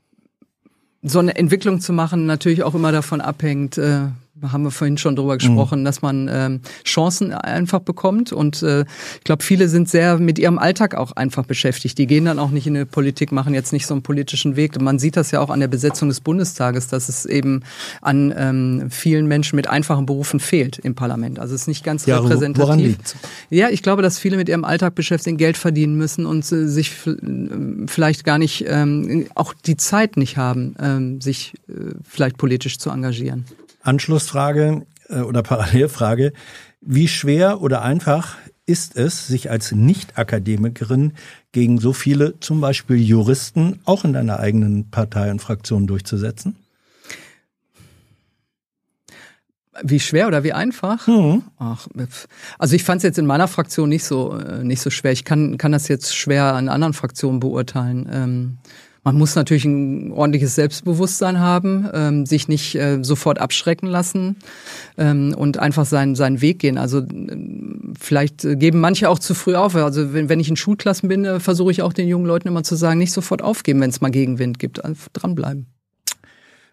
Speaker 2: so eine Entwicklung zu machen natürlich auch immer davon abhängt, äh, haben wir vorhin schon drüber gesprochen, dass man ähm, Chancen einfach bekommt. Und äh, ich glaube, viele sind sehr mit ihrem Alltag auch einfach beschäftigt. Die gehen dann auch nicht in die Politik, machen jetzt nicht so einen politischen Weg. Man sieht das ja auch an der Besetzung des Bundestages, dass es eben an ähm, vielen Menschen mit einfachen Berufen fehlt im Parlament. Also es ist nicht ganz
Speaker 4: Ja,
Speaker 2: repräsentativ.
Speaker 4: woran liegt's?
Speaker 2: Ja, ich glaube, dass viele mit ihrem Alltag beschäftigt Geld verdienen müssen und äh, sich äh, vielleicht gar nicht, ähm, auch die Zeit nicht haben, ähm, sich äh, vielleicht politisch zu engagieren.
Speaker 4: Anschlussfrage äh, oder Parallelfrage. Wie schwer oder einfach ist es, sich als Nicht-Akademikerin gegen so viele, zum Beispiel Juristen, auch in deiner eigenen Partei und Fraktion durchzusetzen?
Speaker 2: Wie schwer oder wie einfach?
Speaker 4: Mhm.
Speaker 2: Ach, also ich fand es jetzt in meiner Fraktion nicht so äh, nicht so schwer. Ich kann kann das jetzt schwer an anderen Fraktionen beurteilen. Ähm, man muss natürlich ein ordentliches Selbstbewusstsein haben, ähm, sich nicht äh, sofort abschrecken lassen ähm, und einfach seinen seinen Weg gehen. Also ähm, vielleicht äh, geben manche auch zu früh auf. Also wenn, wenn ich in Schulklassen bin, äh, versuche ich auch den jungen Leuten immer zu sagen, nicht sofort aufgeben, wenn es mal Gegenwind gibt, einfach dranbleiben.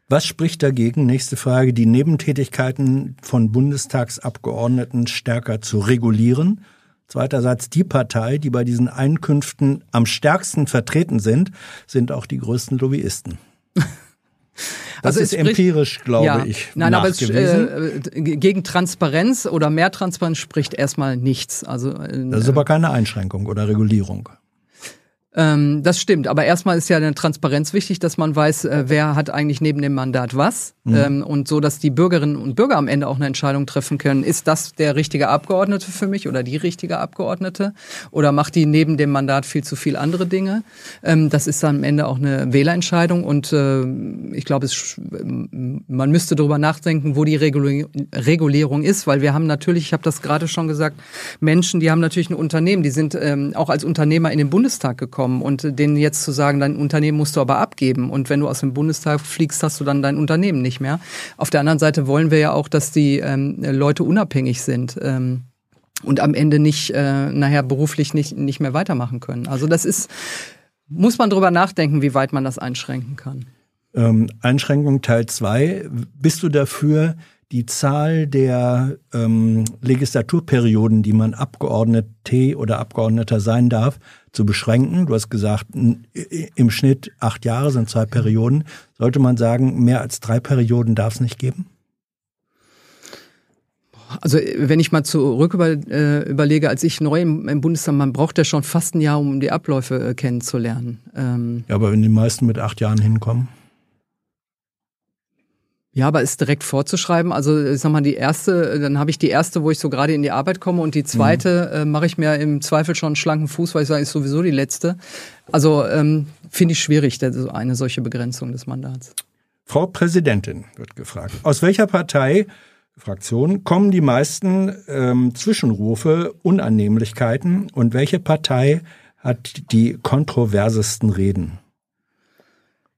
Speaker 4: Was spricht dagegen? Nächste Frage. Die Nebentätigkeiten von Bundestagsabgeordneten stärker zu regulieren. Zweiter Satz. Die Partei, die bei diesen Einkünften am stärksten vertreten sind, sind auch die größten Lobbyisten. Das
Speaker 2: Also
Speaker 4: ist
Speaker 2: spricht-
Speaker 4: empirisch, glaube ich,
Speaker 2: Nein, aber es, äh, äh, gegen Transparenz oder mehr Transparenz spricht erstmal nichts. Also äh,
Speaker 4: Das ist aber keine Einschränkung oder Regulierung.
Speaker 2: Ähm, das stimmt. Aber erstmal ist ja eine Transparenz wichtig, dass man weiß, äh, wer hat eigentlich neben dem Mandat was. Ähm, und so, dass die Bürgerinnen und Bürger am Ende auch eine Entscheidung treffen können. Ist das der richtige Abgeordnete für mich oder die richtige Abgeordnete? Oder macht die neben dem Mandat viel zu viel andere Dinge? Ähm, das ist dann am Ende auch eine Wählerentscheidung. Und äh, ich glaube, man müsste darüber nachdenken, wo die Reguli- Regulierung ist, weil wir haben natürlich, ich habe das gerade schon gesagt, Menschen, die haben natürlich ein Unternehmen, die sind ähm, auch als Unternehmer in den Bundestag gekommen und äh, denen jetzt zu sagen, dein Unternehmen musst du aber abgeben und wenn du aus dem Bundestag fliegst, hast du dann dein Unternehmen nicht mehr. Auf der anderen Seite wollen wir ja auch, dass die ähm, Leute unabhängig sind. Ähm, und am Ende nicht äh, nachher beruflich nicht, nicht mehr weitermachen können. Also das ist, muss man drüber nachdenken, wie weit man das einschränken kann.
Speaker 4: Ähm, Einschränkung Teil 2. Bist du dafür, die Zahl der ähm, Legislaturperioden, die man Abgeordnete oder Abgeordneter sein darf, zu beschränken? Du hast gesagt, im Schnitt acht Jahre sind zwei Perioden. Sollte man sagen, mehr als drei Perioden darf es nicht geben?
Speaker 2: Also wenn ich mal zurück über, äh, überlege, als ich neu im, im Bundestag, man braucht ja schon fast ein Jahr, um die Abläufe äh, kennenzulernen. Ähm,
Speaker 4: Ja, aber wenn die meisten mit acht Jahren hinkommen.
Speaker 2: Ja, aber ist direkt vorzuschreiben. Also ich sag mal, die erste, dann habe ich die erste, wo ich so gerade in die Arbeit komme und die zweite äh, mache ich mir im Zweifel schon einen schlanken Fuß, weil ich sage, ist sowieso die letzte. Also ähm, finde ich schwierig, eine solche Begrenzung des Mandats.
Speaker 4: Frau Präsidentin wird gefragt. Aus welcher Partei, Fraktion, kommen die meisten ähm, Zwischenrufe, Unannehmlichkeiten und welche Partei hat die kontroversesten Reden?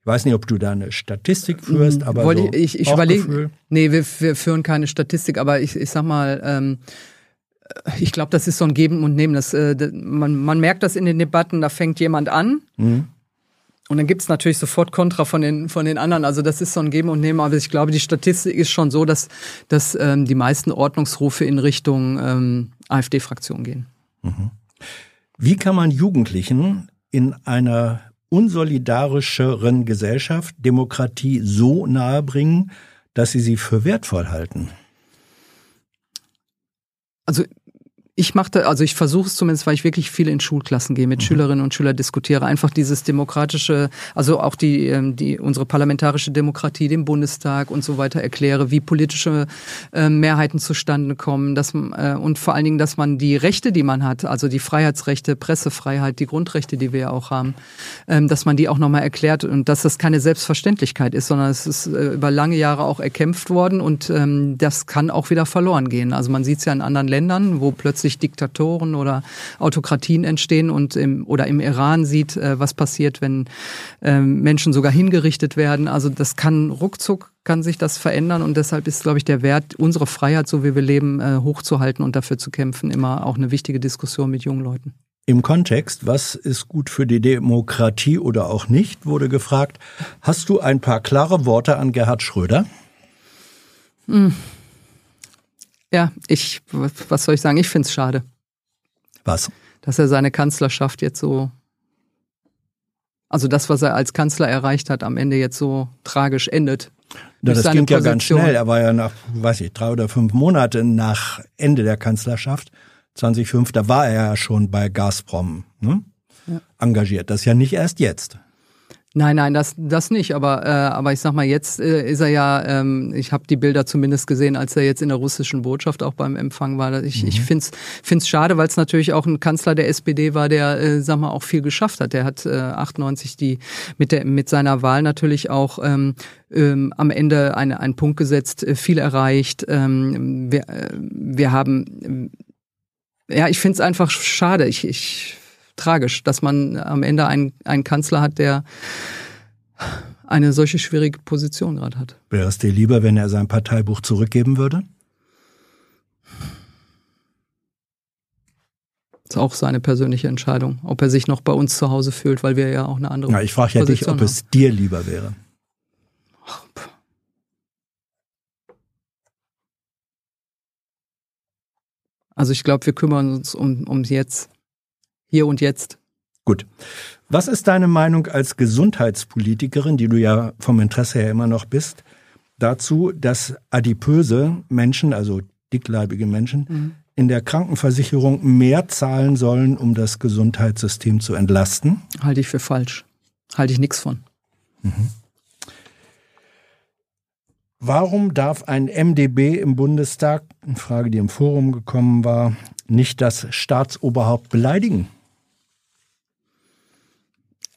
Speaker 4: Ich weiß nicht, ob du da eine Statistik führst,
Speaker 2: Hm,
Speaker 4: aber
Speaker 2: Wollte
Speaker 4: so
Speaker 2: ich, ich überlege, nee, wir, wir führen keine Statistik, aber ich, ich sag mal, ähm, ich glaube, das ist so ein Geben und Nehmen. Das, äh, man, man merkt das in den Debatten, da fängt jemand an
Speaker 4: Mhm.
Speaker 2: und dann gibt's natürlich sofort Kontra von den, von den anderen. Also das ist so ein Geben und Nehmen, aber ich glaube, die Statistik ist schon so, dass, dass ähm, die meisten Ordnungsrufe in Richtung ähm, AfD-Fraktion gehen.
Speaker 4: Wie kann man Jugendlichen in einer unsolidarischeren Gesellschaft Demokratie so nahebringen, dass sie sie für wertvoll halten?
Speaker 2: also ich machte, also ich versuche es zumindest, weil ich wirklich viel in Schulklassen gehe, mit Schülerinnen und Schülern diskutiere, einfach dieses demokratische, also auch die, ähm, die unsere parlamentarische Demokratie, den Bundestag und so weiter erkläre, wie politische äh, Mehrheiten zustande kommen, dass man, äh, und vor allen Dingen, dass man die Rechte, die man hat, also die Freiheitsrechte, Pressefreiheit, die Grundrechte, die wir ja auch haben, ähm, dass man die auch nochmal erklärt und dass das keine Selbstverständlichkeit ist, sondern es ist äh, über lange Jahre auch erkämpft worden und ähm, das kann auch wieder verloren gehen. Also man sieht es ja in anderen Ländern, wo plötzlich Diktatoren oder Autokratien entstehen und im, oder im Iran sieht, äh, was passiert, wenn ähm, Menschen sogar hingerichtet werden. Also das kann ruckzuck kann sich das verändern und deshalb ist, glaube ich, der Wert, unsere Freiheit, so wie wir leben, äh, hochzuhalten und dafür zu kämpfen, immer auch eine wichtige Diskussion mit jungen Leuten.
Speaker 4: Im Kontext, was ist gut für die Demokratie oder auch nicht, wurde gefragt. Hast du ein paar klare Worte an Gerhard Schröder?
Speaker 2: Ja, ich, was soll ich sagen? Ich finde es schade,
Speaker 4: Was?
Speaker 2: dass er seine Kanzlerschaft jetzt so, also das, was er als Kanzler erreicht hat, am Ende jetzt so tragisch endet.
Speaker 4: Na, das ging ja ganz schnell. Er war ja nach, weiß ich, drei oder fünf Monate nach Ende der Kanzlerschaft, 2005, da war er ja schon bei Gazprom ne? engagiert. Das ist ja nicht erst jetzt.
Speaker 2: Nein, nein, das, das nicht. Aber, äh, aber ich sag mal, jetzt äh, ist er ja, ähm, ich habe die Bilder zumindest gesehen, als er jetzt in der russischen Botschaft auch beim Empfang war. Ich, ich find's find's schade, weil es natürlich auch ein Kanzler der SPD war, der, äh, sag mal, auch viel geschafft hat. Der hat äh, 98 die mit, der, mit seiner Wahl natürlich auch ähm, ähm, am Ende eine, einen Punkt gesetzt, äh, viel erreicht. Ähm, wir, äh, wir haben, ähm, ja, ich find's einfach schade. Ich, ich tragisch, dass man am Ende einen, einen Kanzler hat, der eine solche schwierige Position gerade hat.
Speaker 4: Wäre es dir lieber, wenn er sein Parteibuch zurückgeben würde?
Speaker 2: ist auch seine persönliche Entscheidung, ob er sich noch bei uns zu Hause fühlt, weil wir ja auch eine andere
Speaker 4: Ja, ich frage ja dich, ob es dir lieber wäre.
Speaker 2: haben. Also ich glaube, wir kümmern uns um, ums Jetzt, hier und jetzt.
Speaker 4: Gut. Was ist deine Meinung als Gesundheitspolitikerin, die du ja vom Interesse her immer noch bist, dazu, dass adipöse Menschen, also dickleibige Menschen, in der Krankenversicherung mehr zahlen sollen, um das Gesundheitssystem zu entlasten?
Speaker 2: Halte ich für falsch. Halte ich nichts von.
Speaker 4: Warum darf ein MdB im Bundestag, eine Frage, die im Forum gekommen war, nicht das Staatsoberhaupt beleidigen?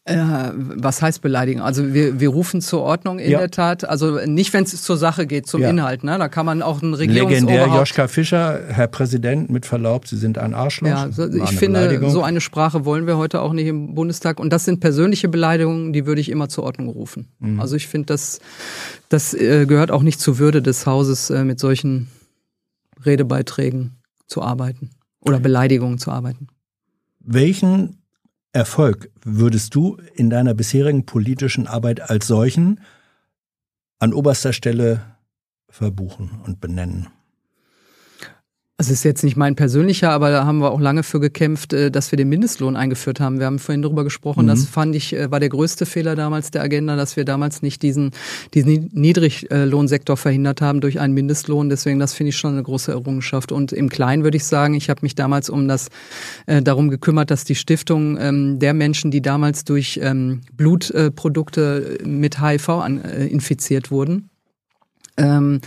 Speaker 2: Äh, was heißt beleidigen? Also wir, wir rufen zur Ordnung in
Speaker 4: Ja.
Speaker 2: der Tat. Also nicht, wenn es zur Sache geht, zum
Speaker 4: Ja.
Speaker 2: Inhalt. Ne? Da kann man auch ein
Speaker 4: Legendär
Speaker 2: Regierungsoberhaupt...
Speaker 4: Joschka Fischer, Herr Präsident, mit Verlaub, Sie sind ein Arschloch.
Speaker 2: Ja, so, ich finde, so eine Sprache wollen wir heute auch nicht im Bundestag. Und das sind persönliche Beleidigungen, die würde ich immer zur Ordnung rufen.
Speaker 4: Mhm.
Speaker 2: Also ich finde, das, das äh, gehört auch nicht zur Würde des Hauses, äh, mit solchen Redebeiträgen zu arbeiten oder Beleidigungen zu arbeiten.
Speaker 4: Welchen Erfolg würdest du in deiner bisherigen politischen Arbeit als solchen an oberster Stelle verbuchen und benennen?
Speaker 2: Also es ist jetzt nicht mein persönlicher, aber da haben wir auch lange für gekämpft, äh, dass wir den Mindestlohn eingeführt haben. Wir haben vorhin darüber gesprochen.
Speaker 4: Mhm.
Speaker 2: Das fand ich, äh, war der größte Fehler damals der Agenda, dass wir damals nicht diesen, diesen Niedriglohnsektor verhindert haben durch einen Mindestlohn. Deswegen, das finde ich schon eine große Errungenschaft. Und im Kleinen würde ich sagen, ich habe mich damals um das, äh, darum gekümmert, dass die Stiftung ähm, der Menschen, die damals durch ähm, Blutprodukte mit HIV an, äh, infiziert wurden, ähm,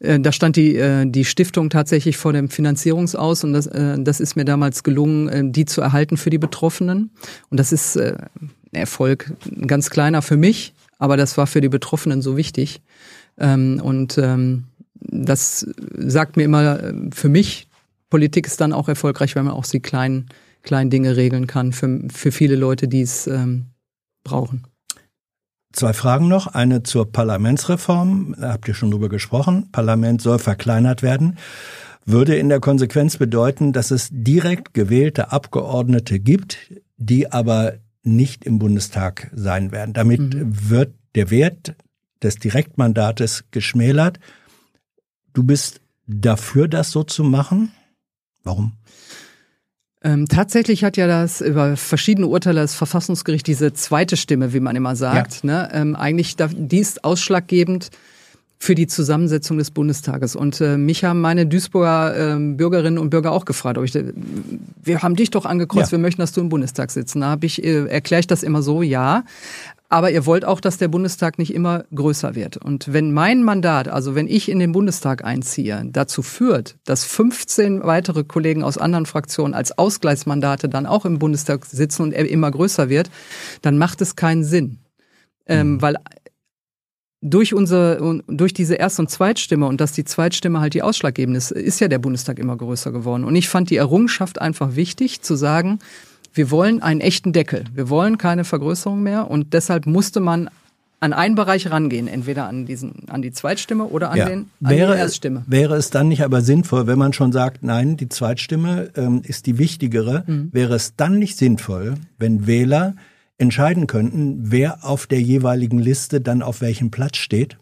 Speaker 2: äh, da stand die, äh, die Stiftung tatsächlich vor dem Finanzierungsaus und das, äh, das ist mir damals gelungen, äh, die zu erhalten für die Betroffenen. Und das ist äh, ein Erfolg, ein ganz kleiner für mich, aber das war für die Betroffenen so wichtig. Ähm, und ähm, das sagt mir immer, für mich, Politik ist dann auch erfolgreich, wenn man auch die kleinen, kleinen Dinge regeln kann, für, für viele Leute, die es ähm, brauchen.
Speaker 4: Zwei Fragen noch. Eine zur Parlamentsreform. Da habt ihr schon drüber gesprochen. Parlament soll verkleinert werden. Würde in der Konsequenz bedeuten, dass es direkt gewählte Abgeordnete gibt, die aber nicht im Bundestag sein werden. Damit mhm. wird der Wert des Direktmandates geschmälert. Du bist dafür, das so zu machen? Warum?
Speaker 2: Ähm, tatsächlich hat ja das über verschiedene Urteile das Verfassungsgericht diese zweite Stimme, wie man immer sagt, ja. ne, ähm, eigentlich da, die ist ausschlaggebend für die Zusammensetzung des Bundestages. Und äh, mich haben meine Duisburger äh, Bürgerinnen und Bürger auch gefragt, ob ich, wir haben dich doch angekreuzt, ja. wir möchten, dass du im Bundestag sitzt. Da habe ich, äh, erkläre ich das immer so, ja. Aber ihr wollt auch, dass der Bundestag nicht immer größer wird. Und wenn mein Mandat, also wenn ich in den Bundestag einziehe, dazu führt, dass 15 weitere Kollegen aus anderen Fraktionen als Ausgleichsmandate dann auch im Bundestag sitzen und er immer größer wird, dann macht es keinen Sinn. Ähm, mhm. weil durch unsere, durch diese Erst- und Zweitstimme und dass die Zweitstimme halt die ausschlaggebende ist, ist ja der Bundestag immer größer geworden. Und ich fand die Errungenschaft einfach wichtig, zu sagen, wir wollen einen echten Deckel. Wir wollen keine Vergrößerung mehr und deshalb musste man an einen Bereich rangehen, entweder an diesen, an die Zweitstimme oder an,
Speaker 4: ja.
Speaker 2: den, an
Speaker 4: wäre,
Speaker 2: die Erststimme.
Speaker 4: Wäre es dann nicht aber sinnvoll, wenn man schon sagt, nein, die Zweitstimme ähm, ist die wichtigere, mhm. wäre es dann nicht sinnvoll, wenn Wähler entscheiden könnten, wer auf der jeweiligen Liste dann auf welchem Platz steht?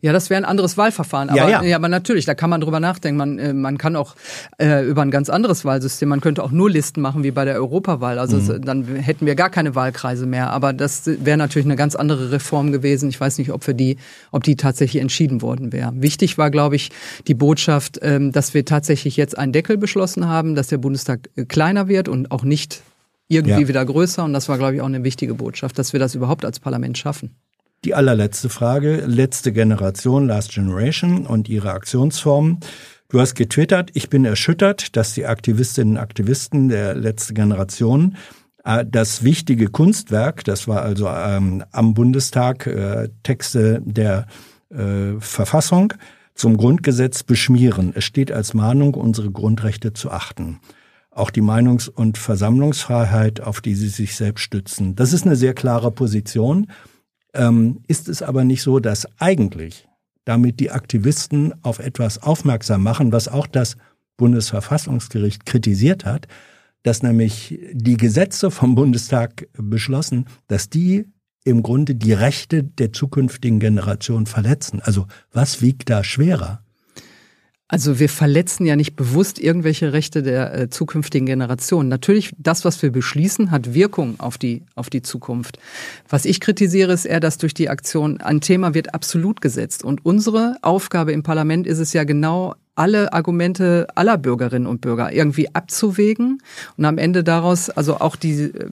Speaker 2: Ja, das wäre ein anderes Wahlverfahren. Aber,
Speaker 4: ja, ja.
Speaker 2: ja, aber natürlich, da kann man drüber nachdenken. Man, äh, man kann auch äh, über ein ganz anderes Wahlsystem, man könnte auch nur Listen machen wie bei der Europawahl. Also mhm. es, dann hätten wir gar keine Wahlkreise mehr. Aber das wäre natürlich eine ganz andere Reform gewesen. Ich weiß nicht, ob für die, ob die tatsächlich entschieden worden wäre. Wichtig war, glaube ich, die Botschaft, ähm, dass wir tatsächlich jetzt einen Deckel beschlossen haben, dass der Bundestag äh, kleiner wird und auch nicht irgendwie ja. wieder größer. Und das war, glaube ich, auch eine wichtige Botschaft, dass wir das überhaupt als Parlament schaffen.
Speaker 4: Die allerletzte Frage, letzte Generation, Last Generation und ihre Aktionsformen. Du hast getwittert, ich bin erschüttert, dass die Aktivistinnen und Aktivisten der letzten Generation äh, das wichtige Kunstwerk, das war also ähm, am Bundestag äh, Texte der äh, Verfassung, zum Grundgesetz beschmieren. Es steht als Mahnung, unsere Grundrechte zu achten auch die Meinungs- und Versammlungsfreiheit, auf die sie sich selbst stützen. Das ist eine sehr klare Position. Ähm, ist es aber nicht so, dass eigentlich damit die Aktivisten auf etwas aufmerksam machen, was auch das Bundesverfassungsgericht kritisiert hat, dass nämlich die Gesetze vom Bundestag beschlossen, dass die im Grunde die Rechte der zukünftigen Generation verletzen. Also was wiegt da schwerer?
Speaker 2: Also wir verletzen ja nicht bewusst irgendwelche Rechte der äh, zukünftigen Generationen. Natürlich, das, was wir beschließen, hat Wirkung auf die, auf die Zukunft. Was ich kritisiere, ist eher, dass durch die Aktion ein Thema wird absolut gesetzt. Und unsere Aufgabe im Parlament ist es ja genau, alle Argumente aller Bürgerinnen und Bürger irgendwie abzuwägen und am Ende daraus also auch die äh,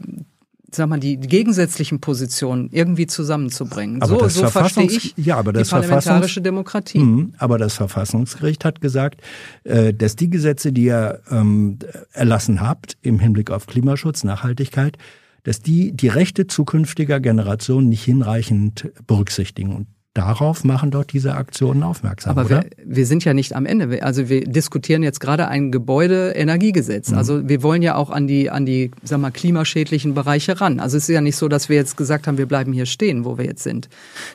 Speaker 2: sag mal, die gegensätzlichen Positionen irgendwie zusammenzubringen.
Speaker 4: Aber
Speaker 2: so,
Speaker 4: so verstehe ich
Speaker 2: ja, aber das die parlamentarische Demokratie.
Speaker 4: Mh, aber das Verfassungsgericht hat gesagt, äh, dass die Gesetze, die ihr ähm, erlassen habt im Hinblick auf Klimaschutz, Nachhaltigkeit, dass die die Rechte zukünftiger Generationen nicht hinreichend berücksichtigen. Und darauf machen doch diese Aktionen aufmerksam.
Speaker 2: Aber
Speaker 4: oder?
Speaker 2: Wir, wir sind ja nicht am Ende. Also wir diskutieren jetzt gerade ein Gebäudeenergiegesetz. Mhm. Also wir wollen ja auch an die, an die, sag mal, klimaschädlichen Bereiche ran. Also es ist ja nicht so, dass wir jetzt gesagt haben, wir bleiben hier stehen, wo wir jetzt sind.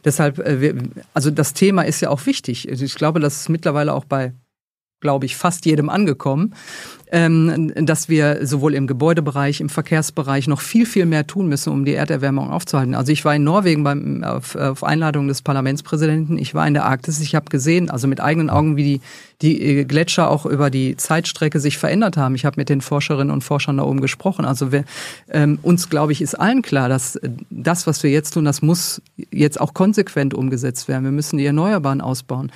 Speaker 2: Deshalb, äh, wir, also das Thema ist ja auch wichtig. Ich glaube, das ist mittlerweile auch bei glaube ich, fast jedem angekommen, ähm, dass wir sowohl im Gebäudebereich, im Verkehrsbereich noch viel, viel mehr tun müssen, um die Erderwärmung aufzuhalten. Also ich war in Norwegen beim, auf, auf Einladung des Parlamentspräsidenten, ich war in der Arktis, ich habe gesehen, also mit eigenen Augen, wie die, die äh, Gletscher auch über die Zeitstrecke sich verändert haben. Ich habe mit den Forscherinnen und Forschern da oben gesprochen. Also wir, ähm, uns, glaube ich, ist allen klar, dass das, was wir jetzt tun, das muss jetzt auch konsequent umgesetzt werden. Wir müssen die Erneuerbaren ausbauen.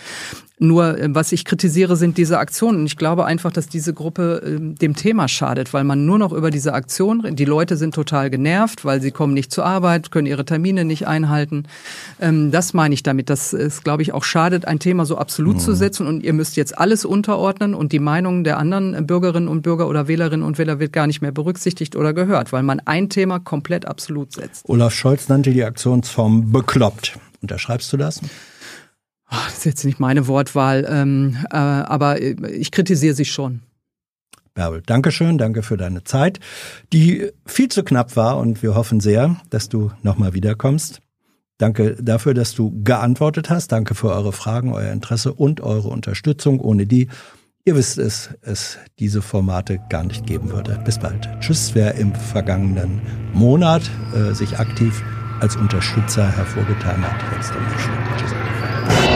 Speaker 2: Nur, äh, was ich kritisiere, sind diese Aktionen. Ich glaube einfach, dass diese Gruppe äh, dem Thema schadet, weil man nur noch über diese Aktion, die Leute sind total genervt, weil sie kommen nicht zur Arbeit, können ihre Termine nicht einhalten. Ähm, das meine ich damit. Das ist, glaube ich, auch schadet, ein Thema so absolut mhm. zu setzen und ihr müsst jetzt alles unterordnen und die Meinungen der anderen Bürgerinnen und Bürger oder Wählerinnen und Wähler wird gar nicht mehr berücksichtigt oder gehört, weil man ein Thema komplett absolut setzt.
Speaker 4: Olaf Scholz nannte die Aktionsform bekloppt. Unterschreibst du das?
Speaker 2: das ist jetzt nicht meine Wortwahl, ähm, äh, aber ich kritisiere sie schon.
Speaker 4: Bärbel, Dankeschön, danke für deine Zeit, die viel zu knapp war und wir hoffen sehr, dass du nochmal wiederkommst. Danke dafür, dass du geantwortet hast. Danke für eure Fragen, euer Interesse und eure Unterstützung, ohne die, ihr wisst es, es diese Formate gar nicht geben würde. Bis bald. Tschüss, wer im vergangenen Monat äh, sich aktiv als Unterstützer hervorgetan hat. Jetzt Tschüss.